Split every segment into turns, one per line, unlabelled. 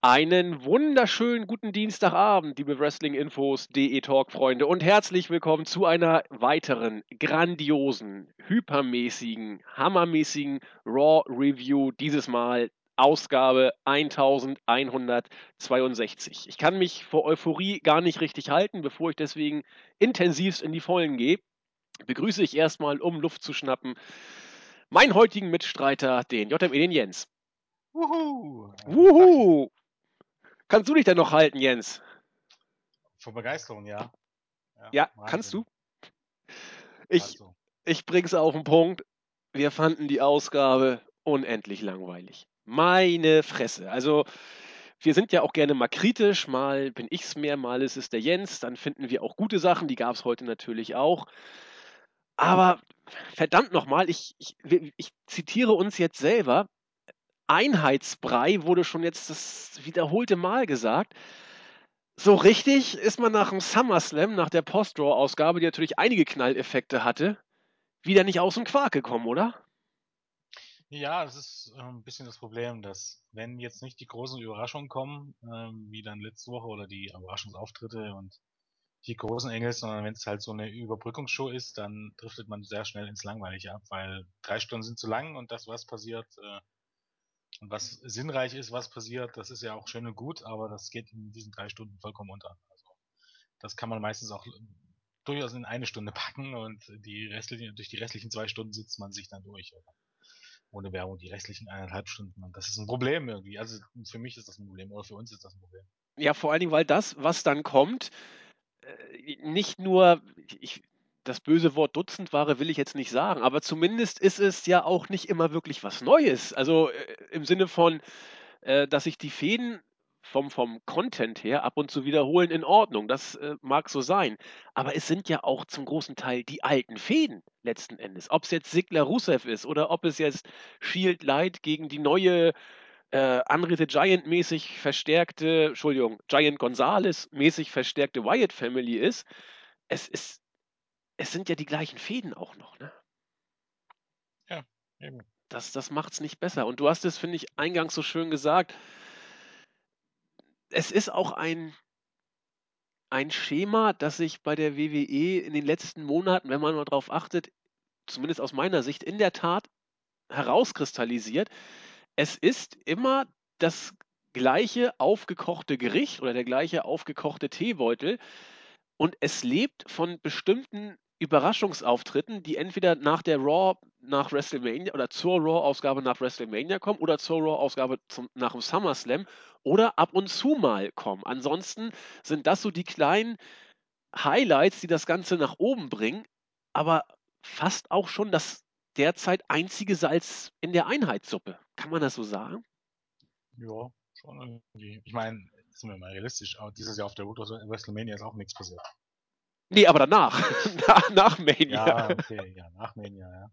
Einen wunderschönen guten Dienstagabend, liebe Wrestling-Infos.de Talk-Freunde und herzlich willkommen zu einer weiteren grandiosen, hypermäßigen, hammermäßigen Raw-Review. Dieses Mal Ausgabe 1162. Ich kann mich vor Euphorie gar nicht richtig halten, bevor ich deswegen intensivst in die Vollen gehe. Begrüße ich erstmal, um Luft zu schnappen, meinen heutigen Mitstreiter, den JME, den Jens.
Wuhu!
Wuhu! Kannst du dich denn noch halten, Jens?
Vor Begeisterung, ja.
Ja,
Wahnsinn.
kannst du? Ich,
Also,
ich bring's auf den Punkt. Wir fanden die Ausgabe unendlich langweilig. Meine Fresse. Also, wir sind ja auch gerne mal kritisch. Mal bin ich's mehr, mal ist es der Jens. Dann finden wir auch gute Sachen. Die gab's heute natürlich auch. Aber verdammt nochmal, ich, ich, ich zitiere uns jetzt selber. Einheitsbrei wurde schon jetzt das wiederholte Mal gesagt. So richtig ist man nach dem SummerSlam, nach der Post-Draw-Ausgabe, die natürlich einige Knalleffekte hatte, wieder nicht aus dem Quark gekommen, oder?
ja, das ist äh, ein bisschen das Problem, dass wenn jetzt nicht die großen Überraschungen kommen, ähm, wie dann letzte Woche oder die Überraschungsauftritte und die großen Engels, sondern wenn es halt so eine Überbrückungsshow ist, dann driftet man sehr schnell ins Langweilige ab, weil drei Stunden sind zu lang und das, was passiert äh, und was sinnreich ist, was passiert, das ist ja auch schön und gut, aber das geht in diesen drei Stunden vollkommen unter. Also das kann man meistens auch durchaus in eine Stunde packen und die restlichen, durch die restlichen zwei Stunden sitzt man sich dann durch. Oder? Ohne Werbung die restlichen eineinhalb Stunden. Und das ist ein Problem irgendwie. Also für mich ist das ein Problem oder für uns ist das ein Problem.
Ja, vor allen Dingen, weil das, was dann kommt, äh, nicht nur, ich, das böse Wort Dutzendware will ich jetzt nicht sagen, aber zumindest ist es ja auch nicht immer wirklich was Neues. Also äh, im Sinne von, äh, dass sich die Fäden vom, vom Content her ab und zu wiederholen, in Ordnung. Das äh, mag so sein. Aber es sind ja auch zum großen Teil die alten Fäden letzten Endes. Ob es jetzt Sigler Rusev ist oder ob es jetzt Shield Light gegen die neue äh, Andre the Giant mäßig verstärkte, Entschuldigung, Giant Gonzalez mäßig verstärkte Wyatt Family ist. Es ist, es sind ja die gleichen Fäden auch noch, ne?
Eben.
Das, das macht es nicht besser. Und du hast es, finde ich, eingangs so schön gesagt. Es ist auch ein, ein Schema, das sich bei der WWE in den letzten Monaten, wenn man mal drauf achtet, zumindest aus meiner Sicht, in der Tat herauskristallisiert. Es ist immer das gleiche aufgekochte Gericht oder der gleiche aufgekochte Teebeutel und es lebt von bestimmten Überraschungsauftritten, die entweder nach der Raw nach WrestleMania oder zur Raw-Ausgabe nach WrestleMania kommen oder zur Raw-Ausgabe nach dem SummerSlam oder ab und zu mal kommen. Ansonsten sind das so die kleinen Highlights, die das Ganze nach oben bringen, aber fast auch schon das derzeit einzige Salz in der Einheitssuppe. Kann man das so sagen?
Ja, schon irgendwie. Ich meine, sind wir mal realistisch, aber dieses Jahr auf der Road to WrestleMania ist auch nichts passiert.
Nee, aber danach. nach, nach Mania.
Ja, okay, ja, nach Mania, ja.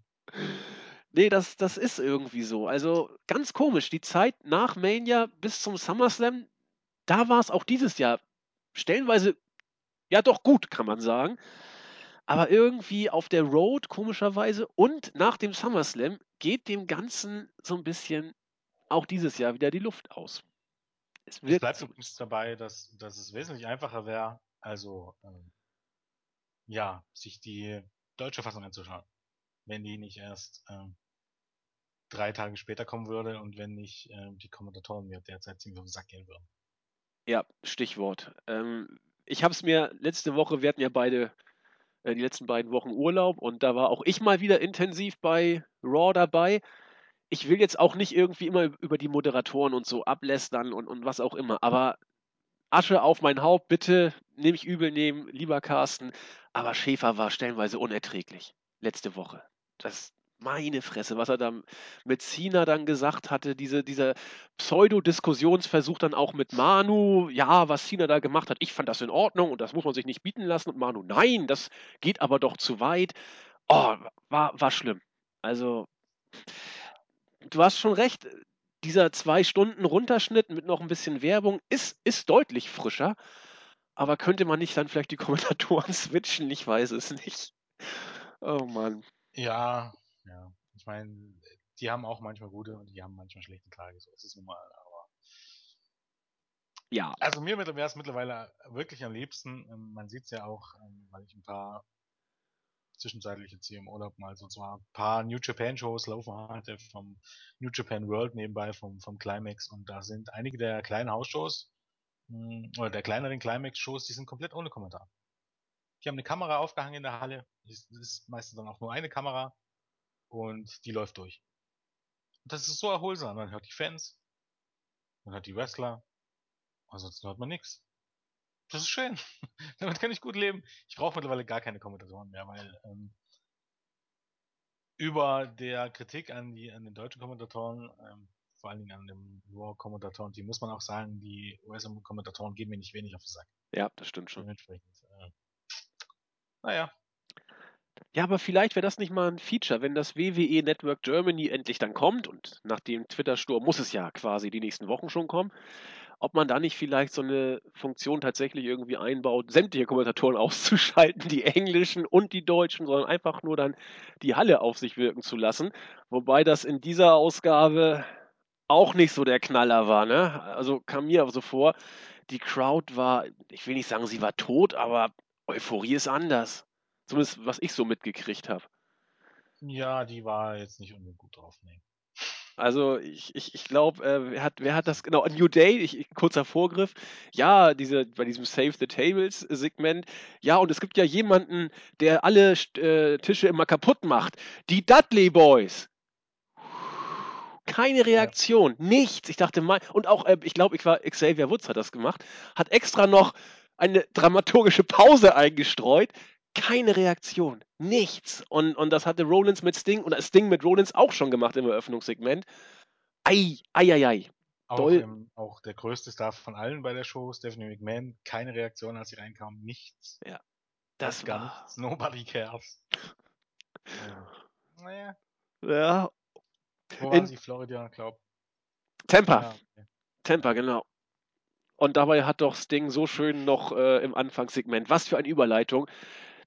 Nee, das, das ist irgendwie so. Also ganz komisch. Die Zeit nach Mania bis zum SummerSlam, da war es auch dieses Jahr stellenweise ja doch gut, kann man sagen. Aber irgendwie auf der Road, komischerweise, und nach dem SummerSlam geht dem Ganzen so ein bisschen auch dieses Jahr wieder die Luft aus. Es
Es bleibt
so,
übrigens dabei, dass, dass es wesentlich einfacher wäre, also ähm, ja, sich die deutsche Fassung anzuschauen. Wenn die nicht erst ähm, drei Tage später kommen würde und wenn nicht ähm, die Kommentatoren mir derzeit ziemlich auf den Sack gehen würden.
ja, Stichwort. Ähm, ich habe es mir letzte Woche, wir hatten ja beide äh, die letzten beiden Wochen Urlaub und da war auch ich mal wieder intensiv bei Raw dabei. Ich will jetzt auch nicht irgendwie immer über die Moderatoren und so ablästern und, und was auch immer, aber Asche auf mein Haupt, bitte nicht übel nehmen, lieber Carsten. Aber Schäfer war stellenweise unerträglich letzte Woche. Das meine Fresse, was er da mit Cena dann gesagt hatte, diese, dieser Pseudo-Diskussionsversuch dann auch mit Manu, ja, was Cena da gemacht hat, ich fand das in Ordnung und das muss man sich nicht bieten lassen. Und Manu, nein, das geht aber doch zu weit. Oh, war, war schlimm. Also, du hast schon recht, dieser zwei Stunden Runterschnitt mit noch ein bisschen Werbung ist, ist deutlich frischer. Aber könnte man nicht dann vielleicht die Kommentatoren switchen? Ich weiß es nicht. Oh Mann.
Ja, ja. Ich meine, die haben auch manchmal gute und die haben manchmal schlechte Tage. So ist es nun mal. Aber
Ja.
Also mir wäre es mittlerweile wirklich am liebsten, ähm, man sieht es ja auch, ähm, weil ich ein paar zwischenzeitlich jetzt hier im Urlaub mal so zwar ein paar New Japan Shows laufen hatte vom New Japan World nebenbei vom, vom Climax und da sind einige der kleinen Hausshows hm, oder der kleineren Climax Shows, die sind komplett ohne Kommentar. Die haben eine Kamera aufgehangen in der Halle, das ist meistens dann auch nur eine Kamera und die läuft durch. Und das ist so erholsam, man hört die Fans, man hört die Wrestler, ansonsten hört man nichts. Das ist schön. Damit kann ich gut leben. Ich brauche mittlerweile gar keine Kommentatoren mehr, weil ähm, über der Kritik an die an den deutschen Kommentatoren, ähm, vor allen Dingen an dem Raw-Kommentatoren, die muss man auch sagen, die US-Kommentatoren geben mir nicht wenig auf den Sack.
Ja, das stimmt schon.
Dementsprechend. Äh, naja.
Ja, aber vielleicht wäre das nicht mal ein Feature, wenn das WWE Network Germany endlich dann kommt und nach dem Twitter-Sturm muss es ja quasi die nächsten Wochen schon kommen ob man da nicht vielleicht so eine Funktion tatsächlich irgendwie einbaut, sämtliche Kommentatoren auszuschalten, die englischen und die deutschen, sondern einfach nur dann die Halle auf sich wirken zu lassen. Wobei das in dieser Ausgabe auch nicht so der Knaller war, ne? Also kam mir aber so vor, die Crowd war, ich will nicht sagen, sie war tot, aber Euphorie ist anders. Zumindest was ich so mitgekriegt habe.
Ja, die war jetzt nicht unbedingt gut drauf, nee.
Also ich, ich, ich glaube, äh, wer, hat, wer hat das genau? New Day, ich, kurzer Vorgriff. Ja, diese, bei diesem Save the Tables Segment. Ja, und es gibt ja jemanden, der alle äh, Tische immer kaputt macht. Die Dudley Boys. Keine Reaktion, ja. nichts. Ich dachte mal, und auch, äh, ich glaube, ich war, Xavier Woods hat das gemacht, hat extra noch eine dramaturgische Pause eingestreut keine Reaktion. Nichts. Und, und das hatte Rollins mit Sting und Sting mit Rollins auch schon gemacht im Eröffnungssegment. Ei, ei, ei, ei.
Auch, im, auch der größte Star von allen bei der Show, Stephanie McMahon, keine Reaktion, als sie reinkam. Nichts.
Ja. Das,
das gar nichts. Nobody cares.
ja. Naja. Ja.
Wo waren sie? Florida, glaub.
Tampa. Ja, okay. Tampa, genau. Und dabei hat doch Sting so schön noch äh, im Anfangssegment, was für eine Überleitung,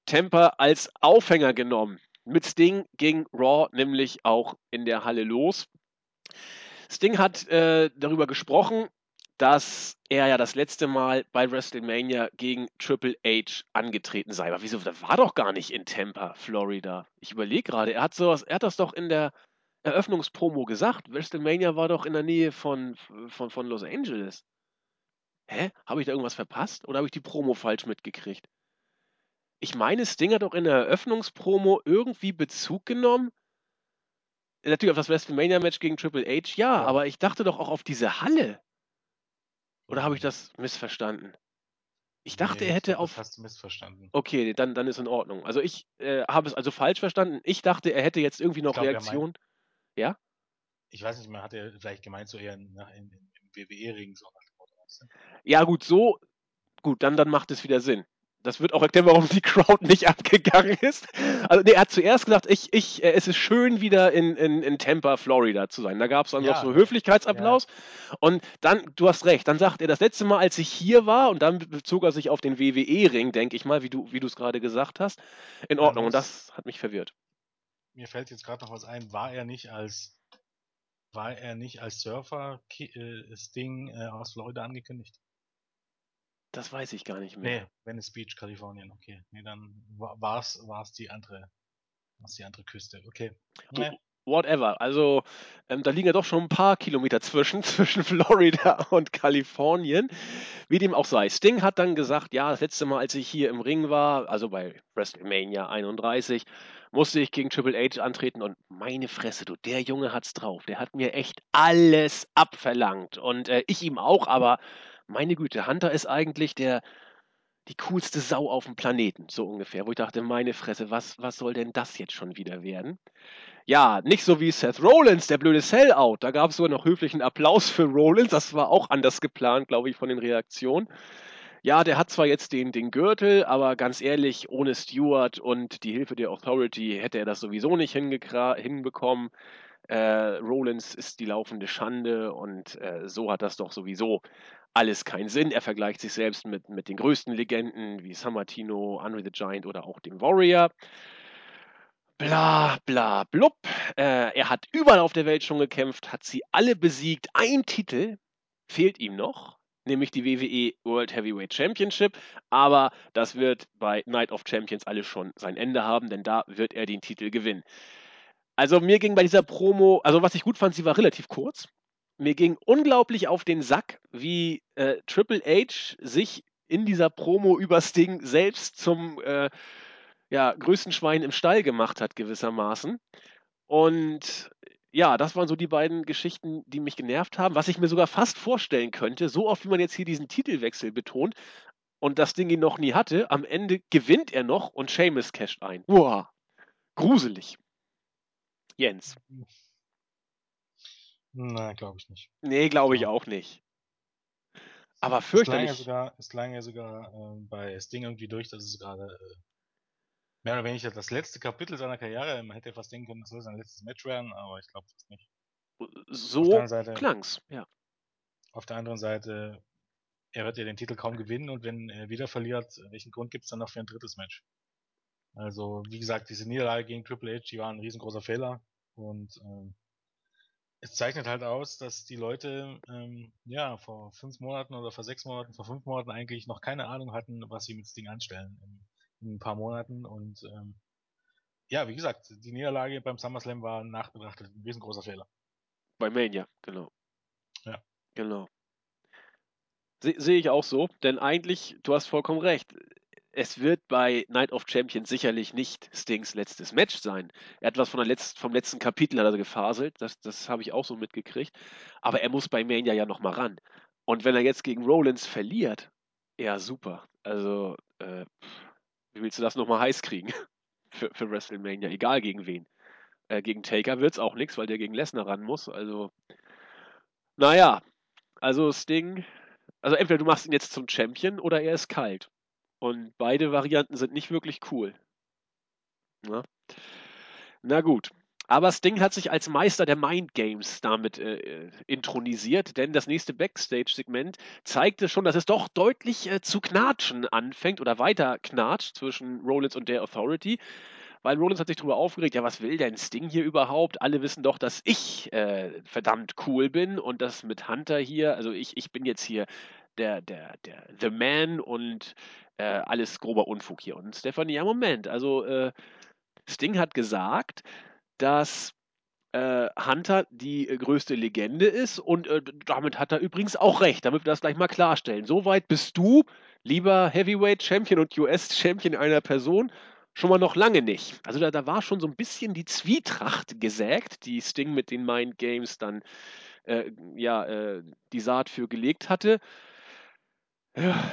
Tampa als Aufhänger genommen. Mit Sting ging Raw nämlich auch in der Halle los. Sting hat äh, darüber gesprochen, dass er ja das letzte Mal bei WrestleMania gegen Triple H angetreten sei. Aber wieso? Das war doch gar nicht in Tampa, Florida. Ich überlege gerade, er hat sowas, er hat das doch in der Eröffnungspromo gesagt. WrestleMania war doch in der Nähe von, von, von Los Angeles. Hä? Habe ich da irgendwas verpasst? Oder habe ich die Promo falsch mitgekriegt? Ich meine, Sting hat auch in der Eröffnungspromo irgendwie Bezug genommen. Natürlich auf das WrestleMania-Match gegen Triple H, ja, ja, aber ich dachte doch auch auf diese Halle. Oder habe ich das missverstanden? Ich dachte, nee, er hätte auf.
Das hast du missverstanden.
Okay, dann, dann ist in Ordnung. Also ich äh, habe es also falsch verstanden. Ich dachte, er hätte jetzt irgendwie noch glaub, Reaktion. Ja?
Ich weiß nicht, man hat ja vielleicht gemeint, so eher in, in, im WWE-Ring so.
Ja, gut, so. Gut, dann, dann macht es wieder Sinn das wird auch erklären, warum die Crowd nicht abgegangen ist. Also, nee, er hat zuerst gesagt, ich, ich, äh, es ist schön, wieder in, in, in Tampa, Florida zu sein. Da gab es dann ja, noch so Höflichkeitsapplaus. Ja. Und dann, du hast recht, dann sagt er, das letzte Mal, als ich hier war, und dann bezog er sich auf den WWE-Ring, denke ich mal, wie du wie es gerade gesagt hast. In Ordnung, und das hat mich verwirrt.
Mir fällt jetzt gerade noch was ein, war er nicht als war er nicht als Surfer äh, Sting äh, aus Florida angekündigt?
Das weiß ich gar nicht mehr.
Nee, Venice Beach, Kalifornien, okay. Nee, dann war es war's die andere, war's die andere Küste, okay. Nee.
Whatever. Also, ähm, da liegen ja doch schon ein paar Kilometer zwischen, zwischen Florida und Kalifornien. Wie dem auch sei. Sting hat dann gesagt, ja, das letzte Mal, als ich hier im Ring war, also bei WrestleMania 31, musste ich gegen Triple H antreten und meine Fresse, du, der Junge hat's drauf. Der hat mir echt alles abverlangt. Und äh, ich ihm auch, aber meine Güte, Hunter ist eigentlich der, die coolste Sau auf dem Planeten, so ungefähr. Wo ich dachte, meine Fresse, was, was soll denn das jetzt schon wieder werden? Ja, nicht so wie Seth Rollins, der blöde Sellout. Da gab es sogar noch höflichen Applaus für Rollins. Das war auch anders geplant, glaube ich, von den Reaktionen. Ja, der hat zwar jetzt den, den Gürtel, aber ganz ehrlich, ohne Stewart und die Hilfe der Authority hätte er das sowieso nicht hinbekommen. Äh, Rollins ist die laufende Schande und äh, so hat das doch sowieso alles keinen Sinn. Er vergleicht sich selbst mit, mit den größten Legenden wie Sammartino, Andre the Giant oder auch dem Warrior. Bla bla blub. Äh, er hat überall auf der Welt schon gekämpft, hat sie alle besiegt. Ein Titel fehlt ihm noch, nämlich die WWE World Heavyweight Championship. Aber das wird bei Night of Champions alles schon sein Ende haben, denn da wird er den Titel gewinnen. Also mir ging bei dieser Promo, also was ich gut fand, sie war relativ kurz. Mir ging unglaublich auf den Sack, wie äh, Triple H sich in dieser Promo über Sting selbst zum äh, ja, größten Schwein im Stall gemacht hat, gewissermaßen. Und ja, das waren so die beiden Geschichten, die mich genervt haben. Was ich mir sogar fast vorstellen könnte, so oft wie man jetzt hier diesen Titelwechsel betont und das Ding ihn noch nie hatte, am Ende gewinnt er noch und Seamus casht ein. Wow, gruselig. Jens.
Na, glaube ich nicht.
Nee, glaube ich auch nicht. Aber fürchterlich.
Es klang ja sogar, es klang ja sogar äh, bei Sting irgendwie durch, dass es gerade äh, mehr oder weniger das letzte Kapitel seiner Karriere, man hätte fast denken können, das soll sein letztes Match werden, aber ich glaube fast nicht.
So Seite, klang's, ja.
Auf der anderen Seite, er wird ja den Titel kaum gewinnen und wenn er wieder verliert, welchen Grund gibt es dann noch für ein drittes Match? Also, wie gesagt, diese Niederlage gegen Triple H, die war ein riesengroßer Fehler und ähm, es zeichnet halt aus, dass die Leute ähm, ja vor fünf Monaten oder vor sechs Monaten, vor fünf Monaten eigentlich noch keine Ahnung hatten, was sie mit Sting anstellen in, in ein paar Monaten. Und ähm, ja, wie gesagt, die Niederlage beim SummerSlam war nachbetrachtet ein riesengroßer Fehler.
Bei Mania, genau.
Ja.
Genau. Sehe ich auch so, denn eigentlich, du hast vollkommen recht es wird bei Night of Champions sicherlich nicht Stings letztes Match sein. Er hat was von der Letz vom letzten Kapitel hat er gefaselt, das, das habe ich auch so mitgekriegt. Aber er muss bei Mania ja nochmal ran. Und wenn er jetzt gegen Rollins verliert, ja super. Also, äh, wie willst du das nochmal heiß kriegen für, für WrestleMania? Egal gegen wen. Äh, gegen Taker wird es auch nichts, weil der gegen Lesnar ran muss. Also, naja, also Sting, also entweder du machst ihn jetzt zum Champion oder er ist kalt. Und beide Varianten sind nicht wirklich cool. Na, Na gut. Aber Sting hat sich als Meister der Mind Games damit äh, äh, intronisiert, denn das nächste Backstage-Segment zeigte schon, dass es doch deutlich äh, zu knatschen anfängt oder weiter knatscht zwischen Rollins und der Authority. Weil Rollins hat sich darüber aufgeregt, ja, was will denn Sting hier überhaupt? Alle wissen doch, dass ich äh, verdammt cool bin und das mit Hunter hier, also ich, ich bin jetzt hier der, der, der The Man und äh, alles grober Unfug hier. Und Stephanie, ja, Moment, also äh, Sting hat gesagt, dass äh, Hunter die äh, größte Legende ist und äh, damit hat er übrigens auch recht, damit wir das gleich mal klarstellen. Soweit bist du, lieber Heavyweight Champion und US Champion einer Person, schon mal noch lange nicht. Also da, da war schon so ein bisschen die Zwietracht gesägt, die Sting mit den Mind Games dann äh, ja, die Saat für gelegt hatte.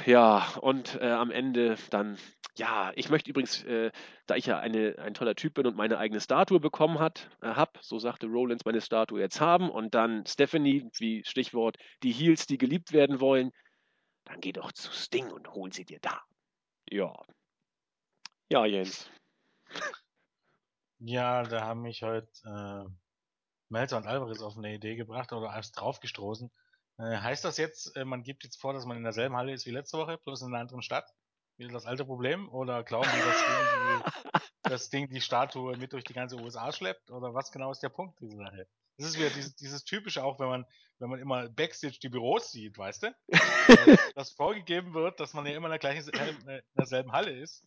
Ja, und äh, am Ende dann, ja, ich möchte übrigens, äh, da ich ja eine, ein toller Typ bin und meine eigene Statue bekommen hat, äh, hab, so sagte Rollins, meine Statue jetzt haben und dann Stephanie, wie Stichwort, die Heels, die geliebt werden wollen, dann geh doch zu Sting und hol sie dir da. Ja. Ja, Jens.
Ja, da haben mich heute äh, Melzer und Alvarez auf eine Idee gebracht oder erst draufgestoßen. Äh, heißt das jetzt, äh, man gibt jetzt vor, dass man in derselben Halle ist wie letzte Woche, bloß in einer anderen Stadt? Wieder das alte Problem? Oder glauben die, dass die, das Ding die Statue mit durch die ganze USA schleppt? Oder was genau ist der Punkt dieser Sache? Das ist wieder dieses, dieses typische auch, wenn man, wenn man immer Backstage die Büros sieht, weißt du? dass, dass vorgegeben wird, dass man ja immer in der gleichen, in derselben Halle ist.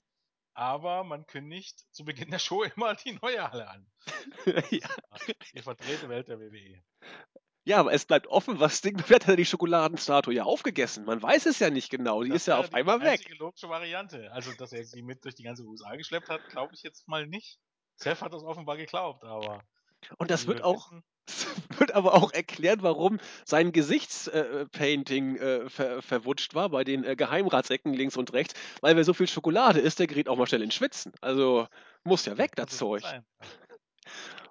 Aber man kündigt zu Beginn der Show immer die neue Halle an. ja. Die verdrehte Welt der WWE.
Ja, aber es bleibt offen, was Ding wird, hat er die Schokoladenstatue ja aufgegessen. Man weiß es ja nicht genau. Die das ist ja auf einmal weg. Das ist
die logische Variante. Also, dass er sie mit durch die ganze USA geschleppt hat, glaube ich jetzt mal nicht. Seth hat das offenbar geglaubt, aber.
Und das wird auch. wird aber auch erklärt, warum sein Gesichtspainting äh, äh, ver verwutscht war bei den äh, Geheimratsecken links und rechts, weil wer so viel Schokolade isst, der gerät auch mal schnell in Schwitzen. Also muss ja weg, das, das Zeug. Sein.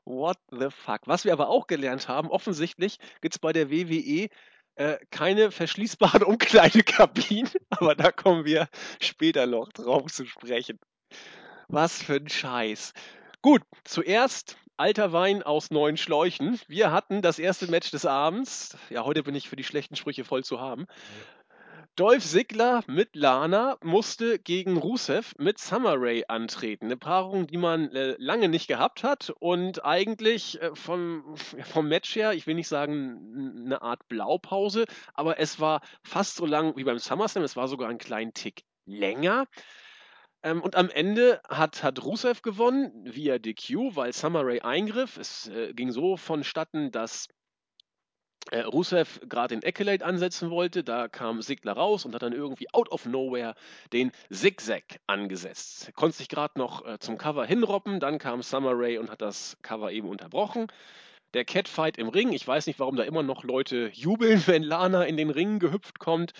What the fuck? Was wir aber auch gelernt haben, offensichtlich gibt es bei der WWE äh, keine verschließbaren Umkleidekabinen, aber da kommen wir später noch drauf zu sprechen. Was für ein Scheiß. Gut, zuerst alter Wein aus neuen Schläuchen. Wir hatten das erste Match des Abends. Ja, heute bin ich für die schlechten Sprüche voll zu haben. Dolph Ziggler mit Lana musste gegen Rusev mit Summer Rae antreten. Eine Paarung, die man äh, lange nicht gehabt hat und eigentlich äh, vom, vom Match her, ich will nicht sagen eine Art Blaupause, aber es war fast so lang wie beim SummerSlam. Es war sogar einen kleinen Tick länger. Ähm, und am Ende hat, hat Rusev gewonnen via DQ, weil Summer Rae eingriff. Es äh, ging so vonstatten, dass äh, Rusev gerade den Accolade ansetzen wollte, da kam Sigler raus und hat dann irgendwie out of nowhere den Zigzag angesetzt. Konnte sich gerade noch äh, zum Cover hinroppen, dann kam Summer Rae und hat das Cover eben unterbrochen. Der Catfight im Ring, ich weiß nicht, warum da immer noch Leute jubeln, wenn Lana in den Ring gehüpft kommt.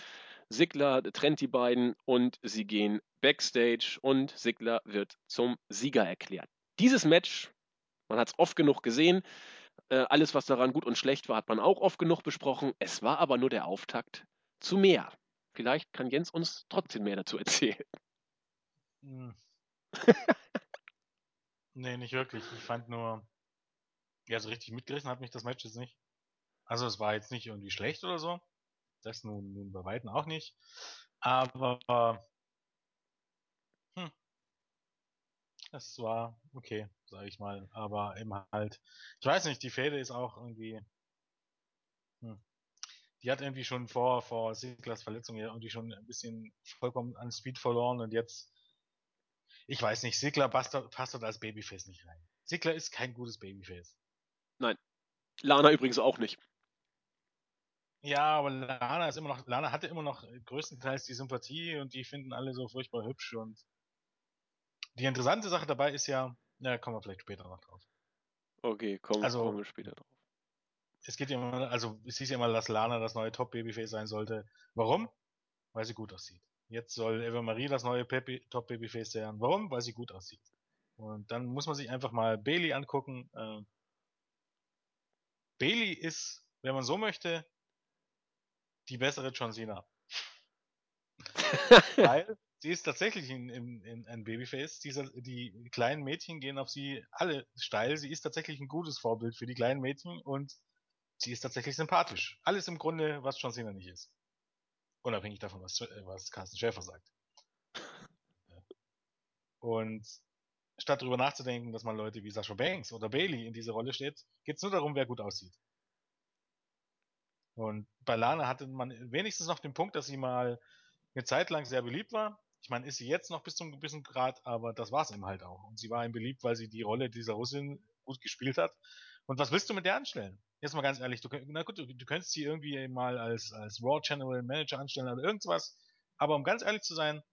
Sigler trennt die beiden und sie gehen backstage und Sigler wird zum Sieger erklärt. Dieses Match, man hat es oft genug gesehen, äh, alles, was daran gut und schlecht war, hat man auch oft genug besprochen. Es war aber nur der Auftakt zu mehr. Vielleicht kann Jens uns trotzdem mehr dazu erzählen.
Hm. nee, nicht wirklich. Ich fand nur, ja, so richtig mitgerissen hat mich das Match jetzt nicht. Also es war jetzt nicht irgendwie schlecht oder so. Das nun, nun bei Weitem auch nicht. Aber hm, es war okay, sag ich mal. Aber eben halt, ich weiß nicht, die Fäde ist auch irgendwie, hm, die hat irgendwie schon vor, vor Siglas Verletzung ja irgendwie schon ein bisschen vollkommen an Speed verloren und jetzt, ich weiß nicht, Sigler passt, passt dort als Babyface nicht rein. Sigler ist kein gutes Babyface.
Nein. Lana übrigens auch nicht.
Ja, aber Lana ist immer noch, Lana hatte immer noch größtenteils die Sympathie und die finden alle so furchtbar hübsch und die interessante Sache dabei ist ja, na, kommen wir vielleicht später noch drauf.
Okay, kommen,
Also-
kommen wir später drauf.
Es geht ja immer, also es hieß ja immer, dass Lana das neue Top-Babyface sein sollte. Warum? Weil sie gut aussieht. Jetzt soll Eva Marie das neue Top-Babyface sein. Warum? Weil sie gut aussieht. Und dann muss man sich einfach mal Bailey angucken. Äh, Bailey ist, wenn man so möchte, die bessere John Cena. Weil sie ist tatsächlich in, in, in ein Babyface. Dieser, die kleinen Mädchen gehen auf sie alle steil. Sie ist tatsächlich ein gutes Vorbild für die kleinen Mädchen und sie ist tatsächlich sympathisch. Alles im Grunde, was John Cena nicht ist. Unabhängig davon, was, was Carsten Schäfer sagt. Und statt darüber nachzudenken, dass man Leute wie Sascha Banks oder Bailey in diese Rolle steht, geht es nur darum, wer gut aussieht. Und bei Lana hatte man wenigstens noch den Punkt, dass sie mal eine Zeit lang sehr beliebt war. Ich meine, ist sie jetzt noch bis zum gewissen Grad, aber das war es eben halt auch. Und sie war ihm beliebt, weil sie die Rolle dieser Russin gut gespielt hat. Und was willst du mit der anstellen? Jetzt mal ganz ehrlich, du, na gut, du, du könntest sie irgendwie mal als, als Raw General Manager anstellen oder irgendwas. Aber um ganz ehrlich zu sein,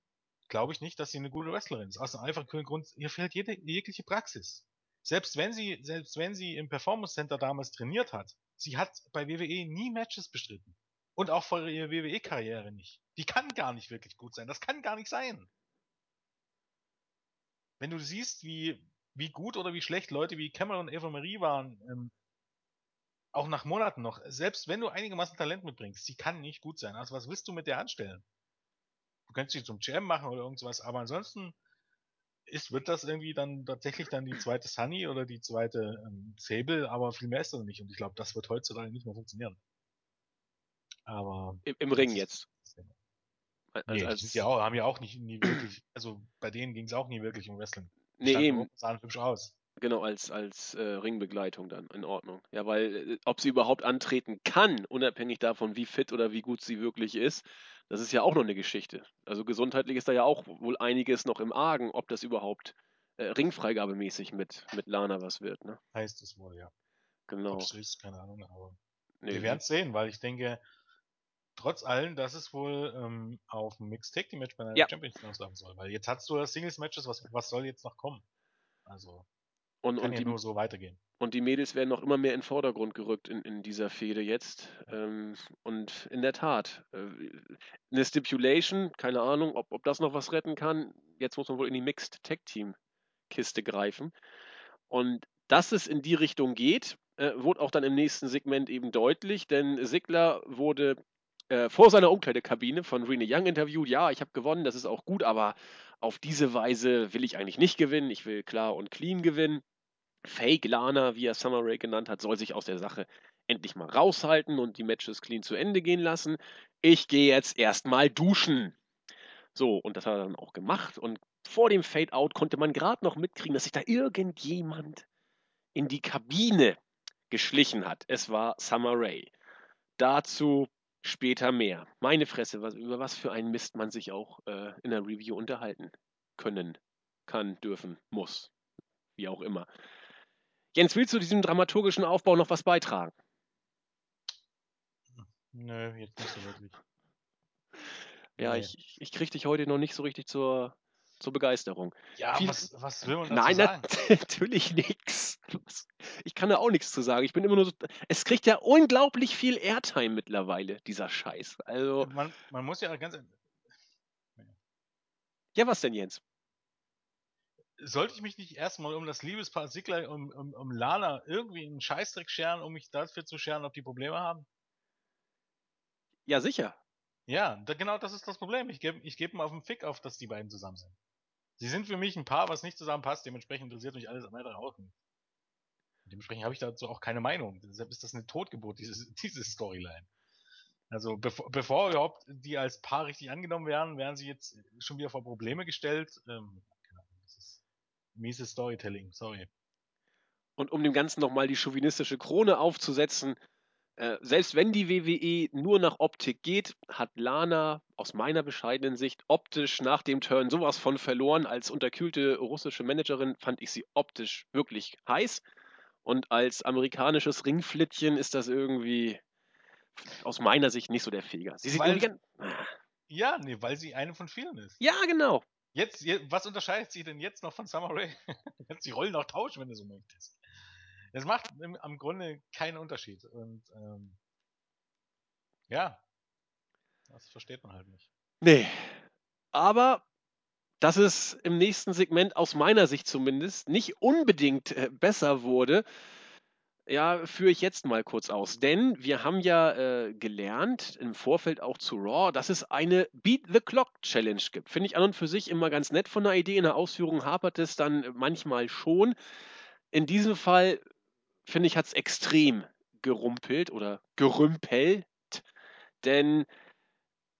glaube ich nicht, dass sie eine gute Wrestlerin ist. Aus dem einfachen Grund, ihr fehlt jede, jegliche Praxis. Selbst wenn sie, selbst wenn sie im Performance Center damals trainiert hat, sie hat bei WWE nie Matches bestritten. Und auch vor ihrer WWE-Karriere nicht. Die kann gar nicht wirklich gut sein. Das kann gar nicht sein. Wenn du siehst, wie, wie gut oder wie schlecht Leute wie Cameron und Eva Marie waren, ähm, auch nach Monaten noch, selbst wenn du einigermaßen Talent mitbringst, sie kann nicht gut sein. Also was willst du mit der anstellen? Du könntest sie zum GM machen oder irgendwas, aber ansonsten ist, wird das irgendwie dann tatsächlich dann die zweite Sunny oder die zweite ähm, Sable, aber viel mehr ist das nicht. Und ich glaube, das wird heutzutage nicht mehr funktionieren. Aber
Im, Im Ring jetzt.
ist-
Also,
Nee, die
als,
sind ja auch, haben ja auch nicht nie wirklich, also bei denen ging es auch nie wirklich um Wrestling. Die
nee, eben,
sahen hübsch aus.
genau, als, als äh, Ringbegleitung dann, in Ordnung. Ja, weil, äh, ob sie überhaupt antreten kann, unabhängig davon, wie fit oder wie gut sie wirklich ist, das ist ja auch noch eine Geschichte. Also gesundheitlich ist da ja auch wohl einiges noch im Argen, ob das überhaupt äh, ringfreigabemäßig mit, mit Lana was wird, ne?
Heißt es wohl, ja.
Genau.
Ob es ist, keine Ahnung, aber
Nee,
wir werden es sehen, weil ich denke, trotz allem, dass es wohl ähm, auf dem Mixed Tag Team Match bei einer
Ja.
Champions laufen soll. Weil jetzt hast du das Singles Matches, was, was soll jetzt noch kommen? Also,
und,
kann
und
ja
die,
nur so weitergehen.
Und die Mädels werden noch immer mehr in den Vordergrund gerückt in, in dieser Fehde jetzt. Ähm, und in der Tat, äh, eine Stipulation, keine Ahnung, ob, ob das noch was retten kann. Jetzt muss man wohl in die Mixed Tag Team Kiste greifen. Und dass es in die Richtung geht, äh, wurde auch dann im nächsten Segment eben deutlich, denn Sigler wurde äh, vor seiner Umkleidekabine von Rene Young interviewt. Ja, ich habe gewonnen, das ist auch gut, aber auf diese Weise will ich eigentlich nicht gewinnen. Ich will klar und clean gewinnen. Fake Lana, wie er Summer Rae genannt hat, soll sich aus der Sache endlich mal raushalten und die Matches clean zu Ende gehen lassen. Ich gehe jetzt erstmal duschen. So, und das hat er dann auch gemacht. Und vor dem Fade-Out konnte man gerade noch mitkriegen, dass sich da irgendjemand in die Kabine geschlichen hat. Es war Summer Rae. Dazu später mehr. Meine Fresse, was, über was für einen Mist man sich auch äh, in der Review unterhalten können, kann, dürfen, muss. Wie auch immer. Jens, willst du diesem dramaturgischen Aufbau noch was beitragen?
Nö, jetzt nicht so wirklich.
Ja, ich, ich kriege dich heute noch nicht so richtig zur, zur Begeisterung.
Ja,
Viel-
was, was will man dazu
Nein,
sagen?
natürlich nix. Ich kann da auch nichts zu sagen. Ich bin immer nur so. Es kriegt ja unglaublich viel Airtime mittlerweile, dieser Scheiß. Also,
Man, man muss ja ganz.
ja, was denn, Jens?
Sollte ich mich nicht erstmal um das Liebespaar Sigler um, um, um Lana irgendwie einen Scheißdreck scheren, um mich dafür zu scheren, ob die Probleme haben?
Ja, sicher.
Ja, da, genau das ist das Problem. Ich gebe ich geb mal auf den Fick auf, dass die beiden zusammen sind. Sie sind für mich ein Paar, was nicht zusammenpasst, dementsprechend interessiert mich alles Ende auch nicht. Dementsprechend habe ich dazu auch keine Meinung. Deshalb ist das eine Totgeburt, dieses, diese Storyline. Also bevor, bevor überhaupt die als Paar richtig angenommen werden, werden sie jetzt schon wieder vor Probleme gestellt. Ähm, das ist mieses Storytelling, sorry.
Und um dem Ganzen nochmal die chauvinistische Krone aufzusetzen, äh, selbst wenn die WWE nur nach Optik geht, hat Lana aus meiner bescheidenen Sicht optisch nach dem Turn sowas von verloren. Als unterkühlte russische Managerin fand ich sie optisch wirklich heiß. Und als amerikanisches Ringflittchen ist das irgendwie aus meiner Sicht nicht so der Feger. Sie sieht
Weil-
irgendwie ganz,
Ja, nee, weil sie eine von vielen ist.
Ja, genau.
Jetzt, je- was unterscheidet sie denn jetzt noch von Summer Rae? Kannst die Rollen auch tauschen, wenn du so möchtest. Es macht im, am Grunde keinen Unterschied. Und ähm, ja, das versteht man halt nicht.
Nee. Aber dass es im nächsten Segment aus meiner Sicht zumindest nicht unbedingt äh, besser wurde, ja, führe ich jetzt mal kurz aus. Denn wir haben ja äh, gelernt, im Vorfeld auch zu Raw, dass es eine Beat the Clock Challenge gibt. Finde ich an und für sich immer ganz nett von der Idee. In der Ausführung hapert es dann manchmal schon. In diesem Fall, finde ich, hat es extrem gerumpelt oder gerümpelt. Denn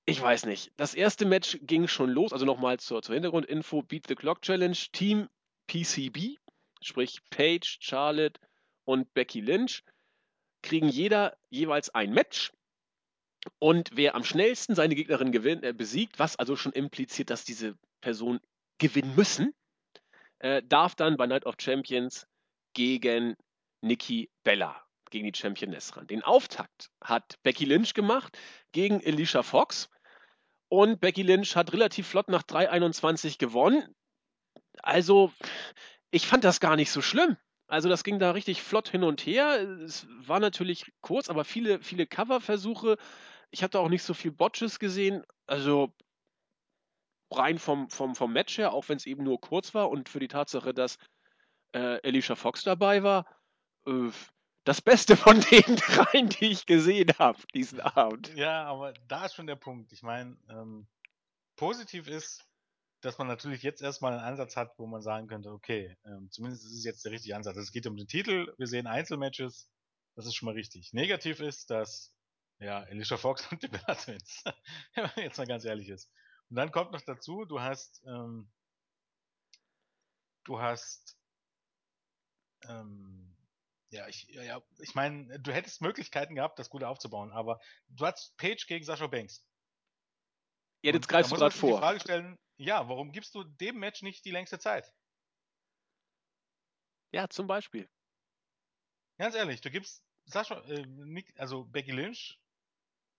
ich weiß nicht. Das erste Match ging schon los. Also nochmal zur, zur Hintergrundinfo: Beat the Clock Challenge, Team PCB, sprich Paige, Charlotte und Becky Lynch, kriegen jeder jeweils ein Match. Und wer am schnellsten seine Gegnerin gewinnt, äh, besiegt, was also schon impliziert, dass diese Person gewinnen müssen, äh, darf dann bei Night of Champions gegen Nikki Bella, gegen die Championess ran. Den Auftakt hat Becky Lynch gemacht gegen Alicia Fox. Und Becky Lynch hat relativ flott nach 3,21 gewonnen. Also, ich fand das gar nicht so schlimm. Also, das ging da richtig flott hin und her. Es war natürlich kurz, aber viele, viele Coverversuche. Ich habe da auch nicht so viel Botches gesehen. Also, rein vom, vom, vom Match her, auch wenn es eben nur kurz war und für die Tatsache, dass äh, Alicia Fox dabei war, äh, das Beste von den dreien, die ich gesehen habe diesen Abend.
Ja, aber da ist schon der Punkt. Ich meine, ähm, positiv ist, dass man natürlich jetzt erstmal einen Ansatz hat, wo man sagen könnte, okay, ähm, zumindest ist es jetzt der richtige Ansatz. Es geht um den Titel, wir sehen Einzelmatches, das ist schon mal richtig. Negativ ist, dass ja, Alicia Fox und die Bella Twins, wenn man jetzt mal ganz ehrlich ist. Und dann kommt noch dazu, du hast, ähm, du hast, ähm, ja, ich, ja, ich meine, du hättest Möglichkeiten gehabt, das gut aufzubauen, aber du hast Page gegen Sascha Banks.
Ja, jetzt greifst du gerade
sich die
vor.
Frage stellen, ja, warum gibst du dem Match nicht die längste Zeit?
Ja, zum Beispiel.
Ganz ehrlich, du gibst Sascha, äh, Nick, also Becky Lynch,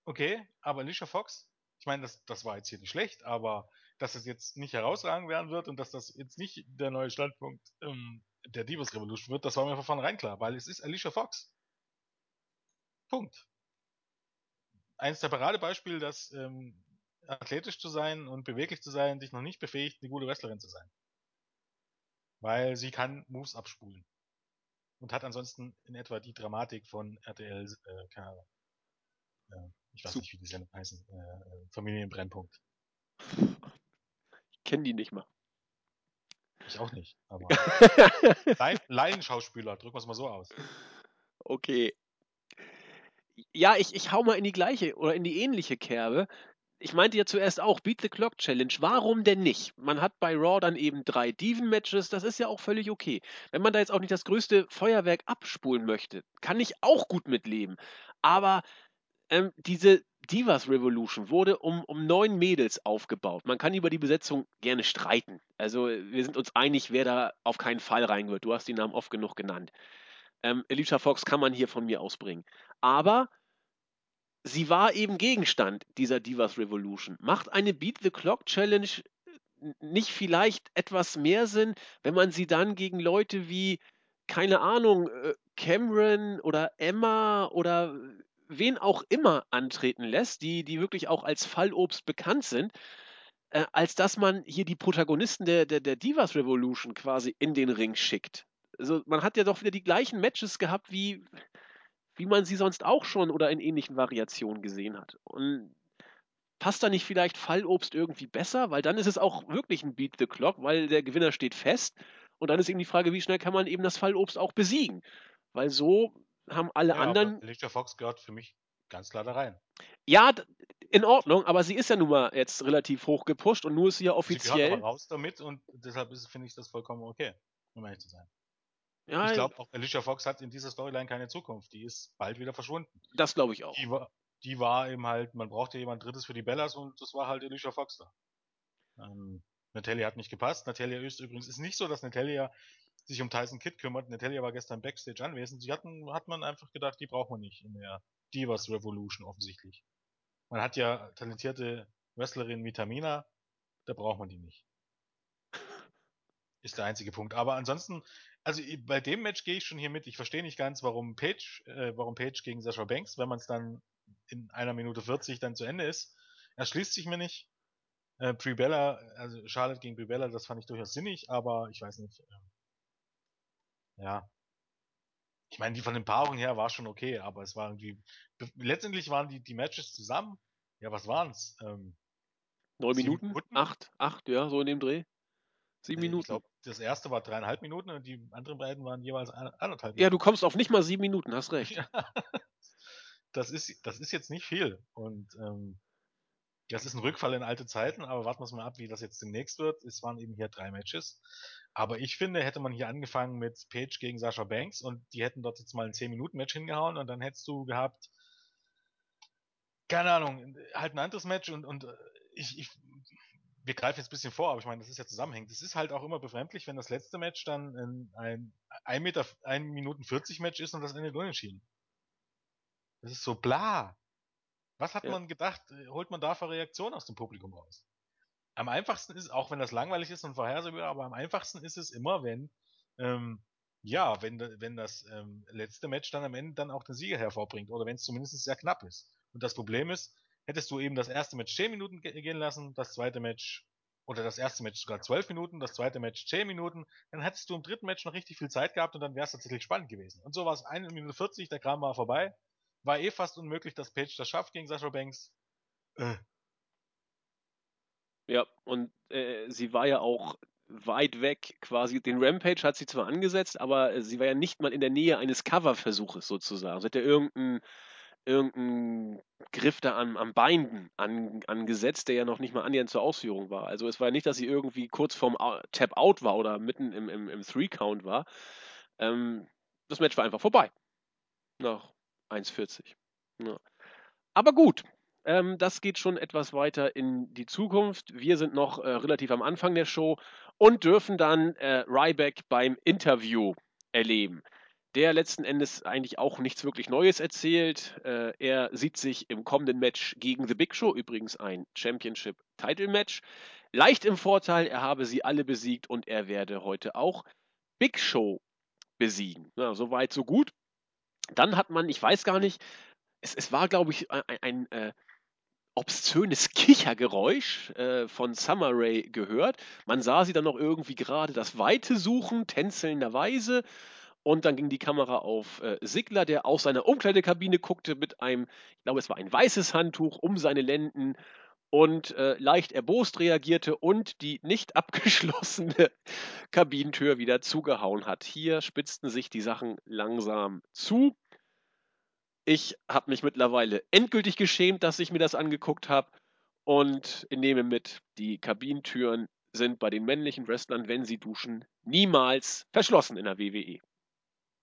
okay, aber Alicia Fox, ich meine, das, das war jetzt hier nicht schlecht, aber dass es jetzt nicht herausragend werden wird und dass das jetzt nicht der neue Standpunkt ähm, der Divas Revolution wird, das war mir von vornherein klar, weil es ist Alicia Fox. Punkt. Eins der Paradebeispiele, dass ähm, athletisch zu sein und beweglich zu sein dich noch nicht befähigt, eine gute Wrestlerin zu sein. Weil sie kann Moves abspulen. Und hat ansonsten in etwa die Dramatik von RTL, äh, keine Ahnung. Äh, ich weiß
Sup-
nicht, wie die Sendung heißen. Äh, äh, Familienbrennpunkt.
Ich kenne die nicht mal.
Ich auch nicht. Aber Laien- Laienschauspieler, drücken wir es mal so aus.
okay. Ja, ich, ich hau mal in die gleiche oder in die ähnliche Kerbe. Ich meinte ja zuerst auch, Beat the Clock Challenge. Warum denn nicht? Man hat bei Raw dann eben drei Diven-Matches, das ist ja auch völlig okay. Wenn man da jetzt auch nicht das größte Feuerwerk abspulen möchte, kann ich auch gut mitleben. Aber ähm, diese Divas Revolution wurde um, um neun Mädels aufgebaut. Man kann über die Besetzung gerne streiten. Also wir sind uns einig, wer da auf keinen Fall rein wird. Du hast die Namen oft genug genannt. Ähm, Alicia Fox kann man hier von mir ausbringen. Aber sie war eben Gegenstand dieser Divas Revolution. Macht eine Beat the Clock Challenge nicht vielleicht etwas mehr Sinn, wenn man sie dann gegen Leute wie, keine Ahnung, äh, Cameron oder Emma oder wen auch immer antreten lässt, die, die wirklich auch als Fallobst bekannt sind, äh, als dass man hier die Protagonisten der, der, der Divas Revolution quasi in den Ring schickt. Also man hat ja doch wieder die gleichen Matches gehabt, wie, wie man sie sonst auch schon oder in ähnlichen Variationen gesehen hat. Und passt da nicht vielleicht Fallobst irgendwie besser? Weil dann ist es auch wirklich ein Beat the Clock, weil der Gewinner steht fest. Und dann ist eben die Frage, wie schnell kann man eben das Fallobst auch besiegen? Weil so haben alle
Ja,
anderen.
Alicia Fox gehört für mich ganz klar da rein.
Ja, in Ordnung, aber sie ist ja nun mal jetzt relativ hoch gepusht und nur ist sie ja
Sie gehört
offiziell.
aber raus damit und deshalb finde ich das vollkommen okay, um ehrlich zu sein.
Ja,
Ich glaube, auch Alicia Fox hat in dieser Storyline keine Zukunft. Die ist bald wieder verschwunden.
das glaube ich auch.
Die war, die war eben halt, man brauchte jemand Drittes für die Bellas und das war halt Alicia Fox da. Ähm, Natalia hat nicht gepasst. Natalia ist übrigens, ist nicht so, dass Natalia sich um Tyson Kidd kümmert. Natalia war gestern Backstage anwesend. Die hatten, hat man einfach gedacht, die braucht man nicht in der Divas Revolution offensichtlich. Man hat ja talentierte Wrestlerin wie Tamina, da braucht man die nicht. Ist der einzige Punkt. Aber ansonsten, also bei dem Match gehe ich schon hier mit. Ich verstehe nicht ganz, warum Page, äh, warum Page gegen Sasha Banks, wenn man es dann in einer Minute 40 dann zu Ende ist, erschließt sich mir nicht. Äh, Brie Bella, also Charlotte gegen Brie Bella, das fand ich durchaus sinnig, aber ich weiß nicht. ähm, ja. Ich meine, die von den Paarungen her war schon okay, aber es war irgendwie. Letztendlich waren die, die Matches zusammen. Ja, was waren's? Ähm,
Neun Minuten?
Minuten?
Acht? Acht, ja, so in dem Dreh. Sieben
ich
Minuten.
glaube, das erste war dreieinhalb Minuten und die anderen beiden waren jeweils anderthalb
Ja,
Minuten.
du kommst auf nicht mal sieben Minuten, hast recht.
Ja. Das ist, das ist jetzt nicht viel. Und ähm, das ist ein Rückfall in alte Zeiten, aber warten wir mal ab, wie das jetzt demnächst wird. Es waren eben hier drei Matches. Aber ich finde, hätte man hier angefangen mit Page gegen Sasha Banks und die hätten dort jetzt mal ein 10-Minuten-Match hingehauen und dann hättest du gehabt, keine Ahnung, halt ein anderes Match und, und äh, ich, ich, wir greifen jetzt ein bisschen vor, aber ich meine, das ist ja zusammenhängend. Es ist halt auch immer befremdlich, wenn das letzte Match dann ein, ein 1 Meter, 1 Minuten 40 Match ist und das Ende unentschieden. Das ist so bla. Was hat
Ja.
man gedacht, äh, holt man da für Reaktionen aus dem Publikum raus? Am einfachsten ist, auch wenn das langweilig ist und vorhersehbar, aber am einfachsten ist es immer, wenn, ähm, ja, wenn, wenn das ähm, letzte Match dann am Ende dann auch den Sieger hervorbringt oder wenn es zumindest sehr knapp ist. Und das Problem ist, hättest du eben das erste Match 10 Minuten ge gehen lassen, das zweite Match oder das erste Match sogar 12 Minuten, das zweite Match 10 Minuten, dann hättest du im dritten Match noch richtig viel Zeit gehabt und dann wäre es tatsächlich spannend gewesen. Und so war es 1 Minute 40, der Kram war vorbei. War eh fast unmöglich, dass Page das schafft gegen Sasha Banks. Äh,
Ja, und äh, sie war ja auch weit weg quasi. Den Rampage hat sie zwar angesetzt, aber äh, sie war ja nicht mal in der Nähe eines Coverversuches sozusagen. Sie hat ja irgendeinen irgendein Griff da am, am Bein an, angesetzt, der ja noch nicht mal annähernd zur Ausführung war. Also es war nicht, dass sie irgendwie kurz vorm Tap-Out war oder mitten im, im, im Three-Count war. Ähm, das Match war einfach vorbei. Nach 1,40. Ja. Aber gut, ähm, das geht schon etwas weiter in die Zukunft. Wir sind noch äh, relativ am Anfang der Show und dürfen dann äh, Ryback beim Interview erleben. Der letzten Endes eigentlich auch nichts wirklich Neues erzählt. Äh, er sieht sich im kommenden Match gegen The Big Show, übrigens ein Championship-Title-Match, leicht im Vorteil. Er habe sie alle besiegt und er werde heute auch Big Show besiegen. Ja, Soweit, so gut. Dann hat man, ich weiß gar nicht, es, es war, glaube ich, ein, ein, äh, obszönes Kichergeräusch äh, von Summer Rae gehört. Man sah sie dann noch irgendwie gerade das Weite suchen, tänzelnderweise. Und dann ging die Kamera auf äh, Sigler, der aus seiner Umkleidekabine guckte mit einem, ich glaube, es war ein weißes Handtuch um seine Lenden und äh, leicht erbost reagierte und die nicht abgeschlossene Kabinentür wieder zugehauen hat. Hier spitzten sich die Sachen langsam zu. Ich habe mich mittlerweile endgültig geschämt, dass ich mir das angeguckt habe und nehme mit, die Kabinentüren sind bei den männlichen Wrestlern, wenn sie duschen, niemals verschlossen in der WWE.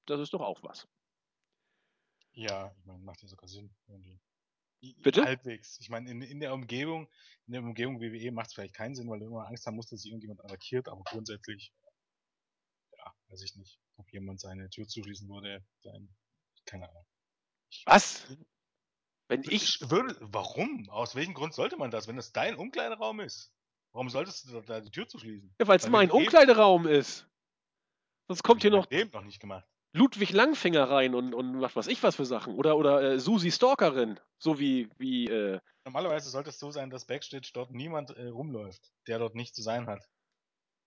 Das ist doch auch was.
Ja, ich meine, macht ja sogar Sinn. Irgendwie.
Bitte?
Halbwegs. Ich meine, in, in der Umgebung, in der Umgebung WWE macht es vielleicht keinen Sinn, weil du immer Angst haben musst, dass sich irgendjemand attackiert, aber grundsätzlich, ja, weiß ich nicht, ob jemand seine Tür zuschließen würde, sein, keine Ahnung.
Was? Wenn ich.
Würde, warum? Aus welchem Grund sollte man das? Wenn das dein Umkleideraum ist, warum solltest du da die Tür zuschließen?
Ja, weil es mein Umkleideraum ist. Sonst kommt hier noch.
Leben noch nicht gemacht.
Ludwig Langfinger rein und, und was weiß ich was für Sachen. Oder, oder äh, Susi Stalkerin. So wie. wie äh
Normalerweise sollte es so sein, dass Backstage dort niemand äh, rumläuft, der dort nicht zu sein hat.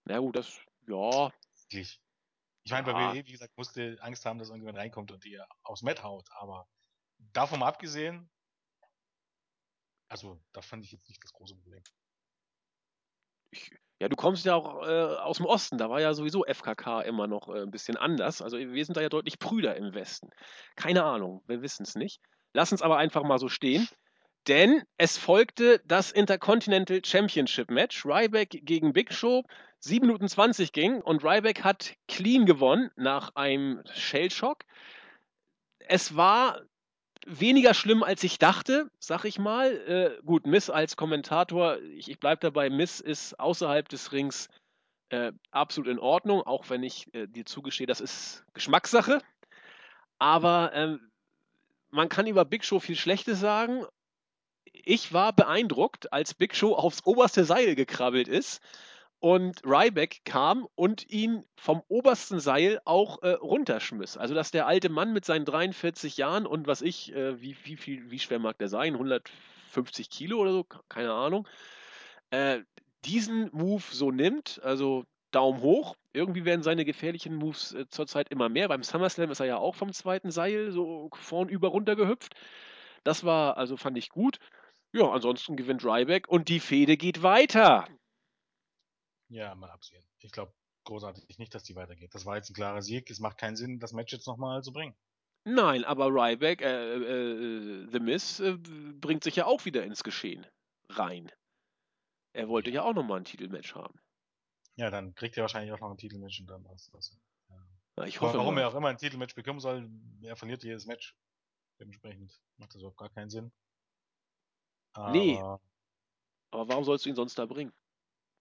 Na gut, das. Ja.
Ich, ich meine, bei WWE, wie gesagt, musste Angst haben, dass irgendjemand reinkommt und dir aufs Met haut, aber davon mal abgesehen, also, da fand ich jetzt nicht das große Problem.
Ich, ja, du kommst ja auch äh, aus dem Osten, da war ja sowieso FKK immer noch äh, ein bisschen anders. Also wir sind da ja deutlich prüder im Westen. Keine Ahnung, wir wissen es nicht. Lass uns aber einfach mal so stehen. Denn es folgte das Intercontinental Championship Match. Ryback gegen Big Show. 7 Minuten 20 ging und Ryback hat clean gewonnen nach einem Shellshock. Es war weniger schlimm, als ich dachte, sag ich mal. Äh, gut, Miss als Kommentator, ich, ich bleibe dabei, Miss ist außerhalb des Rings äh, absolut in Ordnung, auch wenn ich äh, dir zugestehe, das ist Geschmackssache. Aber ähm, man kann über Big Show viel Schlechtes sagen. Ich war beeindruckt, als Big Show aufs oberste Seil gekrabbelt ist und Ryback kam und ihn vom obersten Seil auch äh, runterschmiss. Also dass der alte Mann mit seinen 43 Jahren und was ich, äh, wie, wie, viel, wie schwer mag der sein? 150 Kilo oder so, keine Ahnung. Äh, diesen Move so nimmt, also Daumen hoch. Irgendwie werden seine gefährlichen Moves äh, zurzeit immer mehr. Beim SummerSlam ist er ja auch vom zweiten Seil so vornüber runtergehüpft. Das war, also fand ich gut. Ja, ansonsten gewinnt Ryback und die Fehde geht weiter.
Ja, mal absehen. Ich glaube großartig nicht, dass die weitergeht. Das war jetzt ein klarer Sieg. Es macht keinen Sinn, das Match jetzt nochmal zu bringen.
Nein, aber Ryback, äh, äh, The Miz, äh, bringt sich ja auch wieder ins Geschehen rein. Er wollte ja auch nochmal ein Titelmatch haben.
Ja, dann kriegt er wahrscheinlich auch noch ein Titelmatch und dann was. Das,
ja. Ja, ich hoffe
warum mal. er auch immer ein Titelmatch bekommen soll, er verliert jedes Match. Dementsprechend macht das überhaupt gar keinen Sinn.
Aber nee. Aber warum sollst du ihn sonst da bringen?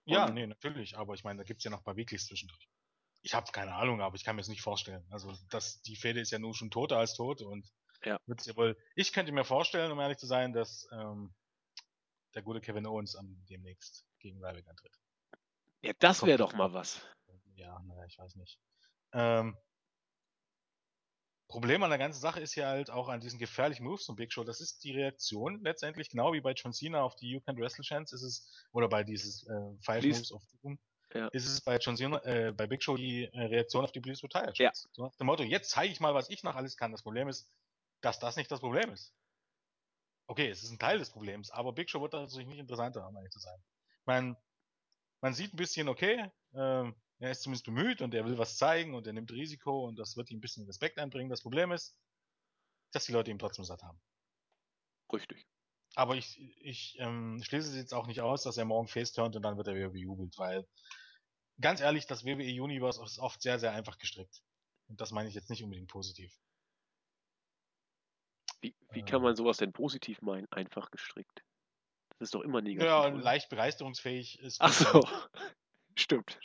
Ja, nee, natürlich, aber ich meine, da gibt's ja noch ein paar Weeklies zwischendurch. Ich habe keine Ahnung, aber ich kann mir es nicht vorstellen. Also, das, die Fehde ist ja nun schon toter als tot und
ja.
wird's ja wohl. Ich könnte mir vorstellen, um ehrlich zu sein, dass ähm, der gute Kevin Owens am demnächst gegen Ryback antritt.
Ja, das wäre doch mal was.
Ja, naja, ich weiß nicht. Ähm, Problem an der ganzen Sache ist ja halt auch an diesen gefährlichen Moves von Big Show. Das ist die Reaktion letztendlich, genau wie bei John Cena auf die You Can Wrestle Chance, ist es, oder bei dieses äh, Five Please. Moves of Doom, ja. ist es bei John Cena, äh, bei Big Show die äh, Reaktion auf die Please Retire Chance. Ja. So nach dem Motto, jetzt zeige ich mal, was ich noch alles kann. Das Problem ist, dass das nicht das Problem ist. Okay, es ist ein Teil des Problems, aber Big Show wird natürlich nicht interessanter, um ehrlich zu sein. Meine, man sieht ein bisschen, okay, äh, er ist zumindest bemüht und er will was zeigen und er nimmt Risiko und das wird ihm ein bisschen Respekt einbringen. Das Problem ist, dass die Leute ihn trotzdem satt haben.
Richtig.
Aber ich, ich ähm, schließe es jetzt auch nicht aus, dass er morgen face turnt und dann wird er wieder bejubelt, weil ganz ehrlich, das WWE Universe ist oft sehr, sehr einfach gestrickt. Und das meine ich jetzt nicht unbedingt positiv.
Wie, wie kann man sowas denn positiv meinen, einfach gestrickt? Das ist doch immer negativ.
Ja, leicht begeisterungsfähig ist.
Ach so. Stimmt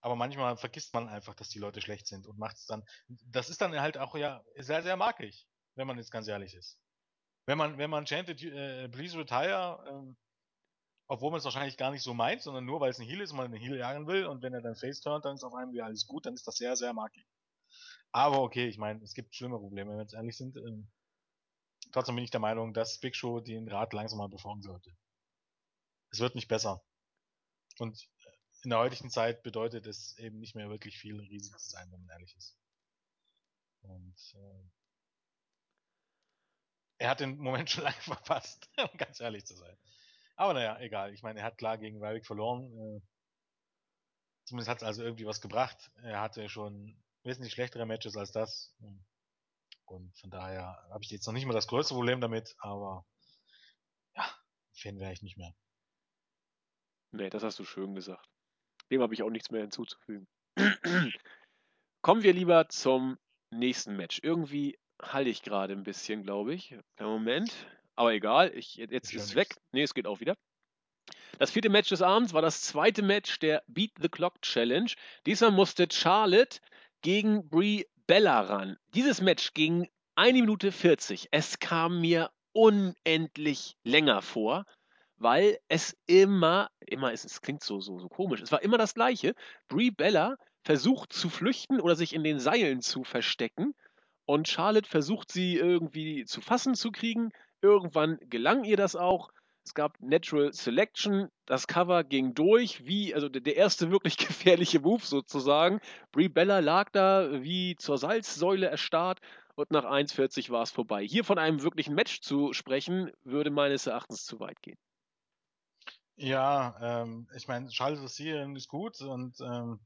aber manchmal vergisst man einfach, dass die Leute schlecht sind und macht es dann. Das ist dann halt auch ja sehr, sehr markig, wenn man jetzt ganz ehrlich ist. Wenn man, wenn man chantet, äh, please retire, ähm, obwohl man es wahrscheinlich gar nicht so meint, sondern nur weil es ein Heal ist und man einen Heal jagen will und wenn er dann face turnt, dann ist auf einmal wieder alles gut, dann ist das sehr, sehr markig. Aber okay, ich meine, es gibt schlimme Probleme, wenn wir jetzt ehrlich sind. Ähm, trotzdem bin ich der Meinung, dass Big Show den Rat langsam mal befolgen sollte. Es wird nicht besser. Und in der heutigen Zeit bedeutet es eben nicht mehr wirklich viel riesig zu sein, wenn man ehrlich ist. Und äh, er hat den Moment schon lange verpasst, um ganz ehrlich zu sein. Aber naja, egal. Ich meine, er hat klar gegen Ryback verloren. Äh, zumindest hat es also irgendwie was gebracht. Er hatte schon wesentlich schlechtere Matches als das. Und von daher habe ich jetzt noch nicht mal das größte Problem damit, aber ja, Fan wäre ich nicht mehr.
Nee, das hast du schön gesagt. Dem habe ich auch nichts mehr hinzuzufügen. Kommen wir lieber zum nächsten Match. Irgendwie halte ich gerade ein bisschen, glaube ich. Moment. Aber egal, ich, jetzt ist es weg. Nee, es geht auch wieder. Das vierte Match des Abends war das zweite Match der Beat the Clock Challenge. Diesmal musste Charlotte gegen Brie Bella ran. Dieses Match ging 1 Minute 40. Es kam mir unendlich länger vor, weil es immer, immer ist, es klingt so, so, so komisch, es war immer das Gleiche. Brie Bella versucht zu flüchten oder sich in den Seilen zu verstecken und Charlotte versucht sie irgendwie zu fassen zu kriegen. Irgendwann gelang ihr das auch. Es gab Natural Selection, das Cover ging durch, wie, also der erste wirklich gefährliche Move sozusagen. Brie Bella lag da wie zur Salzsäule erstarrt und nach 1,40 war es vorbei. Hier von einem wirklichen Match zu sprechen, würde meines Erachtens zu weit gehen.
Ja, ähm, ich meine, Charlotte Rossier ist gut und ähm,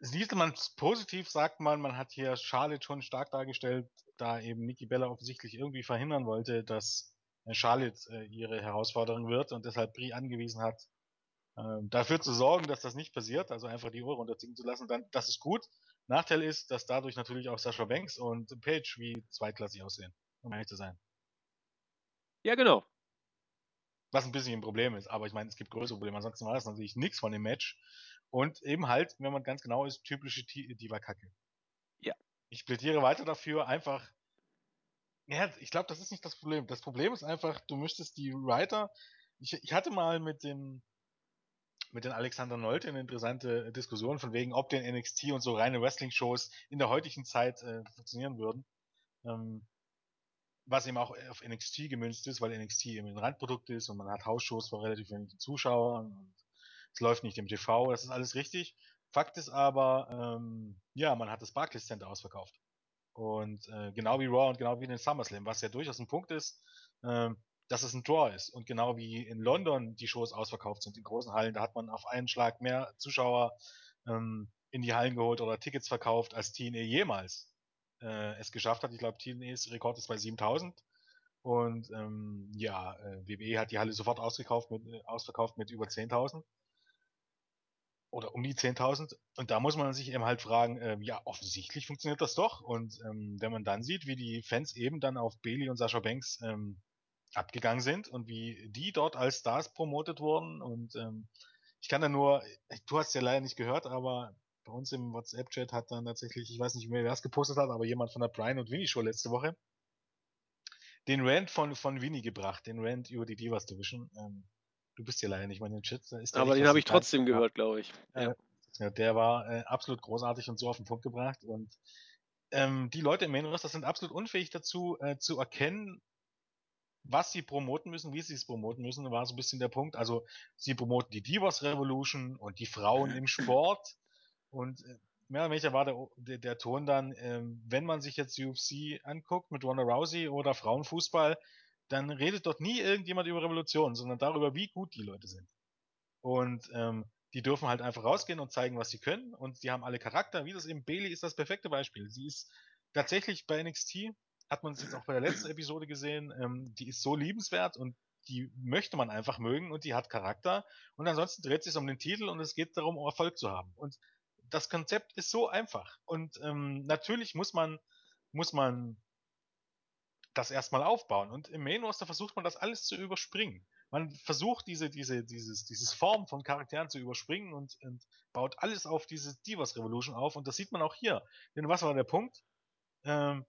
sieht man positiv, sagt man, man hat hier Charlotte schon stark dargestellt, da eben Nikki Bella offensichtlich irgendwie verhindern wollte, dass äh, Charlotte äh, ihre Herausforderung wird und deshalb Brie angewiesen hat, äh, dafür zu sorgen, dass das nicht passiert, also einfach die Uhr runterziehen zu lassen, dann, das ist gut. Nachteil ist, dass dadurch natürlich auch Sascha Banks und Paige wie zweitklassig aussehen, um ehrlich zu sein.
Ja, genau.
Was ein bisschen ein Problem ist, aber ich meine, es gibt größere Probleme. Ansonsten war das natürlich nichts von dem Match. Und eben halt, wenn man ganz genau ist, typische Diva-Kacke.
Ja.
Ich plädiere weiter dafür, einfach ja, ich glaube, das ist nicht das Problem. Das Problem ist einfach, du müsstest die Writer. Ich, ich hatte mal mit dem mit den Alexander Nolte eine interessante Diskussion von wegen, ob den NXT und so reine Wrestling-Shows in der heutigen Zeit äh, funktionieren würden. Ähm, was eben auch auf NXT gemünzt ist, weil NXT eben ein Randprodukt ist und man hat Hausshows vor relativ wenigen Zuschauern und es läuft nicht im TV, das ist alles richtig. Fakt ist aber, ähm, ja, man hat das Barclays Center ausverkauft. Und äh, genau wie Raw und genau wie in den SummerSlam, was ja durchaus ein Punkt ist, äh, dass es ein Draw ist. Und genau wie in London die Shows ausverkauft sind in großen Hallen, da hat man auf einen Schlag mehr Zuschauer ähm, in die Hallen geholt oder Tickets verkauft, als TNA jemals äh, es geschafft hat. Ich glaube, TNAs Rekord ist bei 7000. Und ähm, ja, äh, WWE hat die Halle sofort ausgekauft mit, äh, ausverkauft mit über 10.000 oder um die 10.000. Und da muss man sich eben halt fragen, äh, ja, offensichtlich funktioniert das doch. Und ähm, wenn man dann sieht, wie die Fans eben dann auf Bailey und Sascha Banks ähm, abgegangen sind und wie die dort als Stars promotet wurden. Und ähm, ich kann da nur, du hast ja leider nicht gehört, aber bei uns im WhatsApp-Chat hat dann tatsächlich, ich weiß nicht, wer das gepostet hat, aber jemand von der Brian und Winnie Show letzte Woche den Rant von, von Winnie gebracht, den Rant über die Divas Division. Ähm, Du bist ja leider nicht mal in den Chat.
Aber den habe ich trotzdem gehört, glaube ich.
Ja. ja. der war äh, absolut großartig und so auf den Punkt gebracht. Und ähm, die Leute im Main Roster sind absolut unfähig dazu, äh, zu erkennen, was sie promoten müssen, wie sie es promoten müssen, war so ein bisschen der Punkt. Also sie promoten die Divas Revolution und die Frauen im Sport. Und äh, mehr oder weniger war der, der, der Ton dann, ähm, wenn man sich jetzt UFC anguckt mit Ronda Rousey oder Frauenfußball, dann redet dort nie irgendjemand über Revolution, sondern darüber, wie gut die Leute sind. Und ähm, die dürfen halt einfach rausgehen und zeigen, was sie können. Und die haben alle Charakter. Wie das eben Bailey ist das perfekte Beispiel. Sie ist tatsächlich bei NXT, hat man es jetzt auch bei der letzten Episode gesehen, ähm, die ist so liebenswert und die möchte man einfach mögen und die hat Charakter. Und ansonsten dreht es sich um den Titel und es geht darum, Erfolg zu haben. Und das Konzept ist so einfach. Und ähm, natürlich muss man, muss man das erstmal aufbauen. Und im Main Roster versucht man das alles zu überspringen. Man versucht diese, diese, dieses, dieses Form von Charakteren zu überspringen und, und baut alles auf diese Divas Revolution auf. Und das sieht man auch hier. Denn was war der Punkt? Ähm,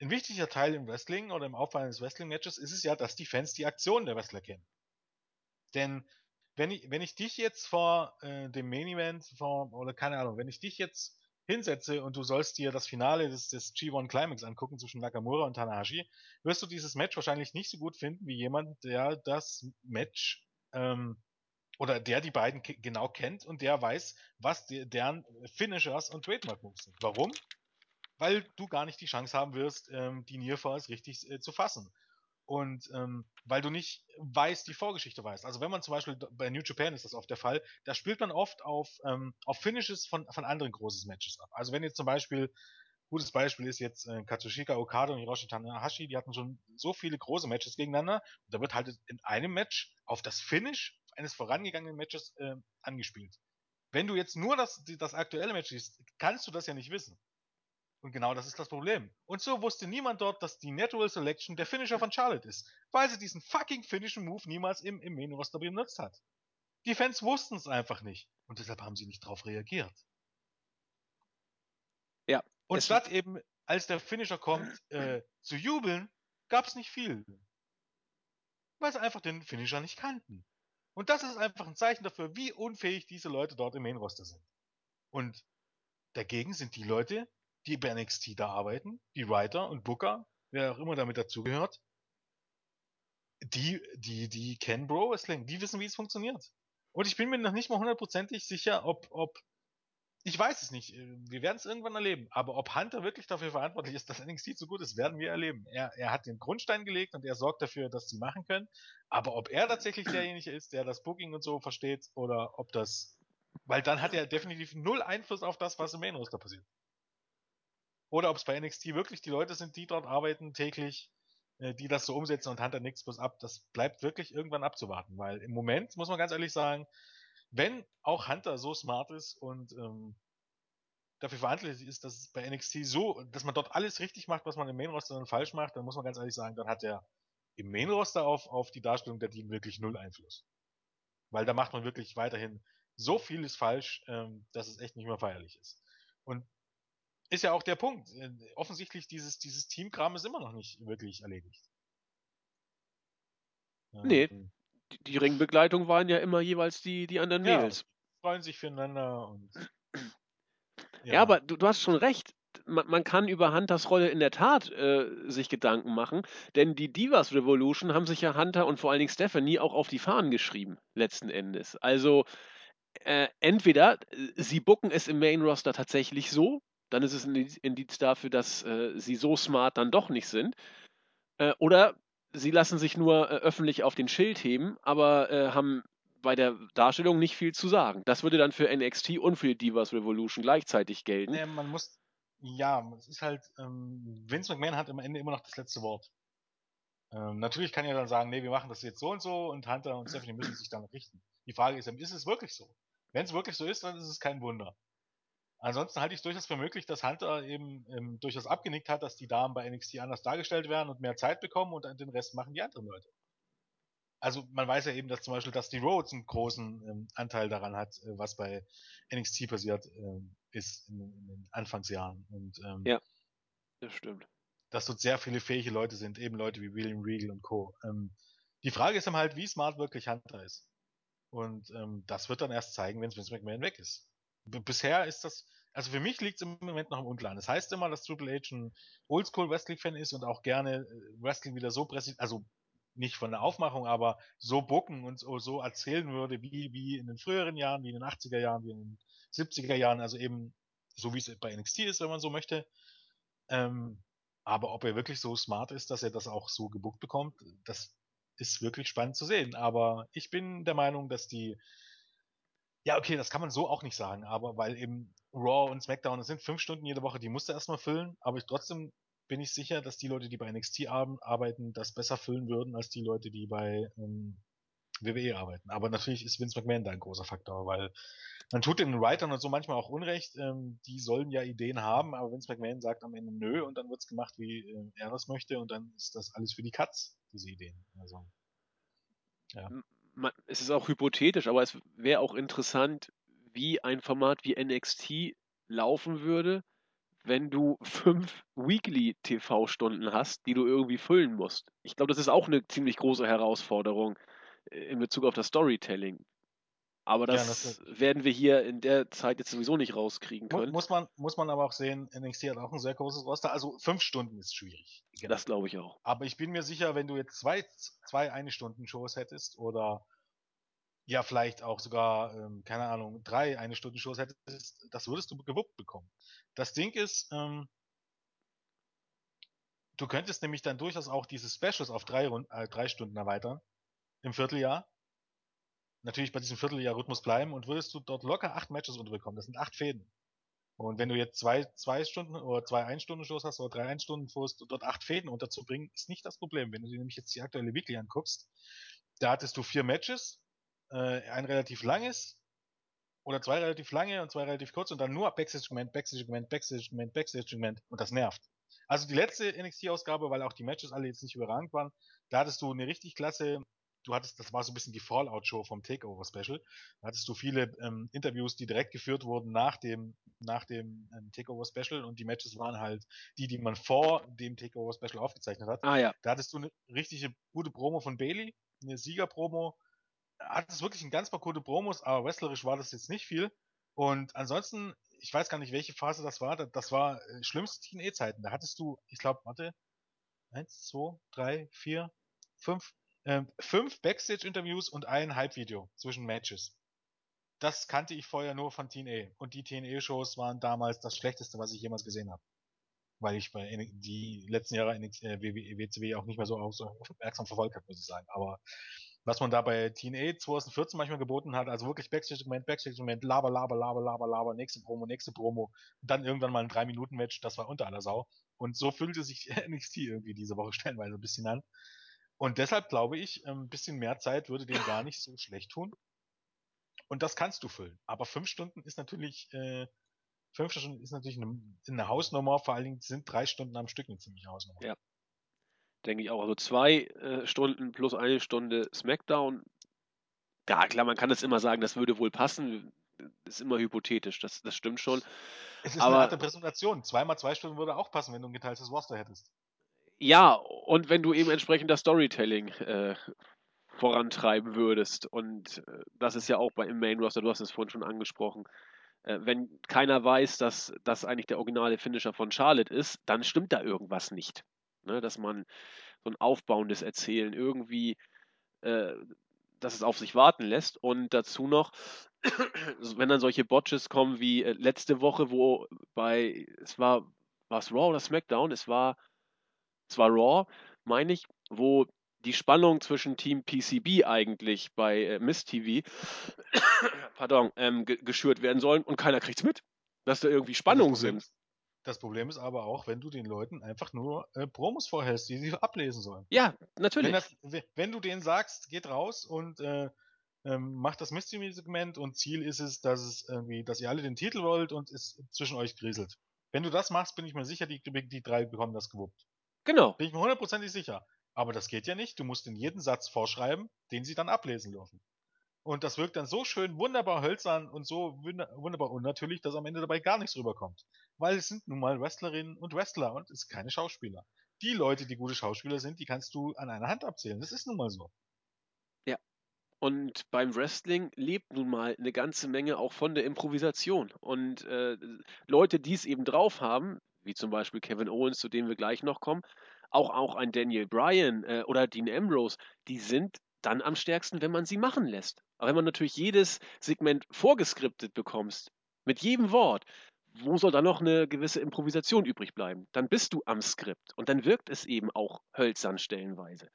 ein wichtiger Teil im Wrestling oder im Aufbau eines Wrestling-Matches ist es ja, dass die Fans die Aktionen der Wrestler kennen. Denn wenn ich, wenn ich dich jetzt vor äh, dem Main Event, vor, oder keine Ahnung, wenn ich dich jetzt hinsetze und du sollst dir das Finale des, des G1 Climax angucken zwischen Nakamura und Tanahashi, wirst du dieses Match wahrscheinlich nicht so gut finden wie jemand, der das Match ähm, oder der die beiden genau kennt und der weiß, was die, deren Finishers und Trademark Moves sind. Warum? Weil du gar nicht die Chance haben wirst, ähm, die Nearfalls richtig äh, zu fassen und ähm, weil du nicht weißt, die Vorgeschichte weißt. Also wenn man zum Beispiel bei New Japan ist das oft der Fall, da spielt man oft auf, ähm, auf Finishes von, von anderen großen Matches ab. Also wenn jetzt zum Beispiel Gutes Beispiel ist jetzt äh, Katsushika Okada und Hiroshi Tanahashi, die hatten schon so viele große Matches gegeneinander. Und da wird halt in einem Match auf das Finish eines vorangegangenen Matches äh, angespielt. Wenn du jetzt nur das, das aktuelle Match siehst, kannst du das ja nicht wissen. Und genau das ist das Problem. Und so wusste niemand dort, dass die Natural Selection der Finisher von Charlotte ist, weil sie diesen fucking Finishing Move niemals im, im Main Roster benutzt hat. Die Fans wussten es einfach nicht. Und deshalb haben sie nicht darauf reagiert.
Ja.
Und statt eben, als der Finisher kommt, äh, zu jubeln, gab es nicht viel. Weil sie einfach den Finisher nicht kannten. Und das ist einfach ein Zeichen dafür, wie unfähig diese Leute dort im Main Roster sind. Und dagegen sind die Leute, die bei NXT da arbeiten, die Writer und Booker, wer auch immer damit dazugehört, die, die, die kennen Bro Wrestling, die wissen, wie es funktioniert. Und ich bin mir noch nicht mal hundertprozentig sicher, ob, ob, ich weiß es nicht, wir werden es irgendwann erleben, aber ob Hunter wirklich dafür verantwortlich ist, dass NXT so gut ist, werden wir erleben. Er, er hat den Grundstein gelegt und er sorgt dafür, dass sie machen können, aber ob er tatsächlich derjenige ist, der das Booking und so versteht, oder ob das, weil dann hat er definitiv null Einfluss auf das, was im Main Roster passiert. Oder ob es bei NXT wirklich die Leute sind, die dort arbeiten täglich, äh, die das so umsetzen und Hunter nichts bloß ab. Das bleibt wirklich irgendwann abzuwarten, weil im Moment, muss man ganz ehrlich sagen, wenn auch Hunter so smart ist und ähm, dafür verantwortlich ist, dass es bei NXT so, dass man dort alles richtig macht, was man im Main Roster dann falsch macht, dann muss man ganz ehrlich sagen, dann hat er im Main Roster auf, auf die Darstellung der Team wirklich null Einfluss. Weil da macht man wirklich weiterhin so vieles falsch, ähm, dass es echt nicht mehr feierlich ist. Und ist ja auch der Punkt. Äh, offensichtlich, dieses, dieses Teamkram ist immer noch nicht wirklich erledigt.
Nee, ähm, die, die Ringbegleitung waren ja immer jeweils die, die anderen
ja,
Mädels.
freuen sich füreinander und.
Ja, ja aber du, du hast schon recht. Man, man, kann über Hunters Rolle in der Tat äh, sich Gedanken machen, denn die Divas Revolution haben sich ja Hunter und vor allen Dingen Stephanie auch auf die Fahnen geschrieben, letzten Endes. Also äh, entweder äh, sie bucken es im Main Roster tatsächlich so, dann ist es ein Indiz dafür, dass äh, sie so smart dann doch nicht sind. Äh, oder sie lassen sich nur äh, öffentlich auf den Schild heben, aber äh, haben bei der Darstellung nicht viel zu sagen. Das würde dann für NXT und für Divas Revolution gleichzeitig gelten.
Nee, man muss, ja, es ist halt, ähm, Vince McMahon hat am Ende immer noch das letzte Wort. Ähm, natürlich kann er dann sagen, nee, wir machen das jetzt so und so und Hunter und Stephanie müssen sich dann richten. Die Frage ist, ist es wirklich so? Wenn es wirklich so ist, dann ist es kein Wunder. Ansonsten halte ich es durchaus für möglich, dass Hunter eben ähm, durchaus abgenickt hat, dass die Damen bei NXT anders dargestellt werden und mehr Zeit bekommen und den Rest machen die anderen Leute. Also man weiß ja eben, dass zum Beispiel, dass die Rhodes einen großen ähm, Anteil daran hat, äh, was bei NXT passiert äh, ist in, in, den Anfangsjahren. Und, ähm,
ja, das stimmt.
Dass dort sehr viele fähige Leute sind, eben Leute wie William Regal und Co. Ähm, die Frage ist dann halt, wie smart wirklich Hunter ist. Und ähm, das wird dann erst zeigen, wenn Vince McMahon weg ist bisher ist das, also für mich liegt es im Moment noch im Unklaren. Das heißt immer, dass Triple H ein Oldschool-Wrestling-Fan ist und auch gerne äh, Wrestling wieder so präsent, also nicht von der Aufmachung, aber so bucken und so, so erzählen würde, wie, wie in den früheren Jahren, wie in den 80er Jahren, wie in den 70er Jahren, also eben so wie es bei NXT ist, wenn man so möchte. Ähm, aber ob er wirklich so smart ist, dass er das auch so gebuckt bekommt, das ist wirklich spannend zu sehen. Aber ich bin der Meinung, dass die ja, okay, das kann man so auch nicht sagen, aber weil eben Raw und SmackDown, das sind fünf Stunden jede Woche, die musst du erstmal füllen, aber ich, trotzdem bin ich sicher, dass die Leute, die bei NXT arbeiten, das besser füllen würden, als die Leute, die bei ähm, WWE arbeiten. Aber natürlich ist Vince McMahon da ein großer Faktor, weil man tut den Writern und so manchmal auch Unrecht, ähm, die sollen ja Ideen haben, aber Vince McMahon sagt am Ende nö und dann wird's gemacht, wie äh, er das möchte und dann ist das alles für die Katz, diese Ideen. Also,
ja man, es ist auch hypothetisch, aber es wäre auch interessant, wie ein Format wie NXT laufen würde, wenn du fünf Weekly-TV-Stunden hast, die du irgendwie füllen musst. Ich glaube, das ist auch eine ziemlich große Herausforderung äh, in Bezug auf das Storytelling. Aber das, ja, das werden wir hier in der Zeit jetzt sowieso nicht rauskriegen können.
Muss man, muss man aber auch sehen, NXT hat auch ein sehr großes Roster. Also fünf Stunden ist schwierig.
Genau. Das glaube ich auch.
Aber ich bin mir sicher, wenn du jetzt zwei, zwei eine Stunden Shows hättest oder ja, vielleicht auch sogar, ähm, keine Ahnung, drei eine Stunden Shows hättest, das würdest du gewuppt bekommen. Das Ding ist, ähm, du könntest nämlich dann durchaus auch diese Specials auf drei, äh, drei Stunden erweitern im Vierteljahr natürlich bei diesem Vierteljahr-Rhythmus bleiben und würdest du dort locker acht Matches unterbekommen. Das sind acht Fäden. Und wenn du jetzt zwei, zwei Stunden oder zwei Ein-Stunden-Shows hast oder drei Ein-Stunden-Shows, dort acht Fäden unterzubringen, ist nicht das Problem. Wenn du dir nämlich jetzt die aktuelle Weekly anguckst, da hattest du vier Matches, äh, ein relativ langes oder zwei relativ lange und zwei relativ kurze und dann nur Backstage-Segment, Backstage-Segment, Backstage-Segment, Backstage-Segment und das nervt. Also die letzte NXT-Ausgabe, weil auch die Matches alle jetzt nicht überragend waren, da hattest du eine richtig klasse du hattest, das war so ein bisschen die Fallout-Show vom Takeover-Special. Da hattest du viele ähm, Interviews, die direkt geführt wurden nach dem, nach dem ähm, Takeover-Special und die Matches waren halt die, die man vor dem Takeover-Special aufgezeichnet hat.
Ah ja.
Da hattest du eine richtige gute Promo von Bailey, eine Sieger-Promo. Hattest wirklich ein ganz paar gute Promos, aber wrestlerisch war das jetzt nicht viel. Und ansonsten, ich weiß gar nicht, welche Phase das war. Das war äh, schlimmste TNE-Zeiten. Da hattest du, ich glaube, warte, eins, zwei, drei, vier, fünf, ähm, fünf Backstage-Interviews und ein Hype-Video zwischen Matches. Das kannte ich vorher nur von TNA. Und die TNA-Shows waren damals das schlechteste, was ich jemals gesehen habe. Weil ich bei die letzten Jahre in WCW auch nicht mehr so aufmerksam verfolgt habe, muss ich sagen. Aber was man da bei TNA 2014 manchmal geboten hat, also wirklich Backstage-Moment, Backstage-Moment, Laber, Laber, Laber, Laber, Laber, nächste Promo, nächste Promo, dann irgendwann mal ein 3-Minuten-Match, das war unter aller Sau. Und so fühlte sich NXT irgendwie diese Woche stellenweise ein bisschen an. Und deshalb glaube ich, ein ähm, bisschen mehr Zeit würde dem gar nicht so schlecht tun. Und das kannst du füllen. Aber fünf Stunden ist natürlich, äh, fünf Stunden ist natürlich eine, eine Hausnummer, vor allen Dingen sind drei Stunden am Stück eine ziemliche Hausnummer.
Ja. Denke ich auch. Also zwei äh, Stunden plus eine Stunde Smackdown. Ja, klar, man kann das immer sagen, das würde wohl passen. Das ist immer hypothetisch, das, das stimmt schon.
Es ist Aber, eine Art Präsentation. Zweimal zwei Stunden würde auch passen, wenn du ein geteiltes Roster hättest.
Ja, und wenn du eben entsprechend das Storytelling äh, vorantreiben würdest, und äh, das ist ja auch bei im Main Roster, du hast es vorhin schon angesprochen, äh, wenn keiner weiß, dass das eigentlich der originale Finisher von Charlotte ist, dann stimmt da irgendwas nicht. Ne? Dass man so ein aufbauendes Erzählen irgendwie, äh, dass es auf sich warten lässt. Und dazu noch, wenn dann solche Botches kommen wie äh, letzte Woche, wo bei, es war, war es Raw oder SmackDown? Es war zwar Raw, meine ich, wo die Spannung zwischen Team PCB eigentlich bei äh, Miss TV pardon, ähm, geschürt werden sollen und keiner kriegt's mit, dass da irgendwie Spannungen sind.
Das Problem ist aber auch, wenn du den Leuten einfach nur äh, Promos vorhältst, die sie ablesen sollen.
Ja, natürlich.
Wenn, das, wenn du denen sagst, geht raus und äh, ähm, macht das Mystery-Segment und Ziel ist es, dass es irgendwie, dass ihr alle den Titel wollt und es zwischen euch kriselt. Wenn du das machst, bin ich mir sicher, die, die drei bekommen das gewuppt.
Genau.
Bin ich mir hundertprozentig sicher. Aber das geht ja nicht. Du musst in jeden Satz vorschreiben, den sie dann ablesen dürfen. Und das wirkt dann so schön wunderbar hölzern und so wunderbar unnatürlich, dass am Ende dabei gar nichts rüberkommt. Weil es sind nun mal Wrestlerinnen und Wrestler und es sind keine Schauspieler. Die Leute, die gute Schauspieler sind, die kannst du an einer Hand abzählen. Das ist nun mal so.
Ja. Und beim Wrestling lebt nun mal eine ganze Menge auch von der Improvisation. Und äh, Leute, die es eben drauf haben, wie zum Beispiel Kevin Owens, zu dem wir gleich noch kommen, auch, auch ein Daniel Bryan äh, oder Dean Ambrose, die sind dann am stärksten, wenn man sie machen lässt. Aber wenn man natürlich jedes Segment vorgeskriptet bekommst, mit jedem Wort, wo soll da noch eine gewisse Improvisation übrig bleiben? Dann bist du am Skript und dann wirkt es eben auch hölzern stellenweise.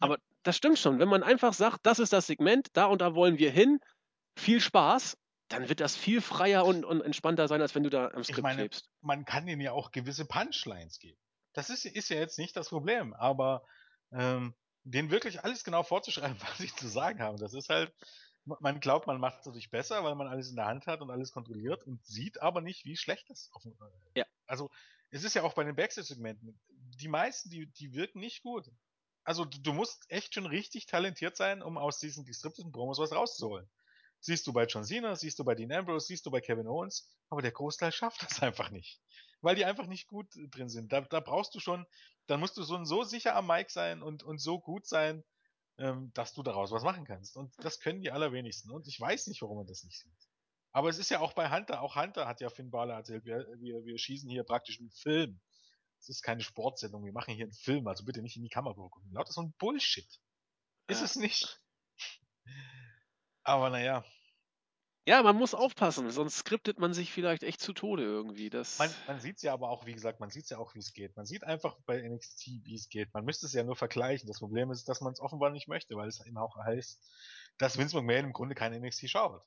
Aber das stimmt schon, wenn man einfach sagt, das ist das Segment, da und da wollen wir hin, viel Spaß, dann wird das viel freier und, und entspannter sein, als wenn du da am Skript ich meine, klebst.
Man kann ihnen ja auch gewisse Punchlines geben. Das ist, ist ja jetzt nicht das Problem, aber ähm, denen wirklich alles genau vorzuschreiben, was sie zu sagen haben, das ist halt, man glaubt, man macht es natürlich besser, weil man alles in der Hand hat und alles kontrolliert und sieht aber nicht, wie schlecht das auf,
äh, ja.
Also, es ist ja auch bei den Backstage-Segmenten, die meisten, die, die wirken nicht gut. Also, du, du musst echt schon richtig talentiert sein, um aus diesen geskripteten Promos was rauszuholen. Siehst du bei John Cena, siehst du bei Dean Ambrose, siehst du bei Kevin Owens, aber der Großteil schafft das einfach nicht. Weil die einfach nicht gut drin sind. Da, da brauchst du schon, dann musst du so, so sicher am Mic sein und, und so gut sein, ähm, dass du daraus was machen kannst. Und das können die allerwenigsten. Und ich weiß nicht, warum man das nicht sieht. Aber es ist ja auch bei Hunter, auch Hunter hat ja Finn Balor erzählt, wir, wir, wir schießen hier praktisch einen Film. Es ist keine Sportsendung, wir machen hier einen Film, also bitte nicht in die Kamera gucken. Lauter so ein Bullshit. Ist ja. es nicht. Aber naja.
Ja, man muss aufpassen, sonst skriptet man sich vielleicht echt zu Tode irgendwie. Das
man man sieht es ja aber auch, wie gesagt, man sieht es ja auch, wie es geht. Man sieht einfach bei NXT, wie es geht. Man müsste es ja nur vergleichen. Das Problem ist, dass man es offenbar nicht möchte, weil es eben auch heißt, dass Vince McMahon im Grunde kein NXT schaut.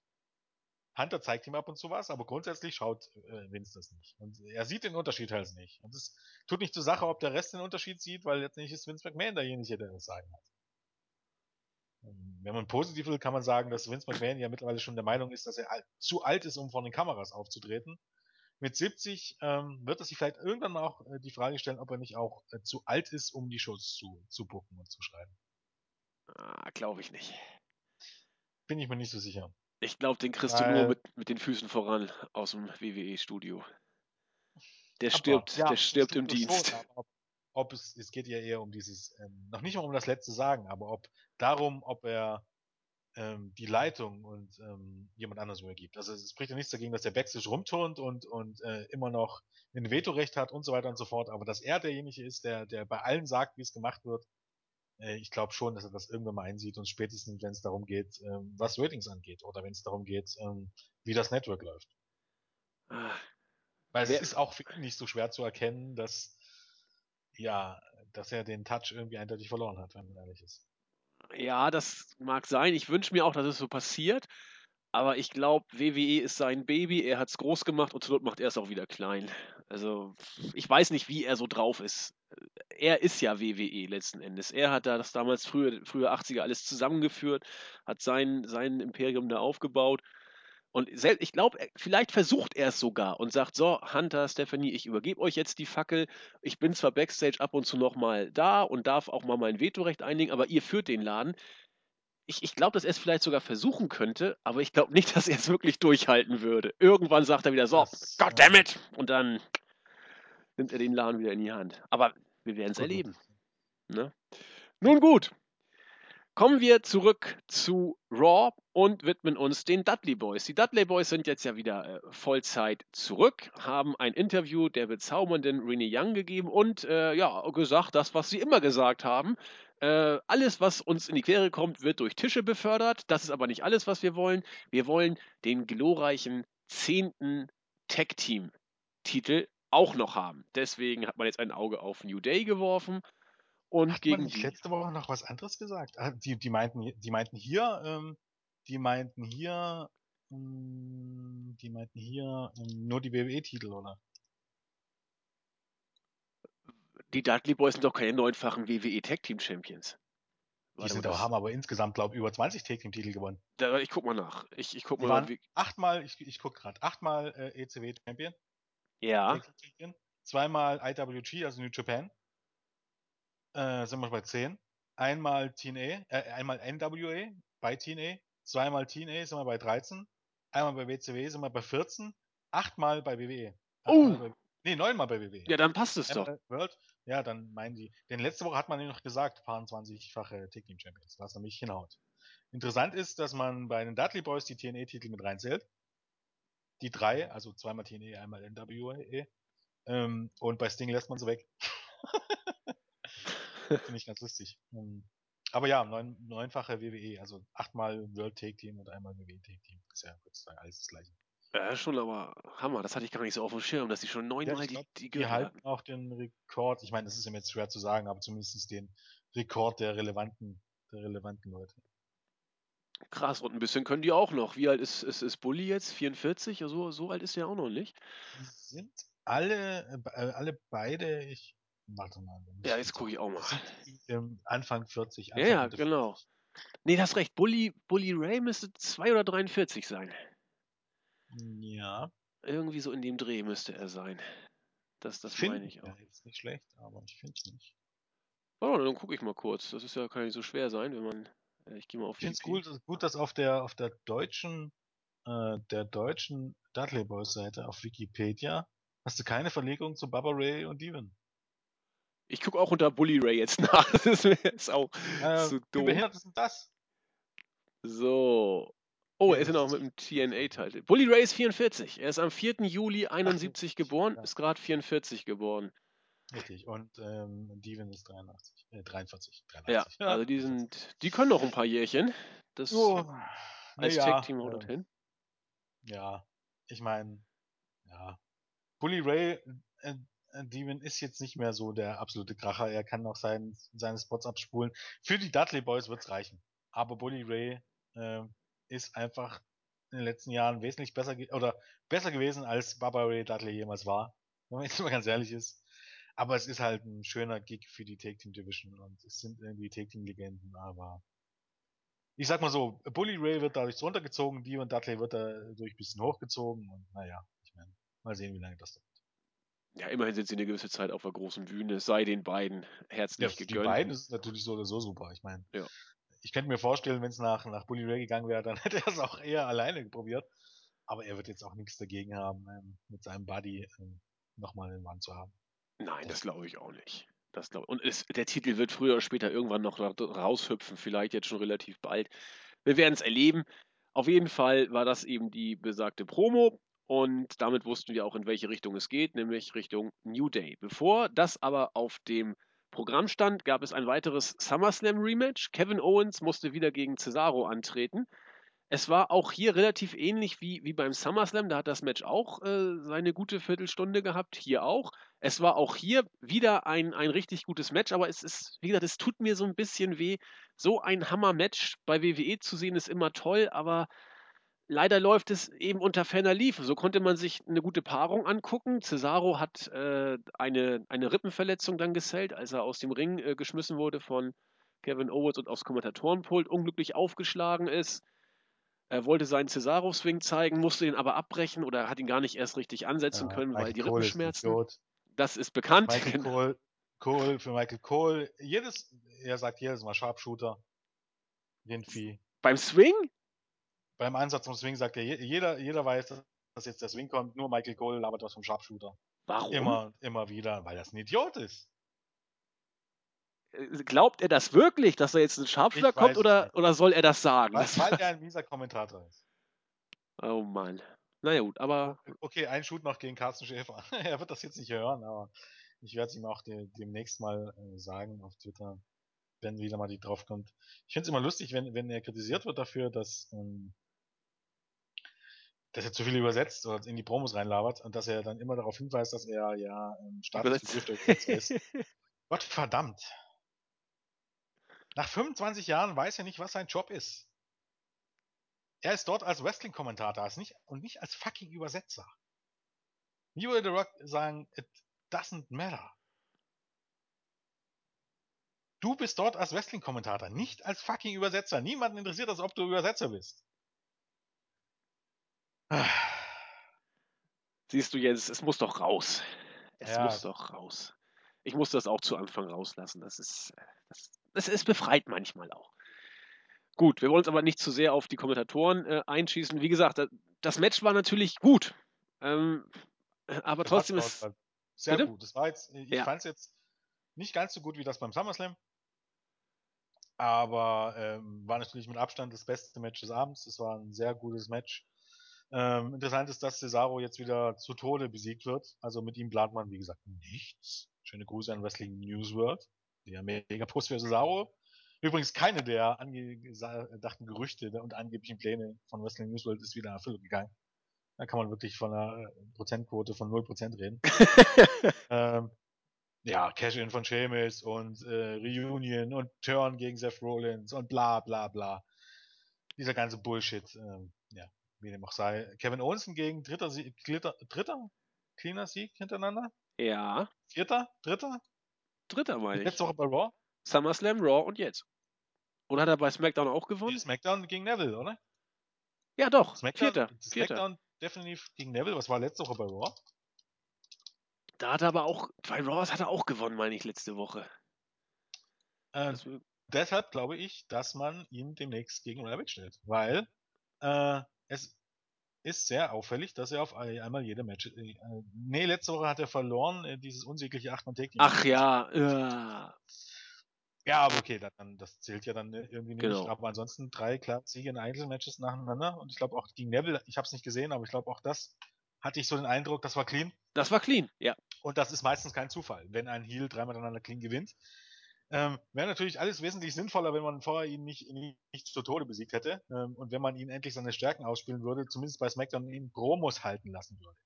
Hunter zeigt ihm ab und zu was, aber grundsätzlich schaut äh, Vince das nicht. Und er sieht den Unterschied halt nicht. Und es tut nicht zur Sache, ob der Rest den Unterschied sieht, weil letztendlich ist Vince McMahon derjenige, der das sagen hat. Wenn man positiv will, kann man sagen, dass Vince McMahon ja mittlerweile schon der Meinung ist, dass er zu alt ist, um vor den Kameras aufzutreten. Mit 70 ähm, wird er sich vielleicht irgendwann auch äh, die Frage stellen, ob er nicht auch äh, zu alt ist, um die Shows zu, zu booken und zu schreiben.
Ah, glaube ich nicht.
Bin ich mir nicht so sicher.
Ich glaube, den kriegst Weil, du nur mit, mit den Füßen voran aus dem WWE-Studio. Der stirbt, ja, der stirbt im Dienst. Schon,
ob, ob, es, es geht ja eher um dieses, ähm, noch nicht mal um das letzte Sagen, aber ob darum, ob er ähm, die Leitung und ähm, jemand anders übergibt. Also es spricht ja nichts dagegen, dass der Backstage rumturnt und, und äh, immer noch ein Vetorecht hat und so weiter und so fort, aber dass er derjenige ist, der, der bei allen sagt, wie es gemacht wird, äh, ich glaube schon, dass er das irgendwann mal einsieht und spätestens, wenn es darum geht, ähm, was Ratings angeht oder wenn es darum geht, ähm, wie das Network läuft. Ah. Weil es ist auch für ihn nicht so schwer zu erkennen, dass ja, dass er den Touch irgendwie eindeutig verloren hat, wenn man ehrlich ist.
Ja, das mag sein. Ich wünsche mir auch, dass es so passiert. Aber ich glaube, WWE ist sein Baby. Er hat es groß gemacht und zur Not macht er es auch wieder klein. Also, ich weiß nicht, wie er so drauf ist. Er ist ja WWE letzten Endes. Er hat da das damals früher, früher 80er alles zusammengeführt, hat sein, sein Imperium da aufgebaut. Und ich glaube, vielleicht versucht er es sogar und sagt, so, Hunter, Stephanie, ich übergebe euch jetzt die Fackel. Ich bin zwar backstage ab und zu nochmal da und darf auch mal mein Vetorecht einlegen, aber ihr führt den Laden ich, ich glaube, dass er es vielleicht sogar versuchen könnte, aber ich glaube nicht, dass er es wirklich durchhalten würde. Irgendwann sagt er wieder so, das, goddammit! Und dann nimmt er den Laden wieder in die Hand. Aber wir werden es erleben. Ne? Nun gut, Kommen wir zurück zu Raw und widmen uns den Dudley Boys. Die Dudley Boys sind jetzt ja wieder äh, Vollzeit zurück, haben ein Interview der bezaubernden Renee Young gegeben und äh, ja, gesagt, das, was sie immer gesagt haben. Äh, alles, was uns in die Quere kommt, wird durch Tische befördert. Das ist aber nicht alles, was wir wollen. Wir wollen den glorreichen zehnten Tag-Team-Titel auch noch haben. Deswegen hat man jetzt ein Auge auf New Day geworfen und Hat gegen man
nicht letzte Woche noch was anderes gesagt? Ah, die, die, meinten, die meinten hier, ähm, die meinten hier, ähm, die meinten hier ähm, nur die WWE-Titel, oder?
Die Dudley Boys sind doch keine neunfachen WWE Tag Team Champions.
Die sind aber, haben aber insgesamt, glaube ich, über 20 Tag Team Titel gewonnen.
Da, ich guck mal nach. Ich, ich guck
die mal. Wie... Achtmal, ich, ich guck gerade, achtmal äh, ECW Champion.
Ja.
Zweimal IWG, also New Japan äh, sind wir bei 10. Einmal TNA, äh, einmal NWA bei TNA, zweimal TNA sind wir bei 13, einmal bei WCW sind wir bei 14, achtmal bei WWE.
Oh! Bei,
nee, neunmal bei WWE.
Ja, dann passt es doch.
World, ja, dann meinen die. Denn letzte Woche hat man noch gesagt, 22-fache Tag Team Champions, was nämlich hinhaut. Interessant ist, dass man bei den Dudley Boys die TNA-Titel mit reinzählt. Die drei, also zweimal TNA, einmal NWA. Ähm, und bei Sting lässt man sie weg. Finde ich ganz lustig. Ähm, aber ja, neun, neunfache WWE, also achtmal World Take Team und einmal WWE Take Team. Ist ja heutzutage alles das gleiche.
Ja, schon, aber Hammer, das hatte ich gar nicht so auf dem Schirm, dass die schon neunmal ja, die, die,
die halten auch den Rekord, ich meine, das ist ja jetzt schwer zu sagen, aber zumindest den Rekord der relevanten, der relevanten Leute.
Krass, und ein bisschen können die auch noch. Wie alt ist, ist, ist Bully jetzt? 44? So, so alt ist er auch noch nicht.
Die sind alle, äh, alle beide, ich Warte mal.
Ja, jetzt gucke ich auch mal.
Anfang 40. Anfang
ja, ja, genau. Nee, hast recht. Bully, Bully Ray müsste 2 oder 43 sein.
Ja.
Irgendwie so in dem Dreh müsste er sein. Das, das find, meine ich auch. Ja,
ist nicht schlecht, aber ich finde es nicht.
Oh, dann gucke ich mal kurz. Das ist ja kann nicht so schwer sein, wenn man. Äh, ich gehe mal auf.
Ich finde es gut, gut, dass auf der auf der deutschen äh, der deutschen Dudley Boys Seite auf Wikipedia hast du keine Verlegung zu Baba Ray und Devon.
Ich gucke auch unter Bully Ray jetzt nach. Das ist mir jetzt auch äh, so
dumm. Wie behindert ist denn das?
So. Oh, er ist ja noch mit dem TNA-Titel. Bully Ray ist 44. Er ist am 4. Juli 71 Ach, geboren, ja. ist gerade 44 geworden.
Richtig. Und ähm, Devin ist 83, äh, 43,
83. Ja, also die sind, die können noch ein paar Jährchen. Das oh, als ja, Tag-Team haut äh, hin.
Ja, ich meine, ja. Bully Ray, äh, Demon ist jetzt nicht mehr so der absolute Kracher. Er kann noch seinen, seine Spots abspulen. Für die Dudley Boys wird's reichen. Aber Bully Ray äh, ist einfach in den letzten Jahren wesentlich besser oder besser gewesen als Baba Ray Dudley jemals war, wenn man jetzt mal ganz ehrlich ist. Aber es ist halt ein schöner Gig für die Take Team Division und es sind irgendwie Take Team Legenden, aber ich sag mal so, Bully Ray wird dadurch runtergezogen, Dion Dudley wird dadurch ein bisschen hochgezogen und naja, ich meine, mal sehen, wie lange das dauert.
Ja, immerhin sind sie eine gewisse Zeit auf der großen Bühne, sei den beiden herzlich ja, gegönnt.
Die beiden ist natürlich so oder so super, ich meine. Ja. Ich könnte mir vorstellen, wenn es nach, nach Bully Ray gegangen wäre, dann hätte er es auch eher alleine probiert. Aber er wird jetzt auch nichts dagegen haben, ähm, mit seinem Buddy ähm, nochmal den Mann zu haben.
Nein, das glaube ich auch nicht. Das glaub, und es, der Titel wird früher oder später irgendwann noch raushüpfen, vielleicht jetzt schon relativ bald. Wir werden es erleben. Auf jeden Fall war das eben die besagte Promo und damit wussten wir auch, in welche Richtung es geht, nämlich Richtung New Day. Bevor das aber auf dem Programm stand, gab es ein weiteres SummerSlam Rematch. Kevin Owens musste wieder gegen Cesaro antreten. Es war auch hier relativ ähnlich wie, wie beim SummerSlam. Da hat das Match auch äh, seine gute Viertelstunde gehabt. Hier auch. Es war auch hier wieder ein, ein richtig gutes Match, aber es ist, wie gesagt, es tut mir so ein bisschen weh. So ein Hammer-Match bei WWE zu sehen ist immer toll, aber leider läuft es eben unter ferner Liefen. So konnte man sich eine gute Paarung angucken. Cesaro hat äh, eine, eine Rippenverletzung dann gesellt, als er aus dem Ring äh, geschmissen wurde von Kevin Owens und aufs Kommentatorenpult unglücklich aufgeschlagen ist. Er wollte seinen Cesaro-Swing zeigen, musste ihn aber abbrechen oder hat ihn gar nicht erst richtig ansetzen ja, können, Michael weil die Cole Rippenschmerzen. Ist das ist bekannt.
Michael. Cole, Cole, für Michael Cole, jedes, er sagt jedes Mal Sharpshooter. Irgendwie.
Beim Swing?
Beim Einsatz vom Swing sagt er, jeder, jeder weiß, dass jetzt der Swing kommt, nur Michael Cole labert was vom Sharpshooter.
Warum?
Immer, immer wieder, weil das ein Idiot ist.
Äh, glaubt er das wirklich, dass da jetzt ein Sharpshooter kommt oder, oder soll er das sagen?
Weil, weil er ein mieser Kommentator ist.
Oh Mann. Naja gut, aber.
Okay, ein Shoot noch gegen Carsten Schäfer. er wird das jetzt nicht hören, aber ich werde es ihm auch de demnächst mal äh, sagen auf Twitter, wenn wieder mal die drauf kommt. Ich finde es immer lustig, wenn, wenn er kritisiert wird dafür, dass, ähm, dass er zu viel übersetzt oder in die Promos reinlabert und dass er dann immer darauf hinweist, dass er ja ähm, staatlich ist. Gott verdammt. Nach 25 Jahren weiß er nicht, was sein Job ist. Er ist dort als Wrestling-Kommentator und nicht als fucking Übersetzer. Wie würde The Rock sagen, it doesn't matter. Du bist dort als Wrestling-Kommentator, nicht als fucking Übersetzer. Niemanden interessiert das, ob du Übersetzer bist.
Siehst du jetzt, es muss doch raus. Es ja. muss doch raus. Ich muss das auch zu Anfang rauslassen. Das ist, das es, es befreit manchmal auch. Gut, wir wollen uns aber nicht zu sehr auf die Kommentatoren äh, einschießen. Wie gesagt, das Match war natürlich gut. Ähm, aber das trotzdem ist.
Sehr bitte? gut. Das war jetzt, ich ja. fand es jetzt nicht ganz so gut wie das beim SummerSlam. Aber ähm, war natürlich mit Abstand das beste Match des Abends. Es war ein sehr gutes Match. Ähm, interessant ist, dass Cesaro jetzt wieder zu Tode besiegt wird. Also mit ihm plant man, wie gesagt, nichts. Schöne Grüße an Wrestling News World der mega Post für Cesaro. Übrigens keine der angedachten Gerüchte und angeblichen Pläne von Wrestling News World ist wieder in Erfüllung gegangen. Da kann man wirklich von einer Prozentquote von 0% reden. ähm, ja, Cash-In von Sheamus und äh, Reunion und Turn gegen Seth Rollins und bla bla bla. Dieser ganze Bullshit. Ähm, wie dem auch sei. Kevin Owens gegen dritter, Sieg, dritter, dritter cleaner Sieg hintereinander?
Ja.
Vierter? Dritter?
Dritter, meine ich.
Letzte Woche bei Raw?
SummerSlam, Raw und jetzt. Oder hat er bei SmackDown auch gewonnen?
SmackDown gegen Neville, oder?
Ja, doch.
SmackDown, Vierter. SmackDown Vierter. definitiv gegen Neville. Was war letzte Woche bei Raw?
Da hat er aber auch, bei Raw hat er auch gewonnen, meine ich, letzte Woche.
Äh, deshalb glaube ich, dass man ihn demnächst gegen Rabbit stellt. Weil äh, es ist sehr auffällig, dass er auf einmal jede Match. Äh, nee, letzte Woche hat er verloren, äh, dieses unsägliche 8 man
Ach ja, ja.
Ja, aber okay, dann, das zählt ja dann äh, irgendwie genau. nicht. Aber ansonsten drei klar Siege in Einzelmatches nacheinander. Und ich glaube auch gegen Neville, ich habe es nicht gesehen, aber ich glaube auch das hatte ich so den Eindruck, das war clean.
Das war clean, ja.
Und das ist meistens kein Zufall, wenn ein Heel dreimal miteinander clean gewinnt. Ähm, Wäre natürlich alles wesentlich sinnvoller, wenn man vorher ihn nicht, nicht, zu Tode besiegt hätte ähm, und wenn man ihn endlich seine Stärken ausspielen würde, zumindest bei SmackDown ihn Promos halten lassen würde.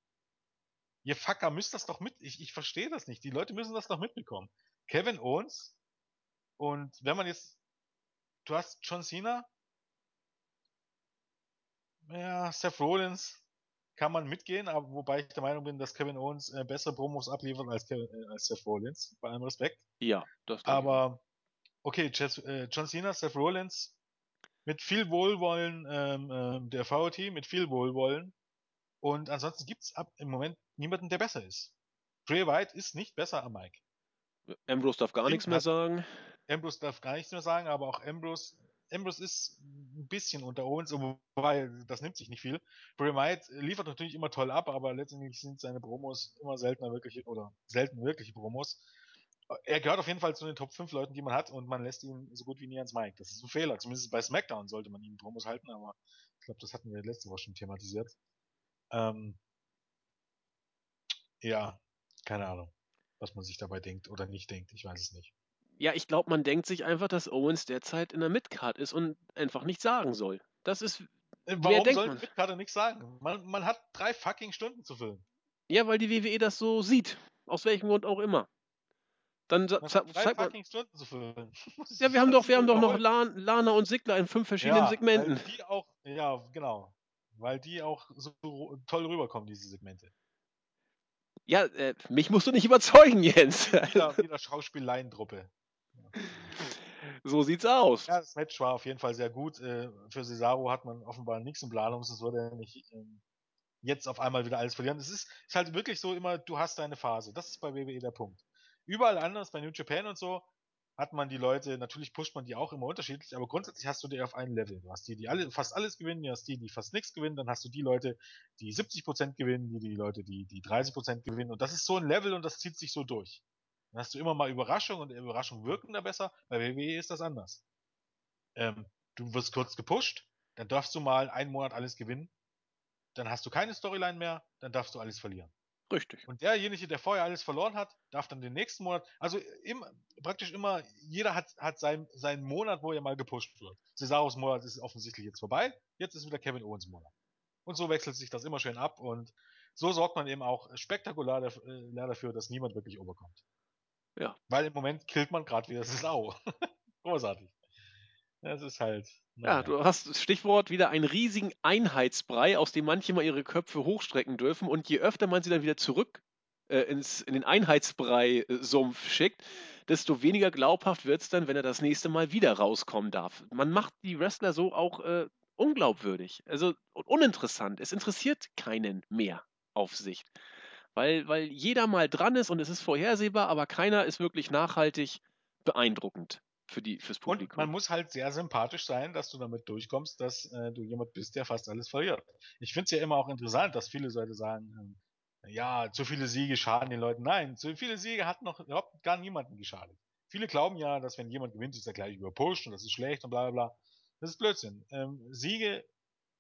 Ihr Fucker müsst das doch mit, ich, ich verstehe das nicht, die Leute müssen das doch mitbekommen. Kevin Owens und wenn man jetzt, du hast John Cena, Ja, Seth Rollins kann man mitgehen, aber wobei ich der Meinung bin, dass Kevin Owens äh, bessere Promos abliefert als, Kevin, äh, als Seth Rollins, bei allem Respekt.
Ja, das
Aber okay, Jess, äh, John Cena, Seth Rollins, mit viel Wohlwollen ähm, ähm, der VOT, mit viel Wohlwollen. Und ansonsten gibt's ab im Moment niemanden, der besser ist. Bray White ist nicht besser am Mike.
Ambrose darf gar nichts mehr sagen.
Ambrose darf gar nichts mehr sagen, aber auch Ambrose, Ambrose ist ein bisschen unter uns, wobei das nimmt sich nicht viel. Bray White liefert natürlich immer toll ab, aber letztendlich sind seine Promos immer seltener wirkliche oder selten wirkliche Promos. Er gehört auf jeden Fall zu den Top 5 Leuten, die man hat und man lässt ihn so gut wie nie ans Mic. Das ist ein Fehler. Zumindest bei SmackDown sollte man ihm Promos halten, aber ich glaube, das hatten wir letzte Woche schon thematisiert. Ähm, ja, keine Ahnung, was man sich dabei denkt oder nicht denkt. Ich weiß es nicht.
Ja, ich glaube, man denkt sich einfach, dass Owens derzeit in der Midcard ist und einfach nichts sagen soll. Das ist,
Äh, Warum soll
man?
Mitkarte nichts sagen? Man, man hat drei fucking Stunden zu füllen.
ja, weil die WWE das so sieht. Aus welchem Grund auch immer. Dann
Man drei
man.
fucking Stunden zu füllen.
Ja, wir haben doch, wir haben doch noch. Lan, Lana und Sigler in fünf verschiedenen
ja,
Segmenten.
Weil die auch, ja, genau. Weil die auch so toll rüberkommen, diese Segmente.
Ja, äh, mich musst du nicht überzeugen, Jens.
Wieder, wieder Schauspielleientruppe.
So sieht's aus.
Ja, das Match war auf jeden Fall sehr gut. Äh, Für Cesaro hat man offenbar nichts in Planung, sonst würde er nicht ähm, jetzt auf einmal wieder alles verlieren. Es ist, ist halt wirklich so immer, du hast deine Phase. Das ist bei WWE der Punkt. Überall anders, bei New Japan und so, hat man die Leute, natürlich pusht man die auch immer unterschiedlich, aber grundsätzlich hast du die auf einem Level. Du hast die, die alle, fast alles gewinnen, du hast die, die fast nichts gewinnen, dann hast du die Leute, die 70% gewinnen, die, die Leute, die, die 30% gewinnen. Und das ist so ein Level und das zieht sich so durch. Dann hast du immer mal Überraschungen und Überraschungen wirken da besser. Bei WWE ist das anders. Ähm, du wirst kurz gepusht, dann darfst du mal einen Monat alles gewinnen, dann hast du keine Storyline mehr, dann darfst du alles verlieren.
Richtig.
Und derjenige, der vorher alles verloren hat, darf dann den nächsten Monat, also im, praktisch immer, jeder hat, hat seinen, seinen Monat, wo er mal gepusht wird. Cesaros Monat ist offensichtlich jetzt vorbei, jetzt ist wieder Kevin Owens Monat. Und so wechselt sich das immer schön ab und so sorgt man eben auch spektakulär daf- äh, dafür, dass niemand wirklich überkommt.
Ja.
Weil im Moment killt man gerade wieder Cesaro. Großartig. Das ist halt.
Ja,
naja.
du hast Stichwort wieder einen riesigen Einheitsbrei, aus dem manche mal ihre Köpfe hochstrecken dürfen. Und je öfter man sie dann wieder zurück äh, ins, in den Einheitsbrei-Sumpf schickt, desto weniger glaubhaft wird es dann, wenn er das nächste Mal wieder rauskommen darf. Man macht die Wrestler so auch äh, unglaubwürdig, also uninteressant. Es interessiert keinen mehr auf Sicht. Weil, weil jeder mal dran ist und es ist vorhersehbar, aber keiner ist wirklich nachhaltig beeindruckend für die, fürs
Und
Publikum.
man muss halt sehr sympathisch sein, dass du damit durchkommst, dass äh, du jemand bist, der fast alles verliert. Ich finde es ja immer auch interessant, dass viele Leute sagen, ähm, ja, zu viele Siege schaden den Leuten. Nein, zu viele Siege hat noch überhaupt gar niemanden geschadet. Viele glauben ja, dass wenn jemand gewinnt, ist er gleich überpusht und das ist schlecht und bla bla bla. Das ist Blödsinn. Ähm, Siege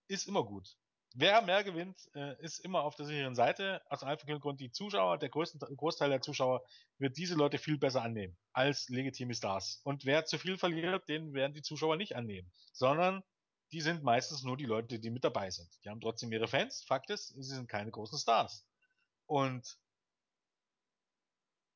ist immer gut. Wer mehr gewinnt, äh, ist immer auf der sicheren Seite. Aus einem einfachen Grund, die Zuschauer, der größten, Großteil der Zuschauer wird diese Leute viel besser annehmen als legitime Stars. Und wer zu viel verliert, den werden die Zuschauer nicht annehmen, sondern die sind meistens nur die Leute, die mit dabei sind. Die haben trotzdem ihre Fans. Fakt ist, sie sind keine großen Stars. Und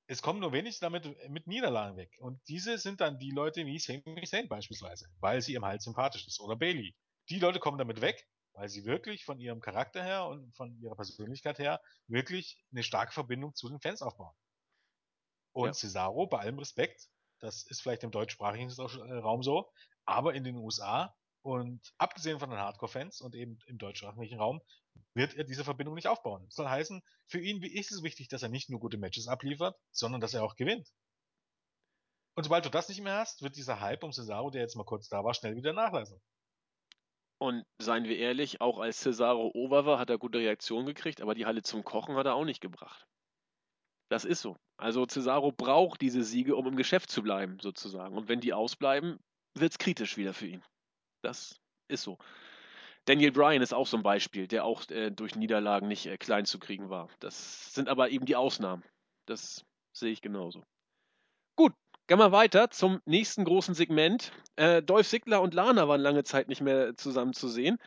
es kommen nur wenig damit mit Niederlagen weg. Und diese sind dann die Leute wie Sami Zayn beispielsweise, weil sie ihm halt sympathisch ist. Oder Bailey. Die Leute kommen damit weg, weil sie wirklich von ihrem Charakter her und von ihrer Persönlichkeit her wirklich eine starke Verbindung zu den Fans aufbauen. Und
Ja.
Cesaro, bei allem Respekt, das ist vielleicht im deutschsprachigen Raum so, aber in den USA und abgesehen von den Hardcore-Fans und eben im deutschsprachigen Raum wird er diese Verbindung nicht aufbauen. Das soll heißen, für ihn ist es wichtig, dass er nicht nur gute Matches abliefert, sondern dass er auch gewinnt. Und sobald du das nicht mehr hast, wird dieser Hype um Cesaro, der jetzt mal kurz da war, schnell wieder nachlassen.
Und seien wir ehrlich, auch als Cesaro over war, hat er gute Reaktionen gekriegt, aber die Halle zum Kochen hat er auch nicht gebracht. Das ist so. Also Cesaro braucht diese Siege, um im Geschäft zu bleiben, sozusagen. Und wenn die ausbleiben, wird es kritisch wieder für ihn. Das ist so. Daniel Bryan ist auch so ein Beispiel, der auch äh, durch Niederlagen nicht äh, klein zu kriegen war. Das sind aber eben die Ausnahmen. Das sehe ich genauso. Gut, gehen wir weiter zum nächsten großen Segment. Äh, Dolph Ziggler und Lana waren lange Zeit nicht mehr zusammen zu sehen.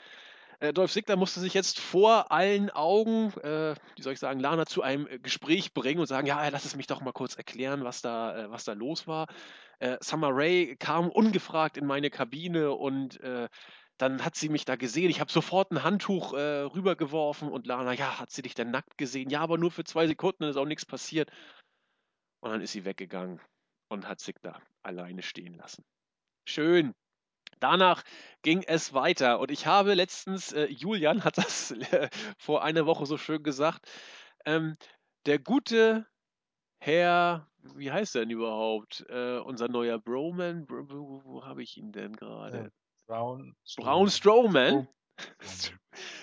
Äh, Dolph Ziggler musste sich jetzt vor allen Augen, äh, wie soll ich sagen, Lana zu einem Gespräch bringen und sagen, ja, lass es mich doch mal kurz erklären, was da, äh, was da los war. Äh, Summer Rae kam ungefragt in meine Kabine und äh, dann hat sie mich da gesehen. Ich habe sofort ein Handtuch äh, rübergeworfen und Lana, ja, hat sie dich denn nackt gesehen? Ja, aber nur für zwei Sekunden, dann ist auch nichts passiert. Und dann ist sie weggegangen und hat sich da alleine stehen lassen. Schön. Danach ging es weiter und ich habe letztens, äh, Julian hat das äh, vor einer Woche so schön gesagt, ähm, der gute Herr, wie heißt er denn überhaupt? Äh, unser neuer Broman, Bro, wo, wo habe ich ihn denn gerade?
Ja, Brown
Braun Strowman.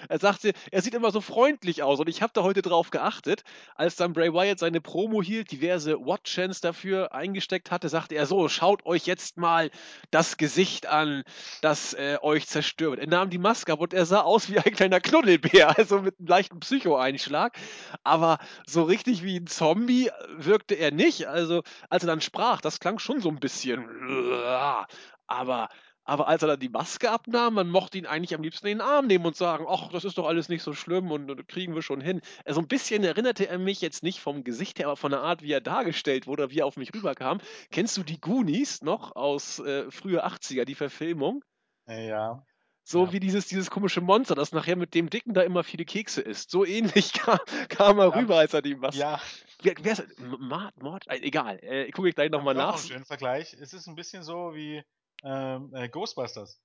Er sagte, er sieht immer so freundlich aus und ich habe da heute drauf geachtet, als dann Bray Wyatt seine Promo hielt, diverse Watchchants dafür eingesteckt hatte, sagte er so, schaut euch jetzt mal das Gesicht an, das äh, euch zerstört. Er nahm die Maske ab und er sah aus wie ein kleiner Knuddelbär, also mit einem leichten Psycho-Einschlag, aber so richtig wie ein Zombie wirkte er nicht, also als er dann sprach, das klang schon so ein bisschen, aber aber als er dann die Maske abnahm, man mochte ihn eigentlich am liebsten in den Arm nehmen und sagen, ach, das ist doch alles nicht so schlimm und, und kriegen wir schon hin. Also ein bisschen erinnerte er mich jetzt nicht vom Gesicht her, aber von der Art, wie er dargestellt wurde, wie er auf mich rüberkam. Kennst du die Goonies noch aus äh, frühe 80er, die Verfilmung?
Ja.
So
Ja.
wie dieses, dieses komische Monster, das nachher mit dem Dicken da immer viele Kekse isst. So ähnlich kam, kam er
Ja,
rüber, als er die Maske.
Ja,
Wer, wer ist das? Mord? Mord? Äh, Egal, äh, gucke ich gleich nochmal nach.
noch einen schönen Vergleich. Es ist ein bisschen so wie ähm, äh, Ghostbusters.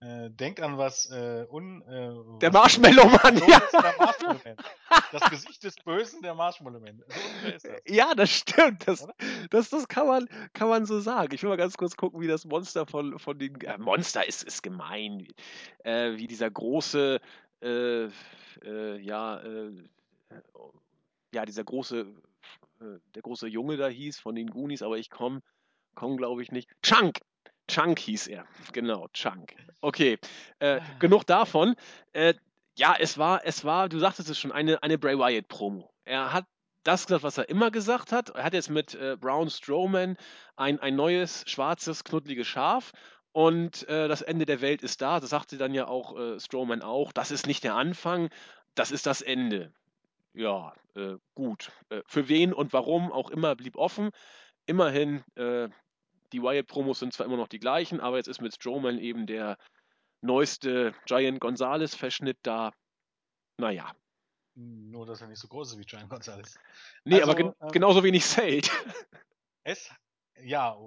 Äh, denkt an was äh, un. Äh,
Der Marshmallow-Mann, ja.
ist der Marshmallow Man. Das Gesicht des Bösen, der Marshmallow Man. So ungefähr ist das.
Ja, das stimmt. Das,
Oder?
das, das kann, man, kann man so sagen. Ich will mal ganz kurz gucken, wie das Monster von, von den. Äh, Monster ist, ist gemein. Äh, wie dieser große. Äh, äh, ja, äh, ja, dieser große. Äh, der große Junge da hieß von den Goonies, aber ich komme, komm, glaube ich nicht. Chunk! Chunk hieß er. Genau, Chunk. Okay, äh, genug davon. Äh, ja, es war, es war, du sagtest es schon, eine, eine Bray Wyatt-Promo. Er hat das gesagt, was er immer gesagt hat. Er hat jetzt mit äh, Braun Strowman ein, ein neues, schwarzes, knuddeliges Schaf. Und äh, das Ende der Welt ist da. Das sagte dann ja auch äh, Strowman auch. Das ist nicht der Anfang, das ist das Ende. Ja, äh, gut. Für wen und warum auch immer blieb offen. Immerhin, äh, die Wyatt-Promos sind zwar immer noch die gleichen, aber jetzt ist mit Strowman eben der neueste Giant Gonzalez-Verschnitt da. Naja.
Nur, dass er nicht so groß ist wie Giant Gonzalez.
Nee,
Also,
aber gen
ähm,
genauso wenig Salt.
Es, ja,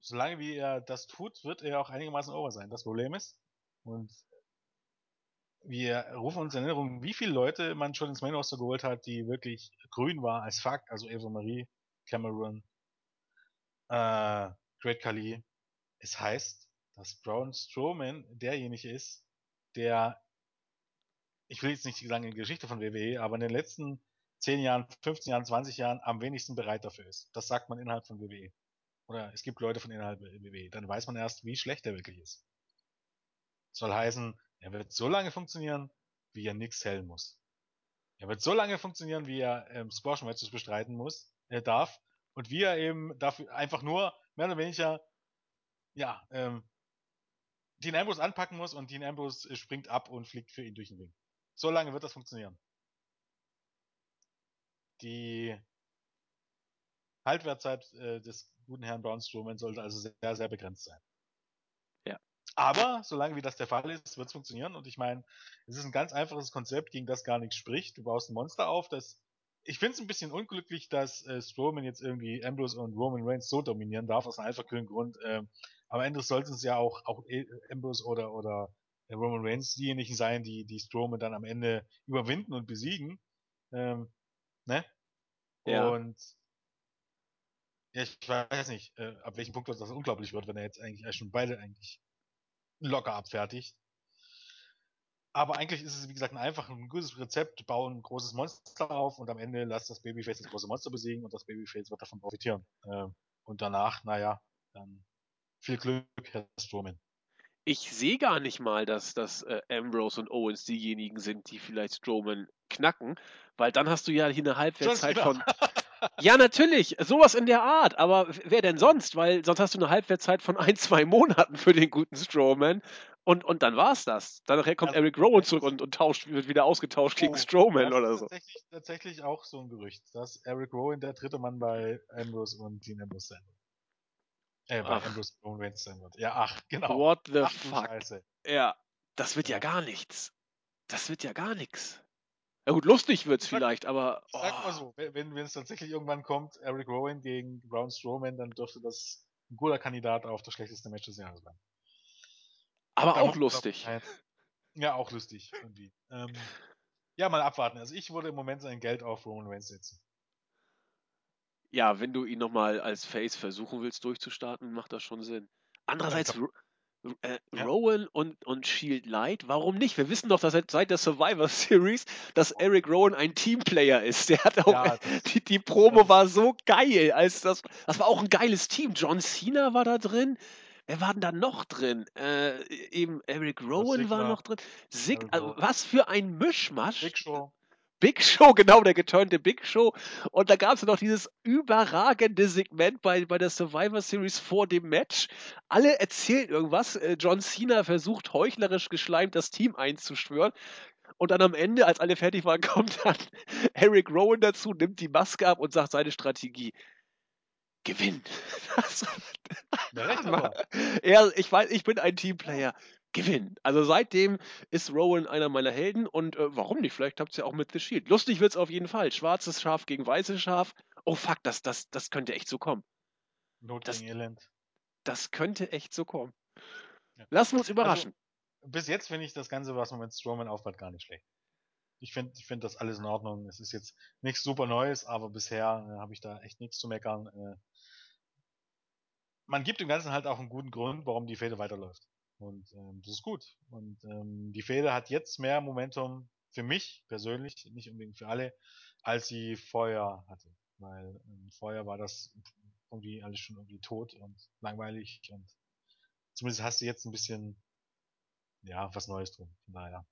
solange wie er das tut, wird er auch einigermaßen over sein. Das Problem ist, und wir rufen uns in Erinnerung, wie viele Leute man schon ins Main Roster geholt hat, die wirklich grün war als Fakt, also Eva Marie, Cameron, äh, Great Khali. Es heißt, dass Braun Strowman derjenige ist, der, ich will jetzt nicht die Geschichte von WWE, aber in den letzten 10 Jahren, 15 Jahren, 20 Jahren am wenigsten bereit dafür ist. Das sagt man innerhalb von WWE. Oder es gibt Leute von innerhalb der WWE. Dann weiß man erst, wie schlecht er wirklich ist. Soll heißen, er wird so lange funktionieren, wie er nichts hellen muss. Er wird so lange funktionieren, wie er ähm, Squash-Matches bestreiten muss, er darf, und wie er eben dafür einfach nur mehr oder weniger, ja, ähm, Dean Ambrose anpacken muss und Dean Ambrose äh, springt ab und fliegt für ihn durch den Ring. So lange wird das funktionieren. Die Haltwertzeit äh, des guten Herrn Braun Strowman sollte also sehr, sehr begrenzt sein.
Ja.
Aber solange wie das der Fall ist, wird es funktionieren. Und ich meine, es ist ein ganz einfaches Konzept, gegen das gar nichts spricht. Du baust ein Monster auf, das. Ich finde es ein bisschen unglücklich, dass äh, Strowman jetzt irgendwie Ambrose und Roman Reigns so dominieren darf, aus einem einfachen Grund. Ähm, am Ende sollten es ja auch, auch eh, Ambrose oder, oder äh, Roman Reigns diejenigen sein, die, die Strowman dann am Ende überwinden und besiegen. Ähm, ne?
Ja.
Und ja, ich weiß nicht, äh, ab welchem Punkt das unglaublich wird, wenn er jetzt eigentlich schon beide eigentlich locker abfertigt. Aber eigentlich ist es, wie gesagt, ein einfach ein gutes Rezept, bauen ein großes Monster auf und am Ende lasst das Babyface das große Monster besiegen und das Babyface wird davon profitieren. Äh, und danach, naja, dann viel Glück, Herr Strowman.
Ich sehe gar nicht mal, dass, dass äh, Ambrose und Owens diejenigen sind, die vielleicht Strowman knacken, weil dann hast du ja hier eine Halbwertszeit von. Ja, natürlich, sowas in der Art, aber wer denn sonst? Weil sonst hast du eine Halbwertszeit von ein, zwei Monaten für den guten Strowman und, und dann war's das. Dann nachher kommt
Also,
Eric Rowan zurück und, und tauscht, wird wieder ausgetauscht gegen
Oh,
Strowman
das
oder
ist
so.
Tatsächlich, tatsächlich auch so ein Gerücht, dass Eric Rowan der dritte Mann bei Ambrose und Dean Ambrose sein wird. Äh, bei
Ach.
Ambrose Roman Reigns sein wird. Ja, ach, genau.
What the
ach,
fuck?
Scheiße.
Ja, das wird ja
Ja.
gar nichts. Das wird ja gar nichts. Ja gut, lustig wird's
sag-
vielleicht, aber
Ich sag mal
oh,
so, wenn, es tatsächlich irgendwann kommt, Eric Rowan gegen Braun Strowman, dann dürfte das ein guter Kandidat auf das schlechteste Match des Jahres werden.
aber auch lustig.
Ja, auch lustig irgendwie. Ähm, ja, mal abwarten. Also ich würde im Moment sein Geld auf Roman Reigns setzen.
Ja, wenn du ihn nochmal als Face versuchen willst durchzustarten, macht das schon Sinn. Andererseits, äh,
Ja.
Rowan und, und Shield Light, warum nicht? Wir wissen doch, dass seit der Survivor Series, dass Eric Rowan ein Teamplayer ist. Der hat auch,
Ja,
die, die Promo war so geil. Als das, das war auch ein geiles Team. John Cena war da drin. Wer war denn da noch drin? Äh, eben Eric Rowan war noch drin. Sig also,
Rowan.
was für ein Mischmasch.
Big Show.
Big Show, genau, der geturnte Big Show. Und da gab es noch dieses überragende Segment bei, bei der Survivor Series vor dem Match. Alle erzählen irgendwas. Äh, John Cena versucht heuchlerisch geschleimt das Team einzuschwören. Und dann am Ende, als alle fertig waren, kommt dann Eric Rowan dazu, nimmt die Maske ab und sagt seine Strategie. Gewinn. Das,
Ja,
ich weiß, ich bin ein Teamplayer. Gewinn. Also seitdem ist Rowan einer meiner Helden und äh, warum nicht? Vielleicht habt ihr ja auch mit The Shield. Lustig wird's auf jeden Fall. Schwarzes Schaf gegen weißes Schaf. Oh fuck, das, das, das könnte echt so kommen.
Not
Das-
Elend.
Das könnte echt so kommen.
Ja.
Lassen wir uns überraschen.
Bis jetzt finde ich das Ganze, was man mit Strowman aufbaut, gar nicht schlecht. Ich finde ich find das alles in Ordnung. Es ist jetzt nichts super Neues, aber bisher äh, habe ich da echt nichts zu meckern. Äh, man gibt dem Ganzen halt auch einen guten Grund, warum die Fehde weiterläuft. Und ähm, das ist gut. Und ähm, die Fehde hat jetzt mehr Momentum für mich persönlich, nicht unbedingt für alle, als sie vorher hatte. Weil ähm, vorher war das irgendwie alles schon irgendwie tot und langweilig und zumindest hast du jetzt ein bisschen ja was Neues drin. Von daher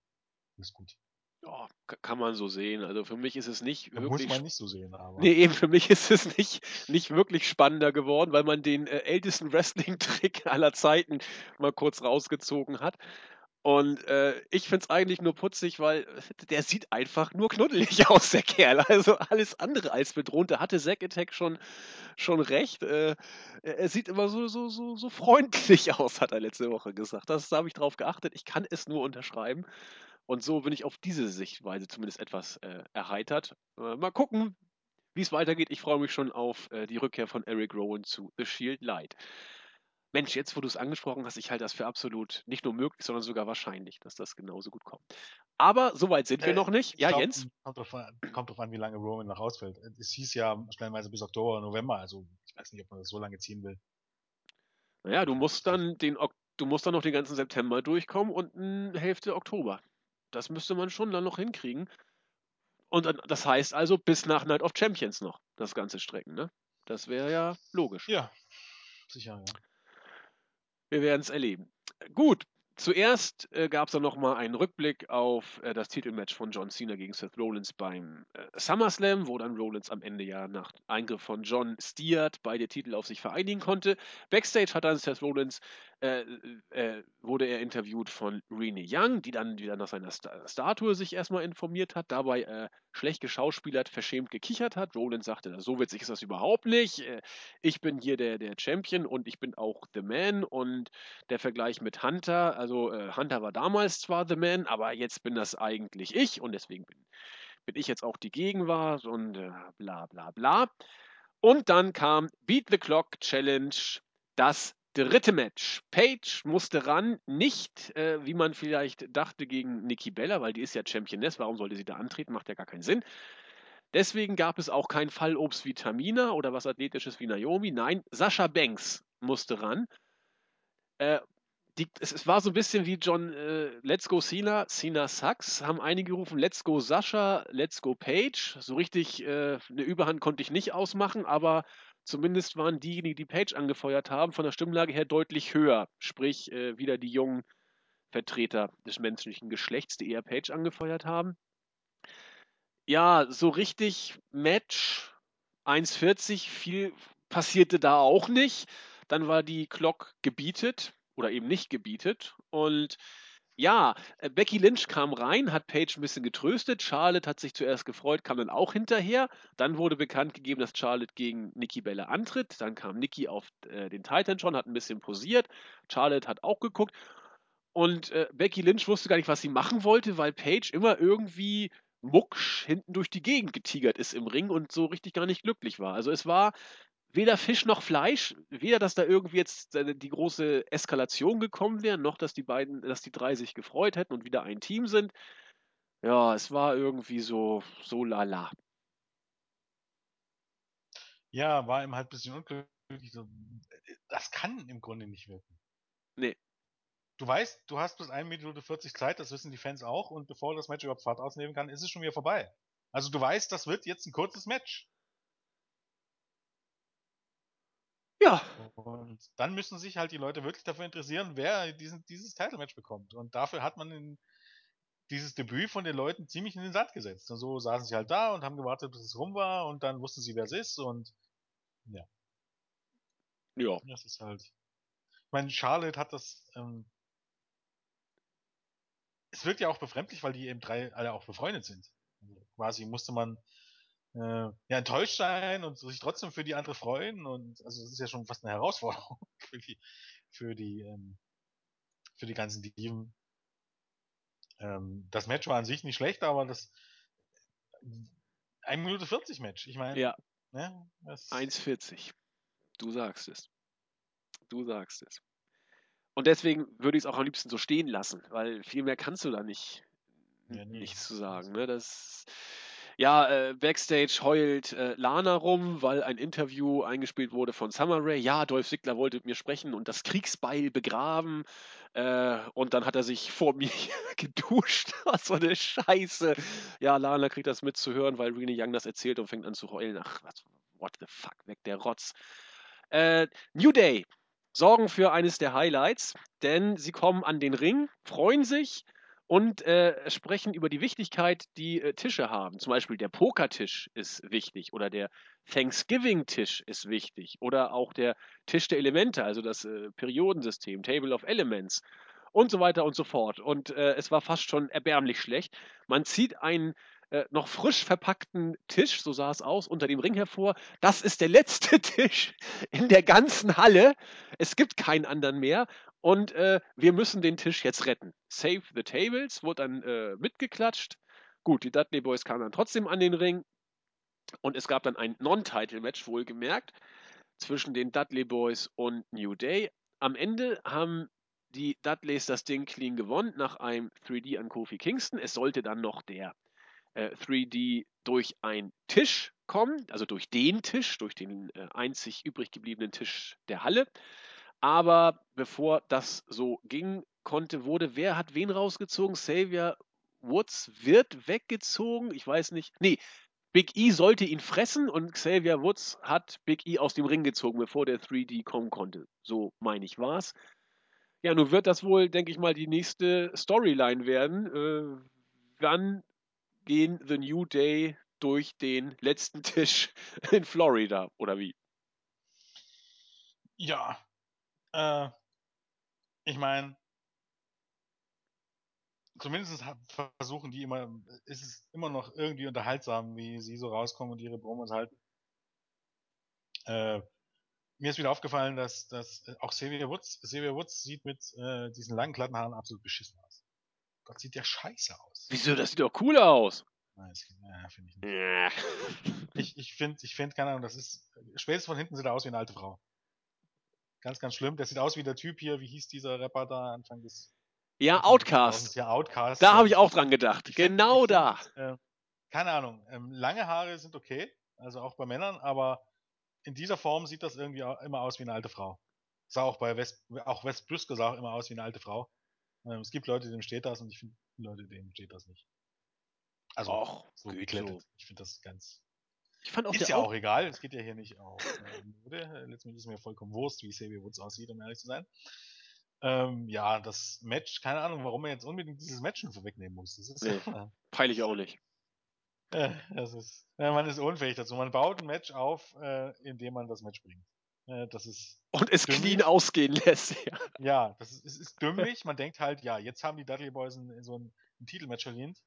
ist gut.
Ja, kann man so sehen. Also für mich ist es nicht
Muss
wirklich
man nicht so sehen, aber
Nee, eben für mich ist es nicht, nicht wirklich spannender geworden, weil man den äh, ältesten Wrestling-Trick aller Zeiten mal kurz rausgezogen hat. Und äh, ich find's eigentlich nur putzig, weil äh, der sieht einfach nur knuddelig aus, der Kerl. Also alles andere als bedroht. Da hatte Zack Attack schon, schon recht. Äh, er er sieht immer so, so, so, so freundlich aus, hat er letzte Woche gesagt. Das da habe ich drauf geachtet. Ich kann es nur unterschreiben. Und so bin ich auf diese Sichtweise zumindest etwas äh, erheitert. Äh, mal gucken, wie es weitergeht. Ich freue mich schon auf äh, die Rückkehr von Eric Rowan zu The Shield Light. Mensch, jetzt wo du es angesprochen hast, ich halte das für absolut nicht nur möglich, sondern sogar wahrscheinlich, dass das genauso gut kommt. Aber so weit sind wir
Äh,
noch nicht.
ich
Ja,
glaub,
Jens?
Kommt drauf, an, kommt drauf an, wie lange Roman noch ausfällt. Es hieß ja stellenweise bis Oktober, November, also ich weiß nicht, ob man das so lange ziehen will.
Naja, du musst dann den du musst dann noch den ganzen September durchkommen und eine Hälfte Oktober. Das müsste man schon dann noch hinkriegen. Und das heißt also bis nach Night of Champions noch das ganze Strecken, ne? Das wäre ja logisch.
Ja, sicher, ja.
Wir werden es erleben. Gut, zuerst äh, gab es dann nochmal einen Rückblick auf äh, das Titelmatch von John Cena gegen Seth Rollins beim äh, SummerSlam, wo dann Rollins am Ende ja nach Eingriff von John Steert beide Titel auf sich vereinigen konnte. Backstage hat dann Seth Rollins, äh, äh, wurde er interviewt von Rene Young, die dann wieder nach seiner Sta Statue sich erstmal informiert hat, dabei äh, schlecht geschauspielert, verschämt gekichert hat. Rollins sagte, so witzig ist das überhaupt nicht. Äh, ich bin hier der, der Champion und ich bin auch The Man und der Vergleich mit Hunter, also äh, Hunter war damals zwar The Man, aber jetzt bin das eigentlich ich und deswegen bin, bin ich jetzt auch die Gegenwart und bla bla bla. Und dann kam Beat the Clock Challenge, das dritte Match. Paige musste ran, nicht äh, wie man vielleicht dachte gegen Nikki Bella, weil die ist ja Championess, warum sollte sie da antreten, macht ja gar keinen Sinn. Deswegen gab es auch kein Fallobst wie Tamina oder was Athletisches wie Naomi. Nein, Sascha Banks musste ran. Äh, die, es, es, war so ein bisschen wie John äh, Let's Go Cena, Cena sucks, haben einige gerufen Let's Go Sascha, Let's Go Page. So richtig äh, eine Überhand konnte ich nicht ausmachen, aber zumindest waren diejenigen, die Page angefeuert haben, von der Stimmlage her deutlich höher. Sprich, äh, wieder die jungen Vertreter des menschlichen Geschlechts, die eher Page angefeuert haben. Ja, so richtig Match 1,40, viel passierte da auch nicht. Dann war die Clock gebietet oder eben nicht gebietet. Und Ja, äh, Becky Lynch kam rein, hat Paige ein bisschen getröstet. Charlotte hat sich zuerst gefreut, kam dann auch hinterher. Dann wurde bekannt gegeben, dass Charlotte gegen Nikki Bella antritt. Dann kam Nikki auf äh, den Titan schon, hat ein bisschen posiert. Charlotte hat auch geguckt. Und äh, Becky Lynch wusste gar nicht, was sie machen wollte, weil Paige immer irgendwie mucksch hinten durch die Gegend getigert ist im Ring und so richtig gar nicht glücklich war. Also es war weder Fisch noch Fleisch, weder, dass da irgendwie jetzt äh, die große Eskalation gekommen wäre, noch, dass die beiden, dass die drei sich gefreut hätten und wieder ein Team sind. Ja, es war irgendwie so, so lala.
Ja, war ihm halt ein bisschen unglücklich. Das kann im Grunde nicht wirken.
Nee.
Du weißt, du hast bis 1 Minute 40 Zeit, das wissen die Fans auch, und bevor das Match überhaupt Fahrt ausnehmen kann, ist es schon wieder vorbei. Also du weißt, das wird jetzt ein kurzes Match.
Ja.
Und dann müssen sich halt die Leute wirklich dafür interessieren, wer diesen, dieses Title-Match bekommt. Und dafür hat man in, dieses Debüt von den Leuten ziemlich in den Sand gesetzt. Und so saßen sie halt da und haben gewartet, bis es rum war und dann wussten sie, wer es ist und ja.
Ja.
Das ist halt. Ich meine, Charlotte hat das. Ähm, es wirkt ja auch befremdlich, weil die eben drei alle auch befreundet sind. Also quasi musste man äh, ja enttäuscht sein und sich trotzdem für die andere freuen und also es ist ja schon fast eine Herausforderung für die für die ähm, für die ganzen Diven. Ähm, das Match war an sich nicht schlecht, aber das 1 Minute 40 Match. Ich meine,
Ja,
ne, das,
1,40. Du sagst es. Du sagst es. Und deswegen würde ich es auch am liebsten so stehen lassen, weil viel mehr kannst du da nicht,
Ja, nee.
nichts zu sagen. Ne? Das, ja, äh, Backstage heult äh, Lana rum, weil ein Interview eingespielt wurde von Summer Rae. Ja, Dolph Ziggler wollte mit mir sprechen und das Kriegsbeil begraben. Äh, und dann hat er sich vor mir geduscht. Was so eine Scheiße. Ja, Lana kriegt das mitzuhören, weil Renee Young das erzählt und fängt an zu heulen. Ach, was, what the fuck, weg der Rotz. Äh, New Day sorgen für eines der Highlights, denn sie kommen an den Ring, freuen sich und äh, sprechen über die Wichtigkeit, die äh, Tische haben. Zum Beispiel der Pokertisch ist wichtig oder der Thanksgiving-Tisch ist wichtig oder auch der Tisch der Elemente, also das äh, Periodensystem, Table of Elements und so weiter und so fort. Und äh, es war fast schon erbärmlich schlecht. Man zieht einen äh, noch frisch verpackten Tisch, so sah es aus, unter dem Ring hervor. Das ist der letzte Tisch in der ganzen Halle. Es gibt keinen anderen mehr. Und äh, wir müssen den Tisch jetzt retten. Save the Tables wurde dann äh, mitgeklatscht. Gut, die Dudley Boys kamen dann trotzdem an den Ring. Und es gab dann ein Non-Title-Match, wohlgemerkt, zwischen den Dudley Boys und New Day. Am Ende haben die Dudleys das Ding clean gewonnen nach einem 3D an Kofi Kingston. Es sollte dann noch der äh, 3D durch einen Tisch kommen, also durch den Tisch, durch den äh, einzig übrig gebliebenen Tisch der Halle. Aber bevor das so ging, konnte, wurde, wer hat wen rausgezogen? Xavier Woods wird weggezogen. Ich weiß nicht. Nee, Big E sollte ihn fressen und Xavier Woods hat Big E aus dem Ring gezogen, bevor der 3D kommen konnte. So meine ich war's. Ja, nun wird das wohl, denke ich mal, die nächste Storyline werden. Äh, wann gehen The New Day durch den letzten Tisch in Florida oder wie?
Ja. Äh, ich meine, zumindest versuchen die immer, ist es immer noch irgendwie unterhaltsam, wie sie so rauskommen und ihre Promos halten. Äh, mir ist wieder aufgefallen, dass, dass äh, auch Xavier Woods, Xavier Woods sieht mit äh, diesen langen glatten Haaren absolut beschissen aus. Gott, sieht der scheiße aus.
Wieso? Das sieht doch cool aus.
Nein, ja, finde ich nicht. Ich, ich finde, ich find, keine Ahnung, das ist, spätestens von hinten sieht er aus wie eine alte Frau. Ganz, ganz schlimm. Der sieht aus wie der Typ hier, wie hieß dieser Rapper da Anfang des
Ja, Outcast.
Ja, Outcast.
Da habe ich auch dran gedacht.
ich find-
Genau
ich
da.
find, Äh, keine Ahnung. Ähm, lange Haare sind okay, also auch bei Männern, aber in dieser Form sieht das irgendwie immer aus wie eine alte Frau. Sah auch bei West, auch West Briscoe sah auch immer aus wie eine alte Frau. Ähm, es gibt Leute, denen steht das und ich finde Leute, denen steht das nicht. Also
Och,
so geklettet.
so.
Ich finde das ganz.
Ich fand auch
ist ja auch egal. Es geht ja hier nicht auf äh, Mode. Letztendlich ist mir vollkommen Wurst, wie Xavier Woods aussieht, um ehrlich zu sein. Ähm, ja, das Match, keine Ahnung, warum er jetzt unbedingt dieses Match noch wegnehmen muss. Das ist
Nee.
ja,
Peilig auch nicht.
äh, das ist, ja, man ist unfähig dazu. Man baut ein Match auf, äh, indem man das Match bringt. Äh, das ist
Und es
dümmlich.
clean ausgehen lässt. Ja.
Ja, das ist, es ist dümmlich. Man denkt halt, ja, jetzt haben die Dudley Boys ein, so ein, ein Titelmatch verdient.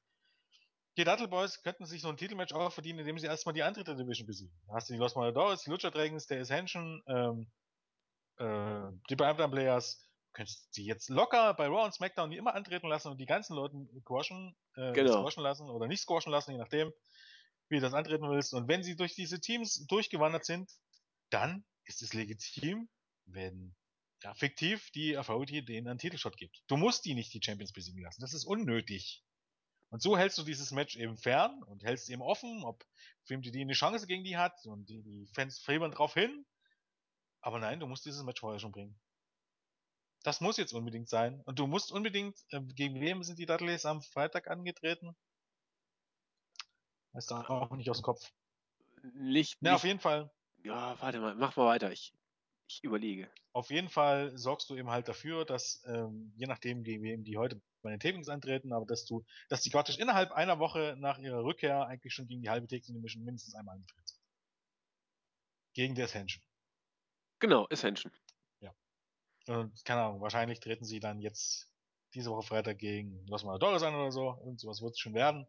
Die Dudley Boys könnten sich so ein Titelmatch auch verdienen, indem sie erstmal die andere Division besiegen. Da hast du die Los Matadores, die Lucha Dragons, der Ascension, ähm, äh, die Primetime Players. Könntest sie jetzt locker bei Raw und SmackDown die immer antreten lassen und die ganzen Leute squashen, äh,
Genau.
squashen lassen oder nicht squashen lassen, je nachdem, wie du das antreten willst. Und wenn sie durch diese Teams durchgewandert sind, dann ist es legitim, wenn ja, fiktiv die Authority denen einen Titelshot gibt. Du musst die nicht die Champions besiegen lassen. Das ist unnötig. Und so hältst du dieses Match eben fern und hältst eben offen, ob FMTD eine Chance gegen die hat und die, die Fans fiebern drauf hin. Aber nein, du musst dieses Match vorher schon bringen. Das muss jetzt unbedingt sein. Und du musst unbedingt, äh, gegen wem sind die Dudleys am Freitag angetreten? Weißt du auch nicht aus dem Kopf.
Nicht,
Na,
nicht
auf jeden Fall,
ja, warte mal, mach mal weiter. Ich, ich überlege.
auf jeden Fall sorgst du eben halt dafür, dass, ähm, je nachdem, gegen wem die heute bei den Tapings antreten, aber dass du, dass die praktisch innerhalb einer Woche nach ihrer Rückkehr eigentlich schon gegen die halbe Take Division mindestens einmal angetreten sind. Gegen die Ascension.
Genau, Ascension.
Und keine Ahnung, wahrscheinlich treten sie dann jetzt diese Woche Freitag gegen Los Matadores an oder so. Irgend sowas wird es schon werden.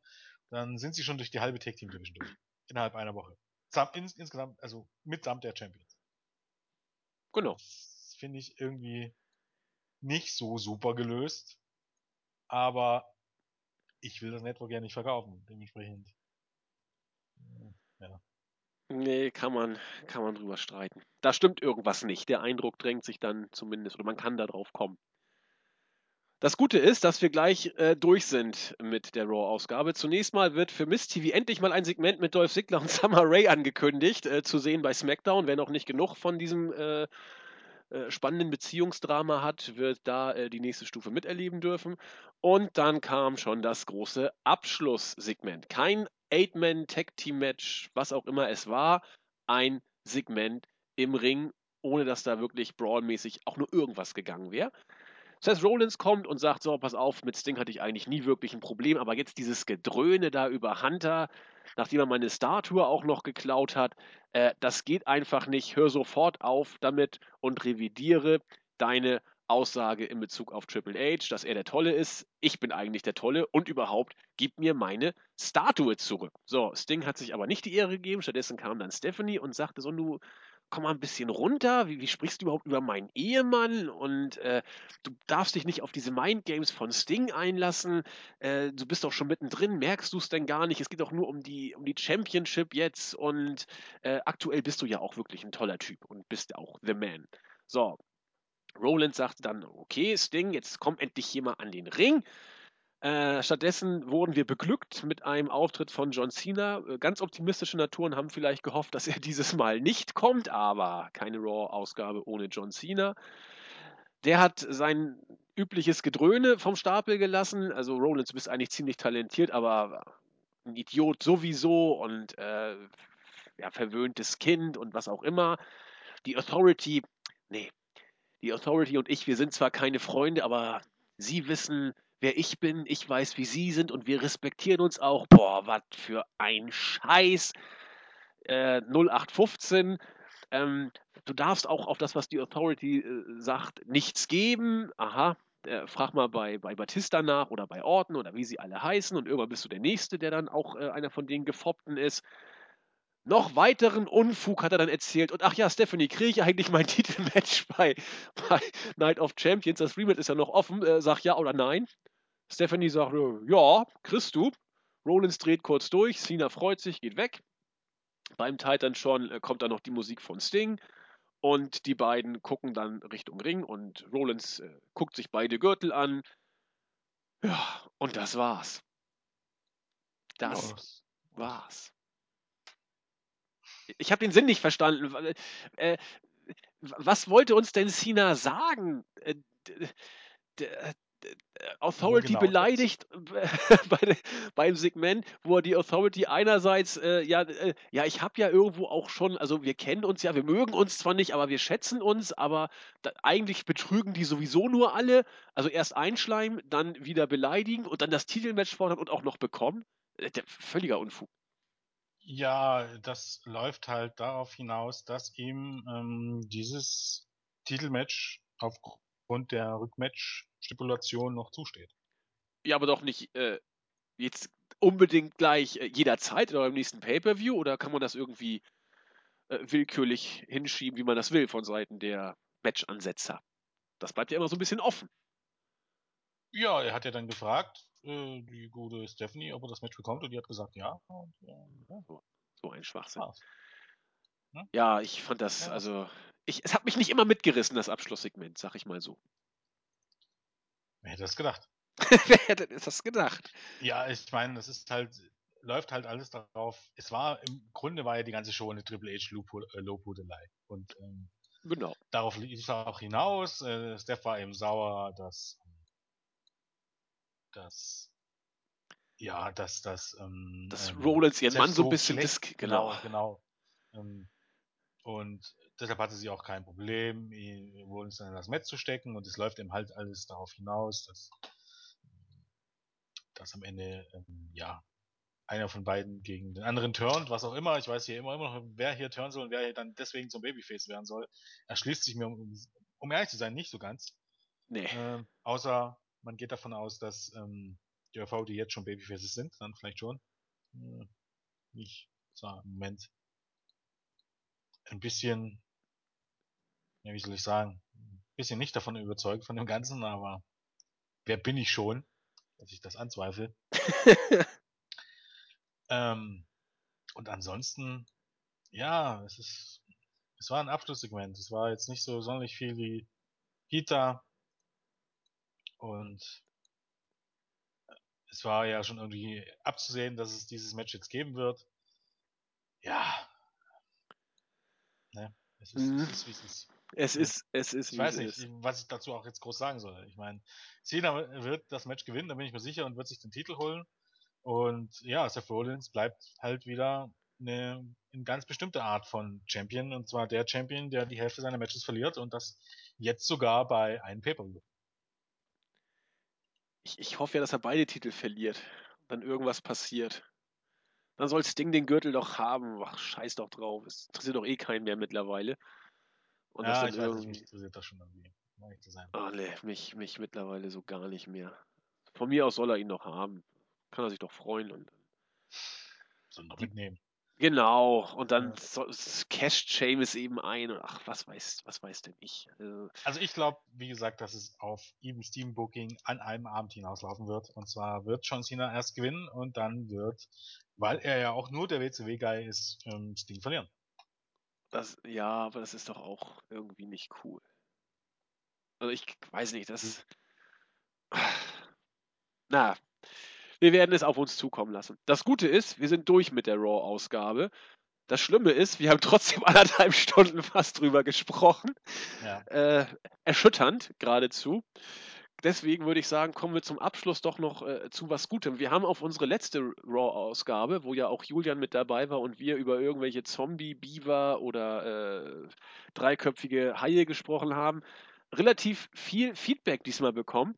Dann sind sie schon durch die halbe Tag Team Division durch. Innerhalb einer Woche. Sam, ins, insgesamt, also mitsamt der Champions.
Genau.
Das finde ich irgendwie nicht so super gelöst. Aber ich will das Network ja nicht verkaufen. Dementsprechend. Ja.
Nee, kann man, kann man drüber streiten. Da stimmt irgendwas nicht. Der Eindruck drängt sich dann zumindest, oder man kann da drauf kommen. Das Gute ist, dass wir gleich äh, durch sind mit der Raw-Ausgabe. Zunächst mal wird für Miss TV endlich mal ein Segment mit Dolph Ziggler und Summer Rae angekündigt, äh, zu sehen bei SmackDown. Wer noch nicht genug von diesem äh, äh, spannenden Beziehungsdrama hat, wird da äh, die nächste Stufe miterleben dürfen. Und dann kam schon das große Abschlusssegment. Kein Eight-Man-Tag-Team-Match, was auch immer es war, ein Segment im Ring, ohne dass da wirklich brawlmäßig auch nur irgendwas gegangen wäre. Seth Rollins kommt und sagt, so, pass auf, mit Sting hatte ich eigentlich nie wirklich ein Problem, aber jetzt dieses Gedröhne da über Hunter, nachdem er meine Statue auch noch geklaut hat, äh, das geht einfach nicht. Hör sofort auf damit und revidiere deine Aussage in Bezug auf Triple H, dass er der Tolle ist. Ich bin eigentlich der Tolle und überhaupt, gib mir meine Statue zurück. So, Sting hat sich aber nicht die Ehre gegeben, stattdessen kam dann Stephanie und sagte so, du komm mal ein bisschen runter, wie, wie sprichst du überhaupt über meinen Ehemann? Und äh, du darfst dich nicht auf diese Mindgames von Sting einlassen, äh, du bist doch schon mittendrin, merkst du es denn gar nicht, es geht doch nur um die, um die Championship jetzt. Und äh, aktuell bist du ja auch wirklich ein toller Typ und bist auch The Man. So, Roland sagt dann, okay, Sting, jetzt komm endlich hier mal an den Ring. Äh, stattdessen wurden wir beglückt mit einem Auftritt von John Cena. Äh, Ganz optimistische Naturen haben vielleicht gehofft, dass er dieses Mal nicht kommt, aber keine Raw-Ausgabe ohne John Cena. Der hat sein übliches Gedröhne vom Stapel gelassen. Also Rollins, du bist eigentlich ziemlich talentiert, aber ein Idiot sowieso und äh, ja, verwöhntes Kind und was auch immer. Die Authority, nee, die Authority und ich, wir sind zwar keine Freunde, aber sie wissen, wer ich bin, ich weiß, wie sie sind und wir respektieren uns auch. Boah, was für ein Scheiß. Äh, 0815. Ähm, du darfst auch auf das, was die Authority äh, sagt, nichts geben. Aha. Äh, frag mal bei, bei Batista nach oder bei Orton oder wie sie alle heißen und irgendwann bist du der Nächste, der dann auch äh, einer von denen gefoppten ist. Noch weiteren Unfug hat er dann erzählt. Und ach ja, Stephanie, kriege ich eigentlich mein Titelmatch bei, bei Night of Champions? Das Rematch ist ja noch offen. Äh, sag ja oder nein. Stephanie sagt, äh, ja, kriegst du. Rollins dreht kurz durch, Cena freut sich, geht weg. Beim Titan schon äh, kommt dann noch die Musik von Sting. Und die beiden gucken dann Richtung Ring und Rollins äh, guckt sich beide Gürtel an. Ja, und das war's. Das
Ja,
war's. Ich habe den Sinn nicht verstanden. Äh, was wollte uns denn Cena sagen? Äh, d- Authority
genau
beleidigt bei, beim Segment, wo er die Authority einerseits, äh, ja, äh, ja, ich habe ja irgendwo auch schon, also wir kennen uns ja, wir mögen uns zwar nicht, aber wir schätzen uns, aber da, eigentlich betrügen die sowieso nur alle. Also erst einschleimen, dann wieder beleidigen und dann das Titelmatch fordern und auch noch bekommen. Äh, völliger Unfug.
Ja, das läuft halt darauf hinaus, dass ihm ähm, dieses Titelmatch aufgrund der Rückmatch-Stipulation noch zusteht.
Ja, aber doch nicht äh, jetzt unbedingt gleich äh, jederzeit oder im nächsten Pay-Per-View oder kann man das irgendwie äh, willkürlich hinschieben, wie man das will, von Seiten der Match-Ansetzer? Das bleibt ja immer so ein bisschen offen.
Ja, er hat ja dann gefragt, äh, die gute Stephanie, ob er das Match bekommt und die hat gesagt, ja. Und, äh, ja.
So, so ein Schwachsinn.
Hm?
Ja, ich fand das,
Ja.
also, ich, es hat mich nicht immer mitgerissen, das Abschlusssegment, sag ich mal so.
Wer hätte das gedacht?
Wer hätte das gedacht?
Ja, ich meine, das ist halt, läuft halt alles darauf. Es war, im Grunde war ja die ganze Show eine Triple H äh, Lobhudelei. Und ähm,
Genau.
darauf lief es auch hinaus. Äh, Steph war eben sauer, dass, dass ja, dass das ähm,
Dass
ähm,
Rollins ihren Mann so ein bisschen disk,
genau,
genau.
genau. Ähm, und deshalb hatte sie auch kein Problem, Rollins dann in das Match zu stecken und es läuft eben halt alles darauf hinaus, dass, dass am Ende ähm, ja einer von beiden gegen den anderen turnt, was auch immer. Ich weiß hier immer, immer noch, wer hier turnen soll und wer hier dann deswegen zum Babyface werden soll. Erschließt sich mir, um, um ehrlich zu sein, nicht so ganz.
Nee.
Ähm, außer man geht davon aus, dass ähm, die OV, die jetzt schon Babyfaces sind, dann vielleicht schon. Äh, ich zwar im Moment ein bisschen, ja, wie soll ich sagen, ein bisschen nicht davon überzeugt von dem Ganzen, aber wer bin ich schon, dass ich das anzweifle. Ähm, und ansonsten, ja, es ist, es war ein Abschlusssegment. Es war jetzt nicht so sonderlich viel wie Hita und es war ja schon irgendwie abzusehen, dass es dieses Match jetzt geben wird. Ja. Ne? Es ist,
Mhm.
es ist, wie es ist.
es ist, es ist,
Ich weiß nicht,
ist.
was ich dazu auch jetzt groß sagen soll. Ich meine, Cena wird das Match gewinnen, da bin ich mir sicher, und wird sich den Titel holen. Und ja, Seth Rollins bleibt halt wieder eine, eine ganz bestimmte Art von Champion, und zwar der Champion, der die Hälfte seiner Matches verliert und das jetzt sogar bei einem Pay-Per-View.
Ich, ich hoffe ja, dass er beide Titel verliert. Dann irgendwas passiert. Dann soll Sting den Gürtel doch haben. Ach, scheiß doch drauf. Es interessiert doch eh keinen mehr mittlerweile. Und das
ja,
dann
ich weiß nicht,
irgendwie.
mich interessiert das schon irgendwie, um ehrlich zu sein.
Ah, nee, mich, mich mittlerweile so gar nicht mehr. Von mir aus soll er ihn noch haben. Kann er sich doch freuen. Und
So noch mitnehmen.
Genau. Und dann
Ja.
so, casht Seamus eben ein. Und ach, was weiß, was weiß denn ich. Also,
Also ich glaube, wie gesagt, dass es auf Even Steam Booking an einem Abend hinauslaufen wird. Und zwar wird John Cena erst gewinnen und dann wird, weil er ja auch nur der WCW-Guy ist, ähm, Sting verlieren.
das, ja, aber das ist doch auch irgendwie nicht cool. Also ich weiß nicht, das. Na, wir werden es auf uns zukommen lassen. Das Gute ist, wir sind durch mit der Raw-Ausgabe. Das Schlimme ist, wir haben trotzdem anderthalb Stunden fast drüber gesprochen.
Ja.
Äh, erschütternd geradezu. Deswegen würde ich sagen, kommen wir zum Abschluss doch noch äh, zu was Gutem. Wir haben auf unsere letzte Raw-Ausgabe, wo ja auch Julian mit dabei war und wir über irgendwelche Zombie, Beaver oder äh, dreiköpfige Haie gesprochen haben, relativ viel Feedback diesmal bekommen,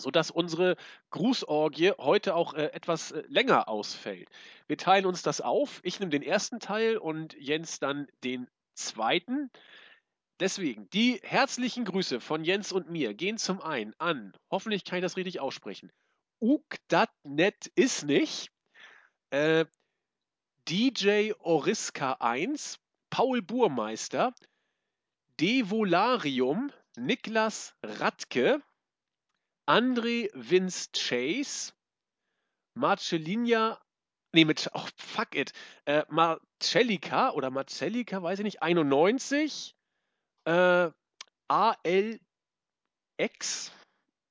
sodass unsere Grußorgie heute auch äh, etwas äh, länger ausfällt. Wir teilen uns das auf. Ich nehme den ersten Teil und Jens dann den zweiten. Deswegen, die herzlichen Grüße von Jens und mir gehen zum einen an, hoffentlich kann ich das richtig aussprechen, Ukdatnet ist nicht, äh, DJ Oriska 1, Paul Burmeister, Devolarium, Niklas Radke, André Vince Chase, Marcellinia, nee, mit, oh, fuck it, äh, Marcellica oder Marcellica, weiß ich nicht, 91, äh, ALX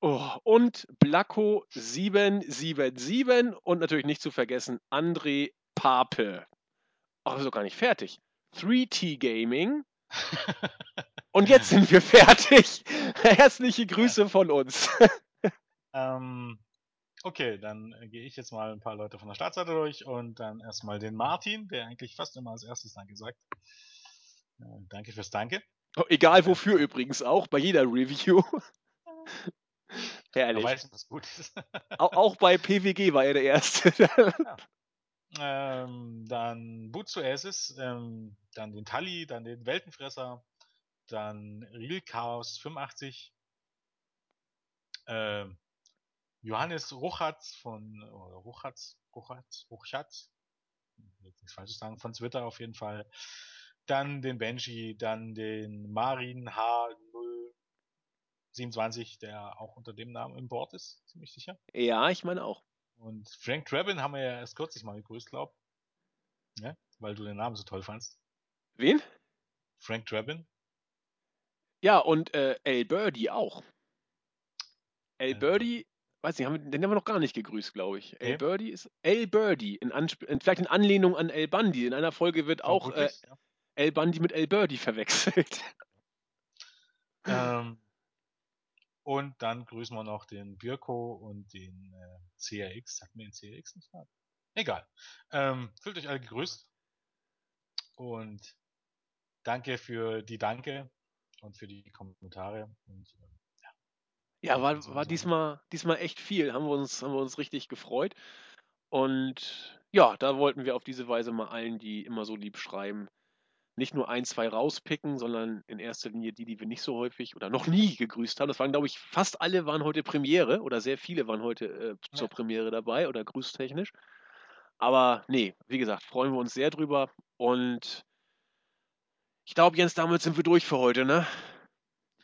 oh, und Blacko 777 und natürlich nicht zu vergessen André Pape. Ach, ist doch gar nicht fertig. 3T Gaming. Und jetzt sind wir fertig. Herzliche Grüße von uns.
Ähm, okay, dann äh, gehe ich jetzt mal ein paar Leute von der Startseite durch und dann erstmal den Martin, der eigentlich fast immer als erstes Danke sagt. Äh, danke fürs Danke.
Egal wofür übrigens auch, bei jeder Review.
Er
Herrlich.
weiß, was gut ist.
Au- Auch bei PWG war er der Erste.
ähm, dann Butsu Aces, ähm, dann den Tully, dann den Weltenfresser, dann Real Chaos 85, ähm, Johannes Ruchatz von, Ruchatz, Ruchatz, Ruchatz, jetzt nichts Falsches sagen, von Twitter auf jeden Fall. Dann den Benji, dann den Marin H027, der auch unter dem Namen im Board ist, ziemlich sicher.
Ja, ich meine auch.
Und Frank Drabin haben wir ja erst kürzlich mal gegrüßt, glaub. Ja, weil du den Namen so toll fandst.
Wen?
Frank Drabin.
Ja, und äh, El Birdie auch. El
El
Birdie, weiß nicht, haben wir, den haben wir noch gar nicht gegrüßt, glaube ich. El
Nee.
Birdie ist El Birdie, in Ansp in, vielleicht in Anlehnung an El Bundy. In einer Folge wird auch äh,
ja.
El Bundy mit El Birdie verwechselt.
Ähm, und dann grüßen wir noch den Birko und den äh, CRX. Sagt mir den CRX nicht mal? Egal. Ähm, fühlt euch alle gegrüßt. Und danke für die Danke und für die Kommentare. Und äh,
Ja, war, war diesmal, diesmal echt viel. Haben wir, uns, haben wir uns richtig gefreut. Und ja, da wollten wir auf diese Weise mal allen, die immer so lieb schreiben, nicht nur ein, zwei rauspicken, sondern in erster Linie die, die wir nicht so häufig oder noch nie gegrüßt haben. Das waren, glaube ich, fast alle waren heute Premiere oder sehr viele waren heute äh, zur
Ja.
Premiere dabei oder grüßtechnisch. Aber nee, wie gesagt, freuen wir uns sehr drüber. Und ich glaube, Jens, damit sind wir durch für heute, ne?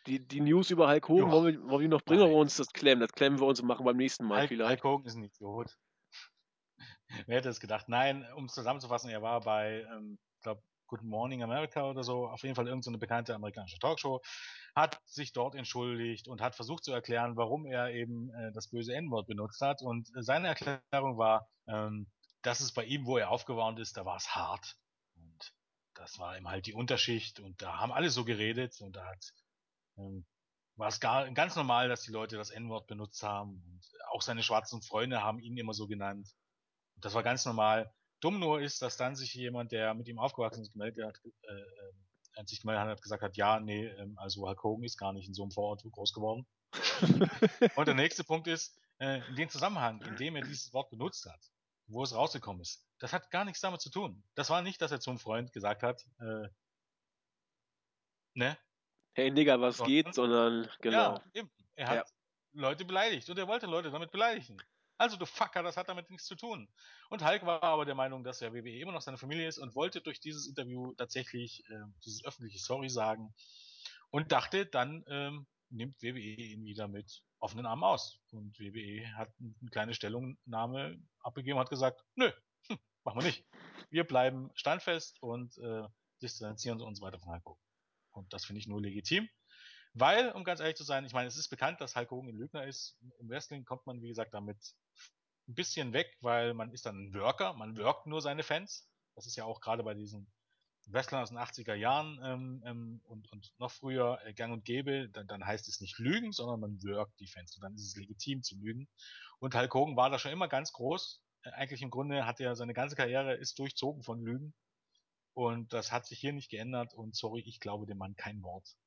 Die, die News über Hulk Hogan, wollen wir, wollen wir noch bringen
Nein.
wir uns das klemmen? Das klemmen wir uns und machen beim nächsten Mal
Hulk,
vielleicht.
Hulk Hogan ist ein Idiot. Wer hätte es gedacht? Nein, um es zusammenzufassen, er war bei, ähm, ich glaube, Good Morning America oder so, auf jeden Fall irgendeine so bekannte amerikanische Talkshow, hat sich dort entschuldigt und hat versucht zu erklären, warum er eben äh, das böse N-Wort benutzt hat. Und äh, seine Erklärung war, ähm, dass es bei ihm, wo er aufgewarnt ist, da war es hart. Und das war ihm halt die Unterschicht und da haben alle so geredet und da hat ähm, war es gar, ganz normal, dass die Leute das N-Wort benutzt haben. Und auch seine schwarzen Freunde haben ihn immer so genannt. Und das war ganz normal. Dumm nur ist, dass dann sich jemand, der mit ihm aufgewachsen ist, gemeldet hat, äh, äh, hat sich gemeldet hat, gesagt hat, ja, nee, ähm, also Hulk Hogan ist gar nicht in so einem Vorort groß geworden. Und der nächste Punkt ist, äh, in dem Zusammenhang, in dem er dieses Wort benutzt hat, wo es rausgekommen ist, das hat gar nichts damit zu tun. Das war nicht, dass er zu einem Freund gesagt hat, äh, ne,
hey Nigger, was
Sondern-
geht? Sondern, genau.
Ja, eben. Er hat
Ja.
Leute beleidigt und er wollte Leute damit beleidigen. Also du Fucker, das hat damit nichts zu tun. Und Hulk war aber der Meinung, dass ja WWE immer noch seine Familie ist und wollte durch dieses Interview tatsächlich äh, dieses öffentliche Sorry sagen und dachte, dann ähm, nimmt WWE ihn wieder mit offenen Armen aus. Und WWE hat eine kleine Stellungnahme abgegeben und hat gesagt, nö, hm, machen wir nicht. Wir bleiben standfest und äh, distanzieren uns weiter von Hulk Hogan. Und das finde ich nur legitim. Weil, um ganz ehrlich zu sein, ich meine, es ist bekannt, dass Hulk Hogan ein Lügner ist. Im Wrestling kommt man, wie gesagt, damit ein bisschen weg, weil man ist dann ein Worker, man workt nur seine Fans. Das ist ja auch gerade bei diesen Wrestlern aus den 80er Jahren ähm, ähm, und, und noch früher äh, gang und gäbe, dann, dann heißt es nicht lügen, sondern man workt die Fans und dann ist es legitim zu lügen. Und Hulk Hogan war da schon immer ganz groß. Äh, eigentlich im Grunde hat er seine ganze Karriere ist durchzogen von Lügen. Und das hat sich hier nicht geändert und sorry, ich glaube dem Mann kein Wort.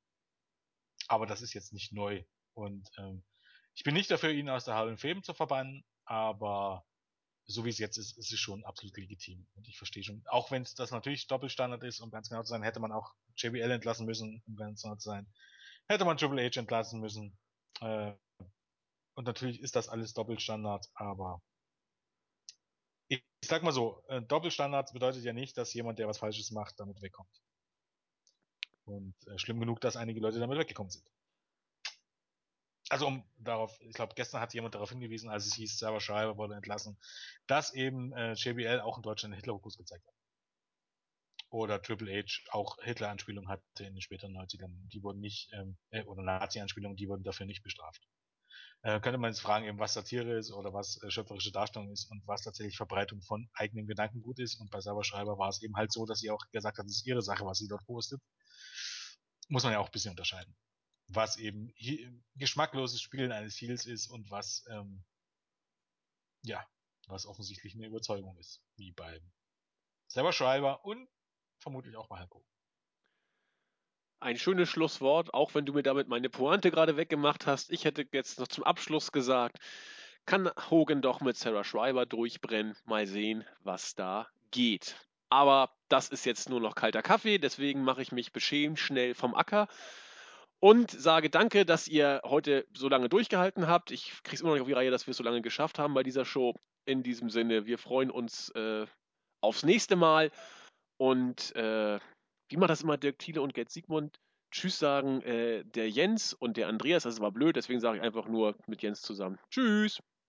Aber das ist jetzt nicht neu. Und ähm, ich bin nicht dafür, ihn aus der Hall of Fame zu verbannen, aber so wie es jetzt ist, ist es schon absolut legitim. Und ich verstehe schon, auch wenn es das natürlich Doppelstandard ist, um ganz genau zu sein, hätte man auch JBL entlassen müssen, um ganz genau zu sein. Hätte man Triple H entlassen müssen. Äh, und natürlich ist das alles Doppelstandard, aber ich, ich sag mal so, äh, Doppelstandard bedeutet ja nicht, dass jemand, der was Falsches macht, damit wegkommt. Und äh, schlimm genug, dass einige Leute damit weggekommen sind. Also um darauf, ich glaube, gestern hat jemand darauf hingewiesen, als es hieß, Server Schreiber wurde entlassen, dass eben äh, JBL auch in Deutschland einen Hitler-Hokus gezeigt hat. Oder Triple H auch Hitler-Anspielungen hatte in den späteren 90ern. Die wurden nicht, ähm, äh, oder Nazi-Anspielungen, die wurden dafür nicht bestraft. Äh, könnte man jetzt fragen, eben, was Satire ist oder was äh, schöpferische Darstellung ist und was tatsächlich Verbreitung von eigenem Gedankengut ist. Und bei Schreiber war es eben halt so, dass sie auch gesagt hat, es ist ihre Sache, was sie dort postet. Muss man ja auch ein bisschen unterscheiden was eben geschmackloses Spielen eines Heels ist und was, ähm, ja, was offensichtlich eine Überzeugung ist, wie beim Server Schreiber und vermutlich auch bei Halko.
Ein schönes Schlusswort, auch wenn du mir damit meine Pointe gerade weggemacht hast. Ich hätte jetzt noch zum Abschluss gesagt, kann Hogan doch mit Sarah Schreiber durchbrennen. Mal sehen, was da geht. Aber das ist jetzt nur noch kalter Kaffee, deswegen mache ich mich beschämt schnell vom Acker und sage danke, dass ihr heute so lange durchgehalten habt. Ich kriege es immer noch nicht auf die Reihe, dass wir es so lange geschafft haben bei dieser Show. In diesem Sinne, wir freuen uns äh, aufs nächste Mal. Und äh, wie macht das immer Dirk Thiele und Gerd Siegmund? Tschüss sagen äh, der Jens und der Andreas. Das war blöd, deswegen sage ich einfach nur mit Jens zusammen. Tschüss.